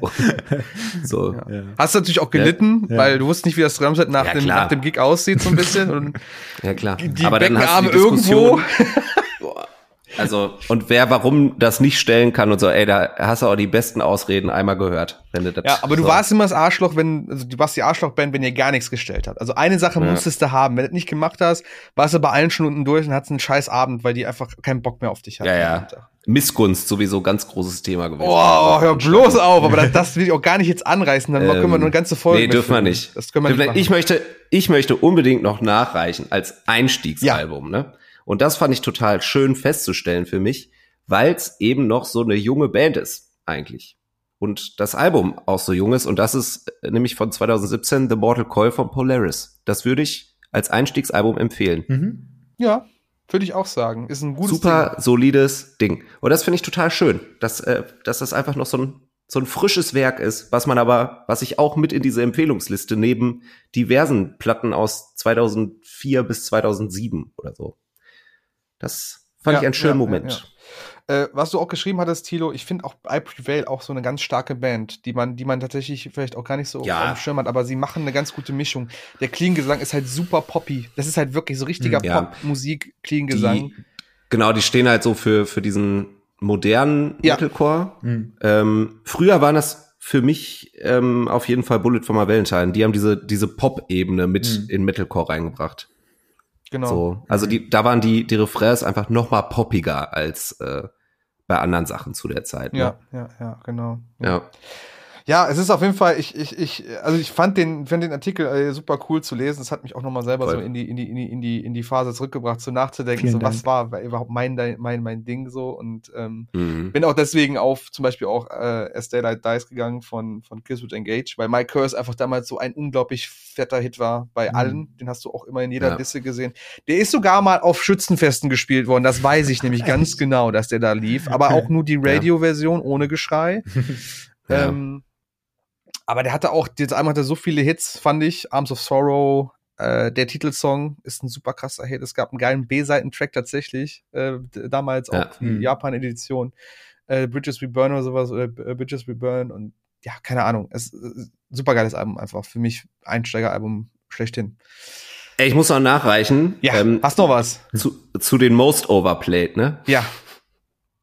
so. so. Ja. Hast du natürlich auch gelitten, Ja. weil du wusstest nicht, wie das Drumset nach, Ja, dem, nach dem Gig aussieht, so ein bisschen. Und [LAUGHS] Ja, klar. die Aber dann hast du die Diskussion. irgendwo. [LAUGHS] Also, und wer warum das nicht stellen kann und so, ey, da hast du auch die besten Ausreden einmal gehört. Wenn du das, Ja, aber du so. warst immer das Arschloch, wenn, also du warst die Arschlochband, wenn ihr gar nichts gestellt habt. Also eine Sache Ja. musstest du haben. Wenn du das nicht gemacht hast, warst du bei allen schon unten durch und hattest einen scheiß Abend, weil die einfach keinen Bock mehr auf dich hatten. Ja, ja. Missgunst sowieso ganz großes Thema gewesen. Oh, hör bloß auf, aber das, [LAUGHS] das will ich auch gar nicht jetzt anreißen, dann können wir Ähm, nur eine ganze Folge. Nee, dürfen wir nicht. Das können wir nicht machen. ich möchte, ich möchte unbedingt noch nachreichen als Einstiegsalbum, ne? Und das fand ich total schön festzustellen für mich, weil es eben noch so eine junge Band ist, eigentlich. Und das Album auch so jung ist, und das ist äh, nämlich von 2017 The Mortal Coil von Polaris. Das würde ich als Einstiegsalbum empfehlen. Mhm. ja, würde ich auch sagen. Ist ein gutes Super solides Ding. Und das finde ich total schön, dass, äh, dass das einfach noch so ein, so ein frisches Werk ist, was man aber, was ich auch mit in diese Empfehlungsliste neben diversen Platten aus 2004 bis 2007 oder so. Das fand Ja, ich einen schönen ja, Moment. ja, Äh, was du auch geschrieben hattest, Thilo, ich finde auch I Prevail auch so eine ganz starke Band, die man, die man tatsächlich vielleicht auch gar nicht so Ja. auf dem Schirm hat, aber sie machen eine ganz gute Mischung. Der Clean-Gesang ist halt super poppy. Das ist halt wirklich so richtiger Hm, Ja. Pop-Musik, Clean-Gesang. Die, genau, die stehen halt so für, für diesen modernen Ja. Metalcore. Mhm. Ähm, früher waren das für mich ähm, auf jeden Fall Bullet for my Valentine. Die haben diese, diese Pop-Ebene mit Mhm. in Metalcore reingebracht. Genau. So, also die, da waren die, die Refrains einfach noch mal poppiger als äh, bei anderen Sachen zu der Zeit. Ne? Ja, ja, ja, genau. ja. Ja, es ist auf jeden Fall, ich, ich, ich, also ich fand den, fand den Artikel äh, super cool zu lesen. Es hat mich auch nochmal selber Voll. so in die, in die, in die, in die, in die Phase zurückgebracht, so nachzudenken, Vielen so was Dank. war, war überhaupt mein, mein, mein Ding so und ähm, Mhm. bin auch deswegen auf zum Beispiel auch äh, As Daylight Dies gegangen von, von Kiss with Engage, weil My Curse einfach damals so ein unglaublich fetter Hit war bei Mhm. allen. Den hast du auch immer in jeder Ja. Liste gesehen. Der ist sogar mal auf Schützenfesten gespielt worden. Das weiß ich nämlich [LAUGHS] ganz genau, dass der da lief. Aber auch nur die Radio-Version ohne Geschrei. Ja. [LAUGHS] Ähm, aber der hatte auch, jetzt einmal hat er so viele Hits, fand ich. Arms of Sorrow, äh, der Titelsong ist ein super krasser Hit. Es gab einen geilen B-Seiten-Track tatsächlich, äh, damals Ja. auch die Mhm. Japan-Edition. Äh, Bridges We Burn oder sowas, oder äh, Bridges We Burn und ja, keine Ahnung. Es super geiles Album einfach. Für mich Einsteigeralbum schlechthin. Ey, Ich muss noch nachreichen. Ja, ähm, hast noch was? zu, zu den Most Overplayed, ne? Ja,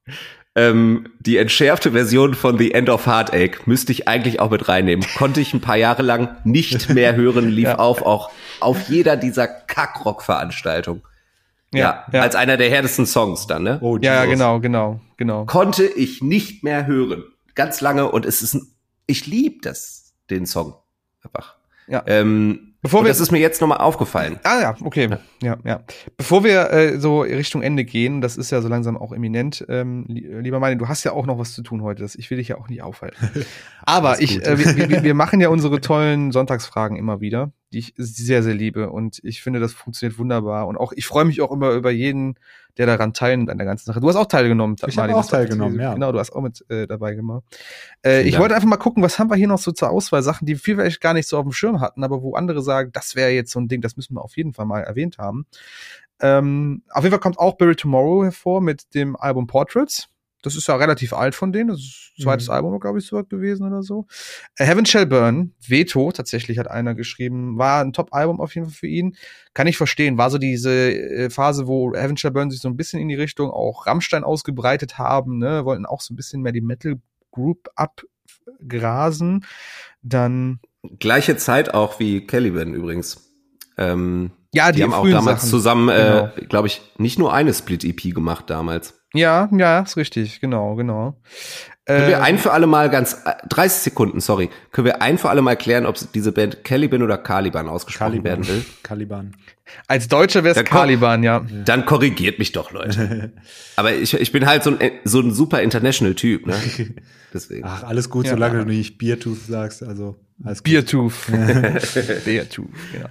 [LAUGHS] Ähm, die entschärfte Version von The End of Heartache müsste ich eigentlich auch mit reinnehmen. Konnte ich ein paar Jahre lang nicht [LAUGHS] mehr hören, lief Ja. auf auch auf jeder dieser Kackrock-Veranstaltungen. Ja, ja. als einer der härtesten Songs dann, ne? Oh, ja, genau, genau, genau. Konnte ich nicht mehr hören. Ganz lange und es ist ein, ich liebe das, den Song. Einfach. Ja. Ähm, Bevor und wir- das ist mir jetzt nochmal aufgefallen. Ah ja, okay. Ja, ja. Bevor wir äh, so Richtung Ende gehen, das ist ja so langsam auch eminent, ähm, li lieber Martin, du hast ja auch noch was zu tun heute. Das, ich will dich ja auch nicht aufhalten. [LAUGHS] Aber ich, äh, wir, wir, wir machen ja unsere tollen Sonntagsfragen immer wieder, die ich sehr, sehr liebe. Und ich finde, das funktioniert wunderbar. Und auch, ich freue mich auch immer über jeden, der daran teilnimmt an der ganzen Sache. Du hast auch teilgenommen, Ich habe auch teilgenommen, ja. Genau, du hast auch mit äh, dabei gemacht. Äh, ich wollte einfach mal gucken, was haben wir hier noch so zur Auswahl? Sachen, die wir vielleicht gar nicht so auf dem Schirm hatten, aber wo andere sagen, das wäre jetzt so ein Ding, das müssen wir auf jeden Fall mal erwähnt haben. Ähm, auf jeden Fall kommt auch Barry Tomorrow hervor mit dem Album Portraits. Das ist ja relativ alt von denen. Das ist das zweites Mhm. Album, glaube ich, so gewesen oder so. Äh, Heaven Shall Burn, Veto, tatsächlich hat einer geschrieben, war ein Top-Album auf jeden Fall für ihn. Kann ich verstehen. War so diese äh, Phase, wo Heaven Shall Burn sich so ein bisschen in die Richtung auch Rammstein ausgebreitet haben, ne? Wollten auch so ein bisschen mehr die Metal Group abgrasen. Dann, Gleiche Zeit auch wie Caliban übrigens. Ähm, ja, die, die, haben auch damals Sachen. zusammen, Genau. äh, glaube ich, nicht nur eine Split-EP gemacht damals. Ja, ja, ist richtig, genau, genau. Können wir Äh, ein für alle Mal ganz, äh, 30 Sekunden, sorry, können wir ein für alle Mal klären, ob diese Band Caliban oder Caliban ausgesprochen Caliban. werden will? Caliban. als Deutscher wäre es. Caliban, ja. Dann korrigiert mich doch, Leute. [LAUGHS] Aber ich, ich bin halt so ein, so ein super international Typ, ne? [LAUGHS] Deswegen. Ach, alles gut, Ja. solange du nicht Beertooth sagst. Also, alles gut. Beertooth. [LAUGHS] Beertooth, genau.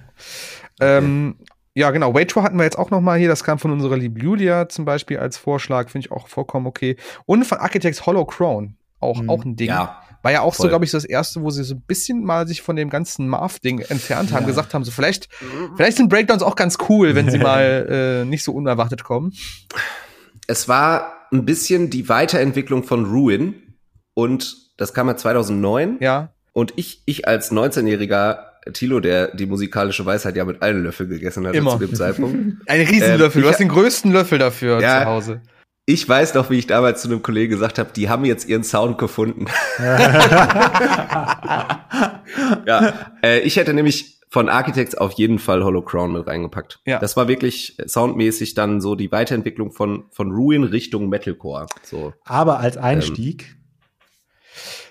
Ähm, ja, genau. Wait Tour hatten wir jetzt auch noch mal hier. Das kam von unserer lieben Julia zum Beispiel als Vorschlag. Finde ich auch vollkommen okay. Und von Architects Hollow Crown. Auch, Mhm. auch ein Ding. Ja, War ja auch so, voll. glaube ich, das erste, wo sie so ein bisschen mal sich von dem ganzen Marv-Ding entfernt haben, Ja. gesagt haben, so vielleicht, vielleicht sind Breakdowns auch ganz cool, wenn sie [LAUGHS] mal äh, nicht so unerwartet kommen. es war ein bisschen die Weiterentwicklung von Ruin und das kam ja 2009 Ja. und ich, ich als 19-jähriger Tilo, der die musikalische Weisheit ja mit allen Löffeln gegessen hat Immer. zu dem Zeitpunkt. [LAUGHS] Ein Riesenlöffel. Ähm, du hast den größten Löffel dafür Ja. zu Hause. Ich weiß noch, wie ich damals zu einem Kollegen gesagt habe, die haben jetzt ihren Sound gefunden. [LAUGHS] ja, äh, ich hätte nämlich von Architects auf jeden Fall Hollow Crown mit reingepackt. Ja. Das war wirklich soundmäßig dann so die Weiterentwicklung von, von Ruin Richtung Metalcore. So. Aber als Einstieg,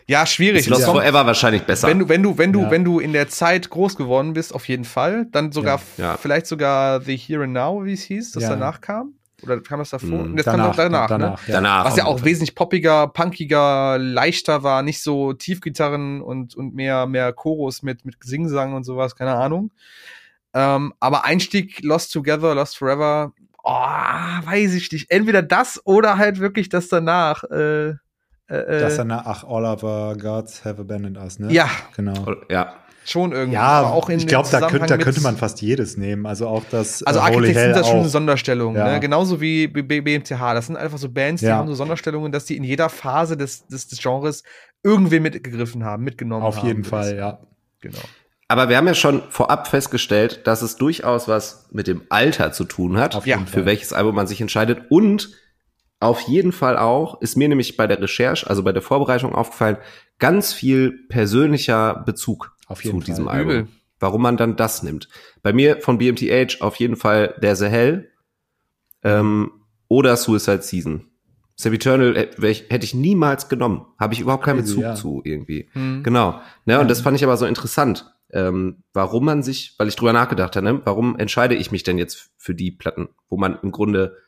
Ja, schwierig. Lost kommt- Forever wahrscheinlich besser. Wenn du, wenn du, wenn du, Ja. wenn du in der Zeit groß geworden bist, auf jeden Fall. Dann sogar, Ja. Ja. vielleicht sogar The Here and Now, wie es hieß, das Ja. danach kam. Oder kam das davor? Mhm. Und das kam danach, danach, ne? danach, ja. Danach. Was ja auch wesentlich poppiger, punkiger, leichter war, nicht so Tiefgitarren und, und mehr, mehr Chorus mit, mit Singsang und sowas, keine Ahnung. Ähm, aber Einstieg Lost Together, Lost Forever, oh, weiß ich nicht. Entweder das oder halt wirklich das danach. Äh, äh, Das äh, danach, ach, all of our gods have abandoned us, ne? ja, Genau. Ja. schon irgendwie. Ja, aber auch in ich glaube, da, könnte, da könnte man fast jedes nehmen. Also auch das Also äh, Holy Architects sind da schon eine. Sonderstellung, Ja. ne? genauso wie BMTH. Das sind einfach so Bands, die Ja. haben so Sonderstellungen, dass die in jeder Phase des, des, des Genres irgendwie mitgegriffen haben, mitgenommen Auf haben. jeden Fall, ja. Genau. Aber wir haben ja schon vorab festgestellt, dass es durchaus was mit dem Alter zu tun hat, Auf für Fall. welches Album man sich entscheidet. Und auf jeden Fall auch, ist mir nämlich bei der Recherche, also bei der Vorbereitung aufgefallen, ganz viel persönlicher Bezug Auf zu diesem Fall. Album. Übel. warum man dann das nimmt. Bei mir von BMTH auf jeden Fall There's a Hell ähm, oder Suicide Season. Eternal hätte ich niemals genommen. Habe ich überhaupt keinen Bezug ja. zu irgendwie. Mhm. Genau. Ne, und das fand ich aber so interessant. Ähm, warum man sich, weil ich drüber nachgedacht habe, ne, warum entscheide ich mich denn jetzt für die Platten, wo man im Grunde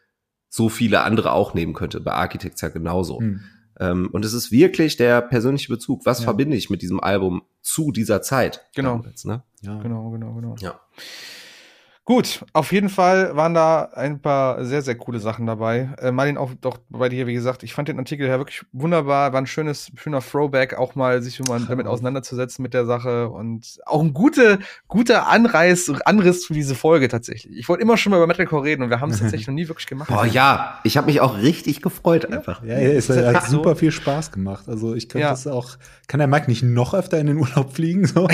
so viele andere auch nehmen könnte. Bei Architects ja genauso. Mhm. Ähm, und es ist wirklich der persönliche Bezug. Was ja. verbinde ich mit diesem Album zu dieser Zeit? Genau. Damals, ne? ja. Genau, genau, genau. Ja. Gut, auf jeden Fall waren da ein paar sehr, sehr coole Sachen dabei. Äh, Martin, auch doch bei dir, wie gesagt, ich fand den Artikel ja wirklich wunderbar, war ein schönes, schöner Throwback, auch mal sich mal damit auseinanderzusetzen mit der Sache und auch ein guter, guter Anreiß, Anriss für diese Folge tatsächlich. Ich wollte immer schon mal über Metalcore reden und wir haben es tatsächlich [LAUGHS] noch nie wirklich gemacht. Boah, ja, ich habe mich auch richtig gefreut einfach. Ja, ja es hat [LAUGHS] super viel Spaß gemacht. Also ich könnte ja. das auch, kann der Mike nicht noch öfter in den Urlaub fliegen? So?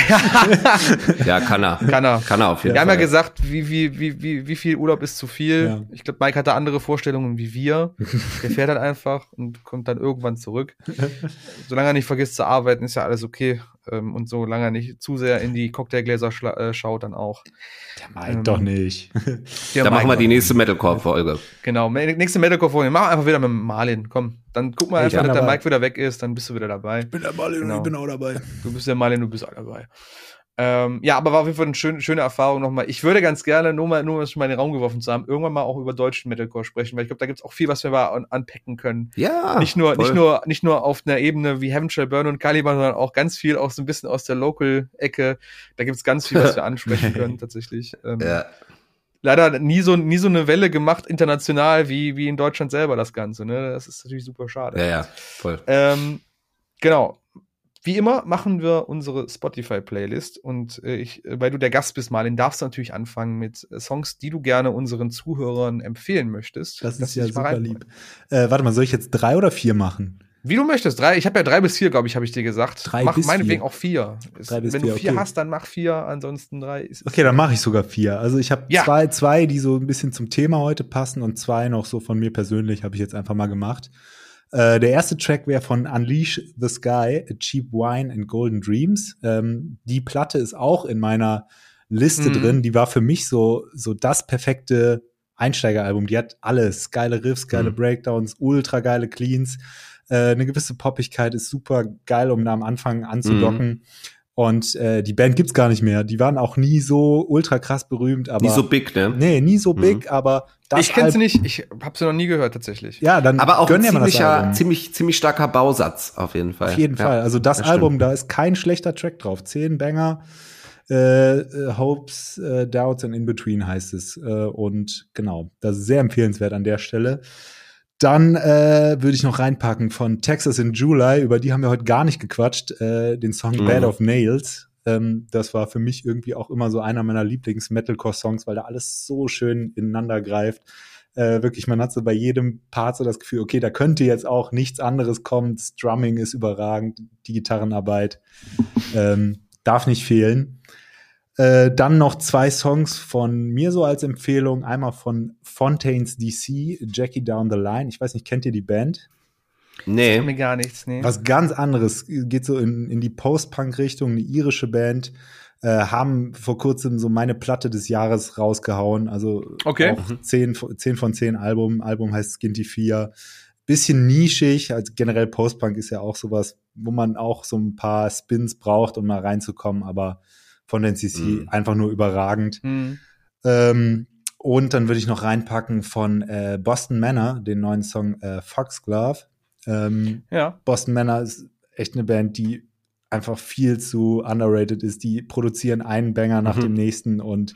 [LAUGHS] ja, kann er. Kann er. Kann er auf jeden wir Fall. Wir haben ja gesagt, wie wie, wie, wie, wie viel Urlaub ist zu viel. Ja. Ich glaube, Mike hat da andere Vorstellungen wie wir. [LAUGHS] Der fährt halt einfach und kommt dann irgendwann zurück. [LAUGHS] solange er nicht vergisst zu arbeiten, ist ja alles okay. Ähm, und solange er nicht zu sehr in die Cocktailgläser äh, schaut, dann auch. Der Mike ähm, doch nicht. Da machen wir die nächste Metalcore-Folge. Genau, nächste Metalcore-Folge. Mach einfach wieder mit Marlin. Komm, dann guck mal einfach, dass der Mike wieder weg ist, dann bist du wieder dabei. Ich bin der Marlin genau. und ich bin auch dabei. Du bist der Marlin, du bist auch dabei. Ähm, ja, aber war auf jeden Fall eine schöne, schöne Erfahrung nochmal. Ich würde ganz gerne, nur mal, nur mal in den Raum geworfen zu haben, irgendwann mal auch über deutschen Metalcore sprechen, weil ich glaube, da gibt es auch viel, was wir mal unpacken können. Ja. Nicht nur, nicht nur, nicht nur auf einer Ebene wie Heaven Shall Burn und Caliban, sondern auch ganz viel auch so ein bisschen aus der Local-Ecke. Da gibt es ganz viel, was wir [LAUGHS] ansprechen können, tatsächlich. Ähm, ja. Leider nie so, nie so eine Welle gemacht international wie, wie in Deutschland selber das Ganze, ne? Das ist natürlich super schade. Ja, ja, voll. Ähm, genau. Wie immer machen wir unsere Spotify-Playlist und äh, ich, äh, weil du der Gast bist, Marlin, darfst du natürlich anfangen mit äh, Songs, die du gerne unseren Zuhörern empfehlen möchtest. Das ist ja super lieb. Äh, warte mal, soll ich jetzt drei oder vier machen? Wie du möchtest. Drei, ich habe ja drei bis vier, glaube ich, habe ich dir gesagt. Drei mach bis meinetwegen vier. auch vier. Drei bis Wenn vier, du vier okay. hast, dann mach vier, ansonsten drei. Ist Okay, dann mache ich sogar vier. Also ich habe Ja. zwei, zwei, die so ein bisschen zum Thema heute passen und zwei noch so von mir persönlich habe ich jetzt einfach mal gemacht. Äh, der erste Track wäre von Unleash the Sky, A Cheap Wine and Golden Dreams. Ähm, die Platte ist auch in meiner Liste Mhm. drin. Die war für mich so, so das perfekte Einsteigeralbum. Die hat alles. Geile Riffs, geile Mhm. Breakdowns, ultra geile Cleans. Äh, eine gewisse Poppigkeit ist super geil, um da am Anfang anzudocken. Und äh, die Band gibt's gar nicht mehr. Die waren auch nie so ultra krass berühmt, aber Nie so big, ne? nee, nie so Mhm. big, aber das ich kenne sie nicht, ich habe sie noch nie gehört tatsächlich. Ja, dann Aber auch ein ziemlicher, ziemlich, ziemlich starker Bausatz, auf jeden Fall. Auf jeden Ja. Fall. Also das, das Album, stimmt. da ist kein schlechter Track drauf. Zehn Banger. Äh, äh, Hopes, äh, Doubts and In Between heißt es. Äh, und genau, das ist sehr empfehlenswert an der Stelle. Dann äh, würde ich noch reinpacken von Texas in July, über die haben wir heute gar nicht gequatscht, äh, den Song Mhm. Bed of Nails. Ähm, das war für mich irgendwie auch immer so einer meiner Lieblings-Metalcore-Songs, weil da alles so schön ineinander greift. Äh, wirklich, man hat so bei jedem Part so das Gefühl, okay, da könnte jetzt auch nichts anderes kommen. Das Drumming ist überragend, die Gitarrenarbeit ähm, darf nicht fehlen. Äh, dann noch zwei Songs von mir so als Empfehlung. Einmal von Fontaines DC, Jackie Down the Line. Ich weiß nicht, kennt ihr die Band? Nee. Mir gar nichts, nee. Was ganz anderes. Geht so in, in die Post-Punk-Richtung, eine irische Band. Äh, haben vor kurzem so meine Platte des Jahres rausgehauen. Also Okay. auch 10, von- 10 von 10 Album. Album heißt Skinty 4. Bisschen nischig, also generell Post-Punk ist ja auch sowas, wo man auch so ein paar Spins braucht, um mal reinzukommen, aber von den CC Mhm. einfach nur überragend. Hm. Ähm, und dann würde ich noch reinpacken von äh, Boston Manor, den neuen Song äh, Foxglove. Ähm, Ja. Boston Manor ist echt eine Band, die einfach viel zu underrated ist. Die produzieren einen Banger nach Mhm. dem nächsten und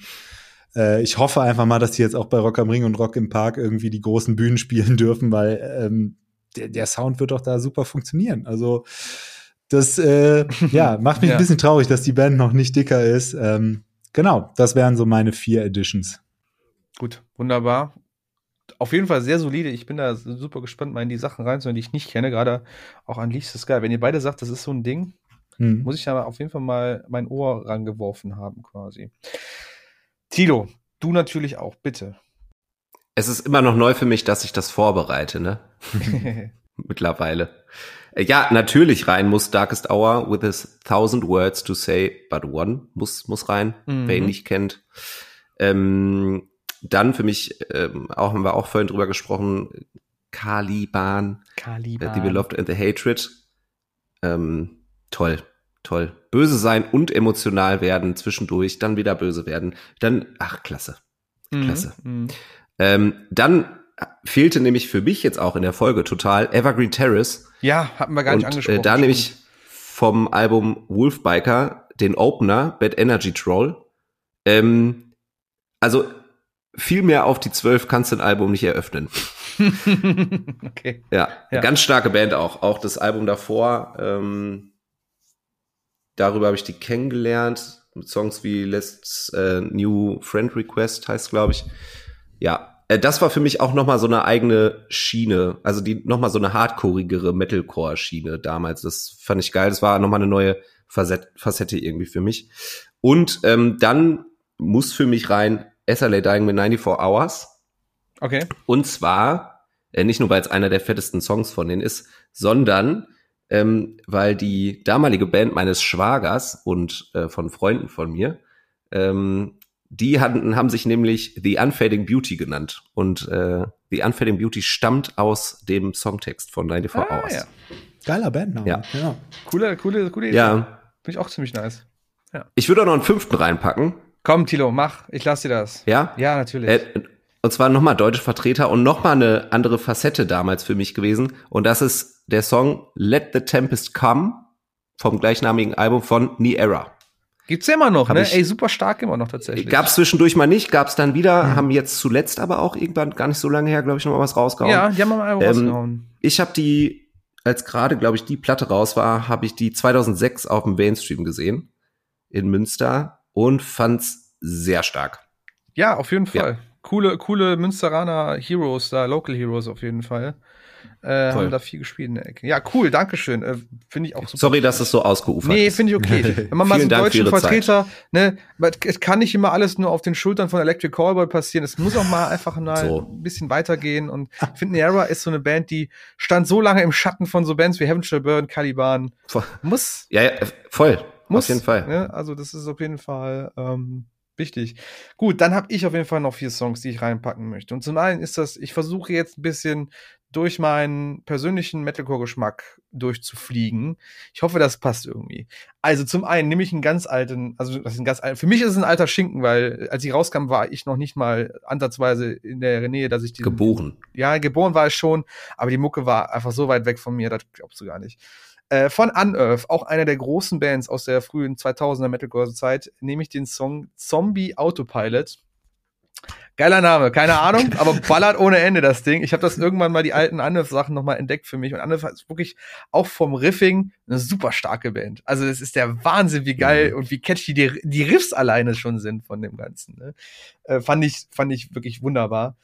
äh, ich hoffe einfach mal, dass die jetzt auch bei Rock am Ring und Rock im Park irgendwie die großen Bühnen spielen dürfen, weil ähm, der, der Sound wird doch da super funktionieren. Also das äh, ja, [LAUGHS] macht mich Ja. ein bisschen traurig, dass die Band noch nicht dicker ist. Ähm, genau, das wären so meine vier Editions. Gut, wunderbar. Auf jeden Fall sehr solide. Ich bin da super gespannt, mal in die Sachen reinzuhören, die ich nicht kenne, gerade auch an Leash the Sky. Wenn ihr beide sagt, das ist so ein Ding, Hm. muss ich aber auf jeden Fall mal mein Ohr rangeworfen haben, quasi. Tilo, du natürlich auch, bitte. Es ist immer noch neu für mich, dass ich das vorbereite, ne? [LAUGHS] [LAUGHS] Mittlerweile. Ja, natürlich rein muss Darkest Hour with his thousand words to say, but one muss, muss rein, Mhm. wer ihn nicht kennt. Ähm, dann für mich, ähm, auch haben wir auch vorhin drüber gesprochen, Caliban, Caliban. äh, The Beloved and the Hatred. Ähm, toll, toll. Böse sein und emotional werden zwischendurch, dann wieder böse werden. Dann, ach, klasse. Mhm. klasse. Mhm. Ähm, dann fehlte nämlich für mich jetzt auch in der Folge total Evergreen Terrace. Ja, hatten wir gar nicht und angesprochen. äh, da ich vom Album Wolfbiker den Opener, Bad Energy Troll. Ähm, also viel mehr auf die zwölf kannst du ein Album nicht eröffnen. [LAUGHS] okay. Ja, Ja. ganz starke Band auch. Auch das Album davor. Ähm, darüber habe ich die kennengelernt. Mit Songs wie Let's äh, New Friend Request heißt, glaube ich. Ja, das war für mich auch noch mal so eine eigene Schiene. Also die noch mal so eine hardcoreigere Metalcore-Schiene damals. Das fand ich geil. Das war noch mal eine neue Facette, Facette irgendwie für mich. Und ähm, dann muss für mich rein SLA Dying mit 94 Hours. Okay. Und zwar, äh, nicht nur, weil es einer der fettesten Songs von denen ist, sondern ähm, weil die damalige Band meines Schwagers und äh, von Freunden von mir, ähm, die hatten, haben sich nämlich The Unfading Beauty genannt. Und äh, The Unfading Beauty stammt aus dem Songtext von 94 Ah, Hours. ja. Geiler Bandname. Ja. ja. Coole, coole, coole Idee. ja. Finde ich auch ziemlich nice. Ich würde auch noch einen fünften reinpacken. Komm, Tilo, mach. Ich lass dir das. Ja. Ja, natürlich. Äh, und zwar nochmal deutsche Vertreter und nochmal eine andere Facette damals für mich gewesen. Und das ist der Song Let the Tempest Come vom gleichnamigen Album von Ni Era. Gibt's ja immer noch, Hab ne? Ey, super stark immer noch tatsächlich. Gab's zwischendurch mal nicht, gab's dann wieder, haben jetzt zuletzt aber auch irgendwann gar nicht so lange her, glaube ich, noch mal was rausgehauen. Ja, die haben mal Ähm, rausgehauen. Ich habe die, als gerade, glaube ich, die Platte raus war, habe ich die 2006 auf dem Mainstream gesehen in Münster und fand's sehr stark. Ja, auf jeden ja. Fall. Coole, coole Münsteraner Heroes da, Local Heroes auf jeden Fall. Äh, Toll. haben da viel gespielt in der Ecke. Ja, cool, Dankeschön. Äh, finde ich auch super. Sorry, dass es so ausgeufert Nee, ist. finde ich okay. [LAUGHS] Wenn man mal so Dank für deutschen Vertreter, ne, es kann nicht immer alles nur auf den Schultern von Electric Callboy passieren. Es muss auch mal einfach mal So. ein bisschen weitergehen. Und ich finde, Niera ist so eine Band, die stand so lange im Schatten von so Bands wie Heaven Shall Burn, Caliban. Muss, Ja, ja, voll. muss. Auf jeden Fall. Ne? Also das ist auf jeden Fall ähm, wichtig. Gut, dann habe ich auf jeden Fall noch vier Songs, die ich reinpacken möchte. Und zum einen ist das, ich versuche jetzt ein bisschen durch meinen persönlichen Metalcore-Geschmack durchzufliegen. Ich hoffe, das passt irgendwie. Also zum einen nehme ich einen ganz alten, also das ist ein ganz alten, für mich ist es ein alter Schinken, weil als ich rauskam, war ich noch nicht mal ansatzweise in der Nähe, dass ich die Geboren. ja, geboren war ich schon, aber die Mucke war einfach so weit weg von mir, das glaubst du gar nicht. Äh, von Unearth, auch einer der großen Bands aus der frühen 2000er Metalcore-Zeit, nehme ich den Song Zombie Autopilot. Geiler Name, keine Ahnung, [LAUGHS] aber ballert ohne Ende das Ding. Ich habe das irgendwann mal die alten Unearth-Sachen nochmal entdeckt für mich und Unearth ist wirklich auch vom Riffing eine super starke Band. Also es ist der Wahnsinn, wie geil Mhm. und wie catchy die, die Riffs alleine schon sind von dem Ganzen. Ne? Äh, fand, ich, fand ich wirklich wunderbar.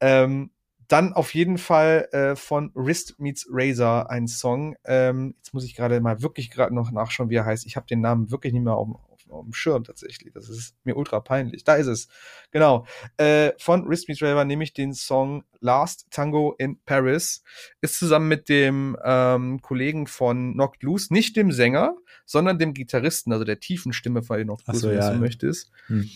Ähm, dann auf jeden Fall äh, von Wrist Meets Razor ein Song. Ähm, jetzt muss ich gerade mal wirklich gerade noch nachschauen, wie er heißt. Ich habe den Namen wirklich nicht mehr auf, dem- auf, dem Schirm tatsächlich. Das ist mir ultra peinlich. Da ist es. Genau. Äh, von Wrist Meets Razor nehme ich den Song Last Tango in Paris. Ist zusammen mit dem ähm, Kollegen von Knocked Loose, nicht dem Sänger, sondern dem Gitarristen, also der tiefen Stimme Knocked Ach Loose, so, wenn du ja, so ja. möchtest Hm.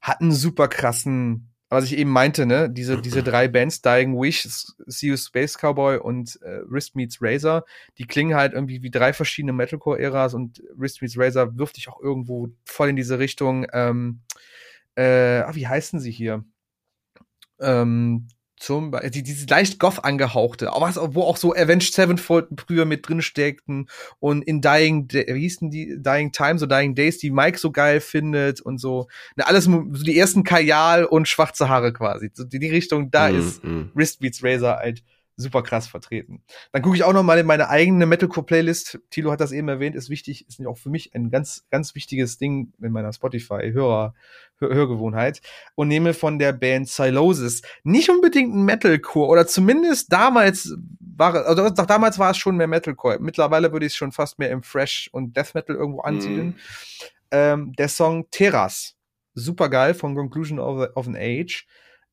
hat einen super krassen, was ich eben meinte, ne, diese, diese drei Bands, Dying Wish, See You Space Cowboy und äh, Wrist Meets Razor, die klingen halt irgendwie wie drei verschiedene Metalcore-Äras und Wrist Meets Razor wirft dich auch irgendwo voll in diese Richtung, ähm, äh, ah, wie heißen sie hier? Ähm, zum Beispiel, die, dieses leicht Goth angehauchte, aber was, wo auch so Avenged Sevenfold früher mit drin steckten und in Dying, wie hießen die, Dying Times oder Dying Days, die Mike so geil findet und so, ne, alles, so die ersten Kajal und schwarze Haare quasi, so die, die Richtung, da Mhm, ist mhm. Wrist Beats Razor halt super krass vertreten. Dann gucke ich auch noch mal in meine eigene Metalcore-Playlist. Tilo hat das eben erwähnt, ist wichtig, ist auch für mich ein ganz, ganz wichtiges Ding in meiner Spotify-Hörer, Hör Hörgewohnheit und nehme von der Band Silosis nicht unbedingt ein Metalcore oder zumindest damals war, also damals war es schon mehr Metalcore. Mittlerweile würde ich es schon fast mehr im Fresh und Death Metal irgendwo ansiedeln. Ähm, der Song Terras, super geil von Conclusion of, of an Age.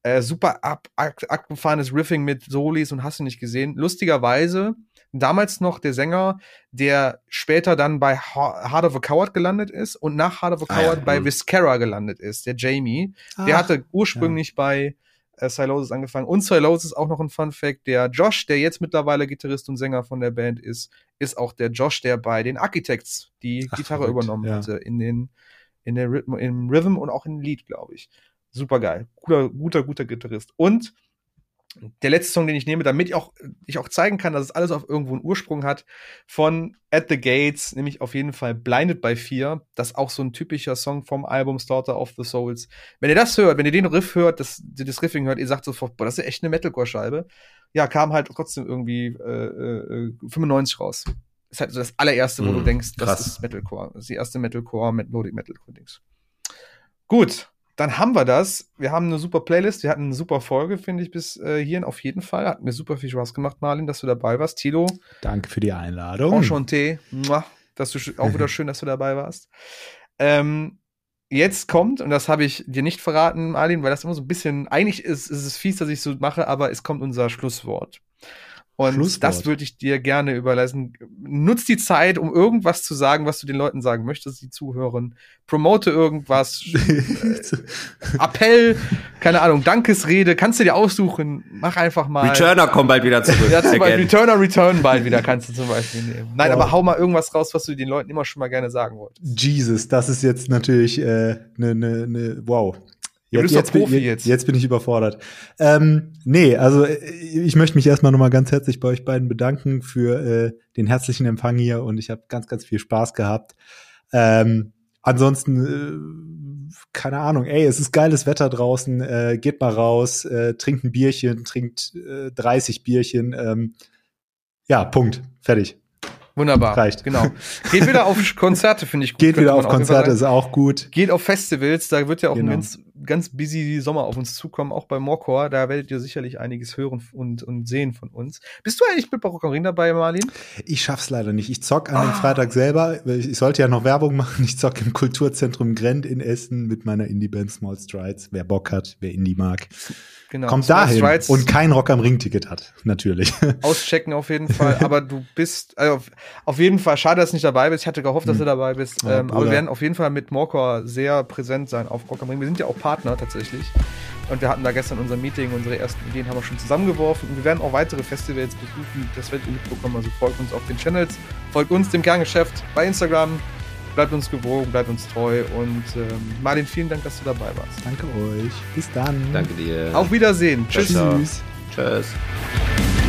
Äh, super ab, ab, abgefahrenes Riffing mit Solis und hast du nicht gesehen. Lustigerweise, damals noch der Sänger, der später dann bei Heart of a Coward gelandet ist und nach Heart of a Ah, ja. Coward bei Mhm. Viscera gelandet ist, der Jamie. Der Ach, hatte ursprünglich bei äh, Silosis angefangen. Und Silosis ist auch noch ein Fun Fact. Der Josh, der jetzt mittlerweile Gitarrist und Sänger von der Band ist, ist auch der Josh, der bei den Architects die Ach, Gitarre verrückt, übernommen ja. hatte in den in der Rhythm, im Rhythm und auch im Lied, glaube ich. Super geil. Guter, guter, guter Gitarrist. Und der letzte Song, den ich nehme, damit ich auch, ich auch zeigen kann, dass es alles auf irgendwo einen Ursprung hat, von At the Gates, nämlich auf jeden Fall Blinded by Fear. Das ist auch so ein typischer Song vom Album Slaughter of the Souls. Wenn ihr das hört, wenn ihr den Riff hört, das, das Riffing hört, ihr sagt sofort, boah, das ist echt eine Metalcore-Scheibe. Ja, kam halt trotzdem irgendwie äh, äh, 95 raus. ist halt so das allererste, wo Mhm, du denkst, das krass. ist Metalcore. Das ist die erste Metalcore, Melodic Metalcore-Dings. Gut, dann haben wir das. Wir haben eine super Playlist. Wir hatten eine super Folge, finde ich, bis äh, hierhin auf jeden Fall. Hat mir super viel Spaß gemacht, Marlin, dass du dabei warst. Tilo, Danke für die Einladung. Enchanté. Dass du auch wieder [LAUGHS] schön, dass du dabei warst. Ähm, jetzt kommt, und das habe ich dir nicht verraten, Marlin, weil das immer so ein bisschen, eigentlich ist, ist es fies, dass ich so mache, aber es kommt unser Schlusswort. Und Schlusswort. das würde ich dir gerne überlassen. Nutz die Zeit, um irgendwas zu sagen, was du den Leuten sagen möchtest, die zuhören. Promote irgendwas. [LAUGHS] Appell, keine Ahnung, Dankesrede, kannst du dir aussuchen. Mach einfach mal. Returner kommt bald wieder zurück. Ja, zum Beispiel. Returner Return bald wieder kannst du zum Beispiel nehmen. Nein, Wow. aber hau mal irgendwas raus, was du den Leuten immer schon mal gerne sagen wolltest. Jesus, das ist jetzt natürlich eine, äh, ne, ne, ne, wow. Bist doch bin, jetzt. jetzt. jetzt bin ich überfordert. Ähm, nee, also äh, ich möchte mich erstmal nochmal ganz herzlich bei euch beiden bedanken für äh, den herzlichen Empfang hier und ich habe ganz, ganz viel Spaß gehabt. Ähm, ansonsten, äh, keine Ahnung, ey, es ist geiles Wetter draußen, äh, geht mal raus, äh, trinkt ein Bierchen, trinkt äh, 30 Bierchen. Ähm, ja, Punkt. Fertig. Wunderbar. Reicht. Genau. Geht wieder auf [LAUGHS] Konzerte, finde ich gut. Geht wieder auf Konzerte, ist auch gut. Geht auf Festivals, da wird ja auch Genau. ein ganz, busy Sommer auf uns zukommen, auch bei Morcor. Da werdet ihr sicherlich einiges hören und, und sehen von uns. Bist du eigentlich mit Barock am Ring dabei, Marlin? Ich schaff's leider nicht. Ich zock an dem Ah. Freitag selber. Ich sollte ja noch Werbung machen. Ich zock im Kulturzentrum Grend in Essen mit meiner Indie-Band Small Strides. Wer Bock hat, wer Indie mag, Genau. kommt Small dahin Strides und kein Rock am Ring-Ticket hat. Natürlich. [LAUGHS] auschecken auf jeden Fall. Aber du bist, also auf, auf jeden Fall, schade, dass du nicht dabei bist. Ich hatte gehofft, dass Hm. du dabei bist. Ja, ähm, aber wir werden auf jeden Fall mit Morcor sehr präsent sein auf Rock am Ring. Wir sind ja auch Partner tatsächlich. Und wir hatten da gestern unser Meeting, unsere ersten Ideen haben wir schon zusammengeworfen. Und wir werden auch weitere Festivals besuchen. Das werdet ihr mitbekommen. Also folgt uns auf den Channels, folgt uns dem Kerngeschäft bei Instagram. Bleibt uns gewogen, bleibt uns treu. Und ähm, Martin, vielen Dank, dass du dabei warst. Danke euch. Bis dann. Danke dir. Auf Wiedersehen. Tschüss. Tschüss. Tschüss.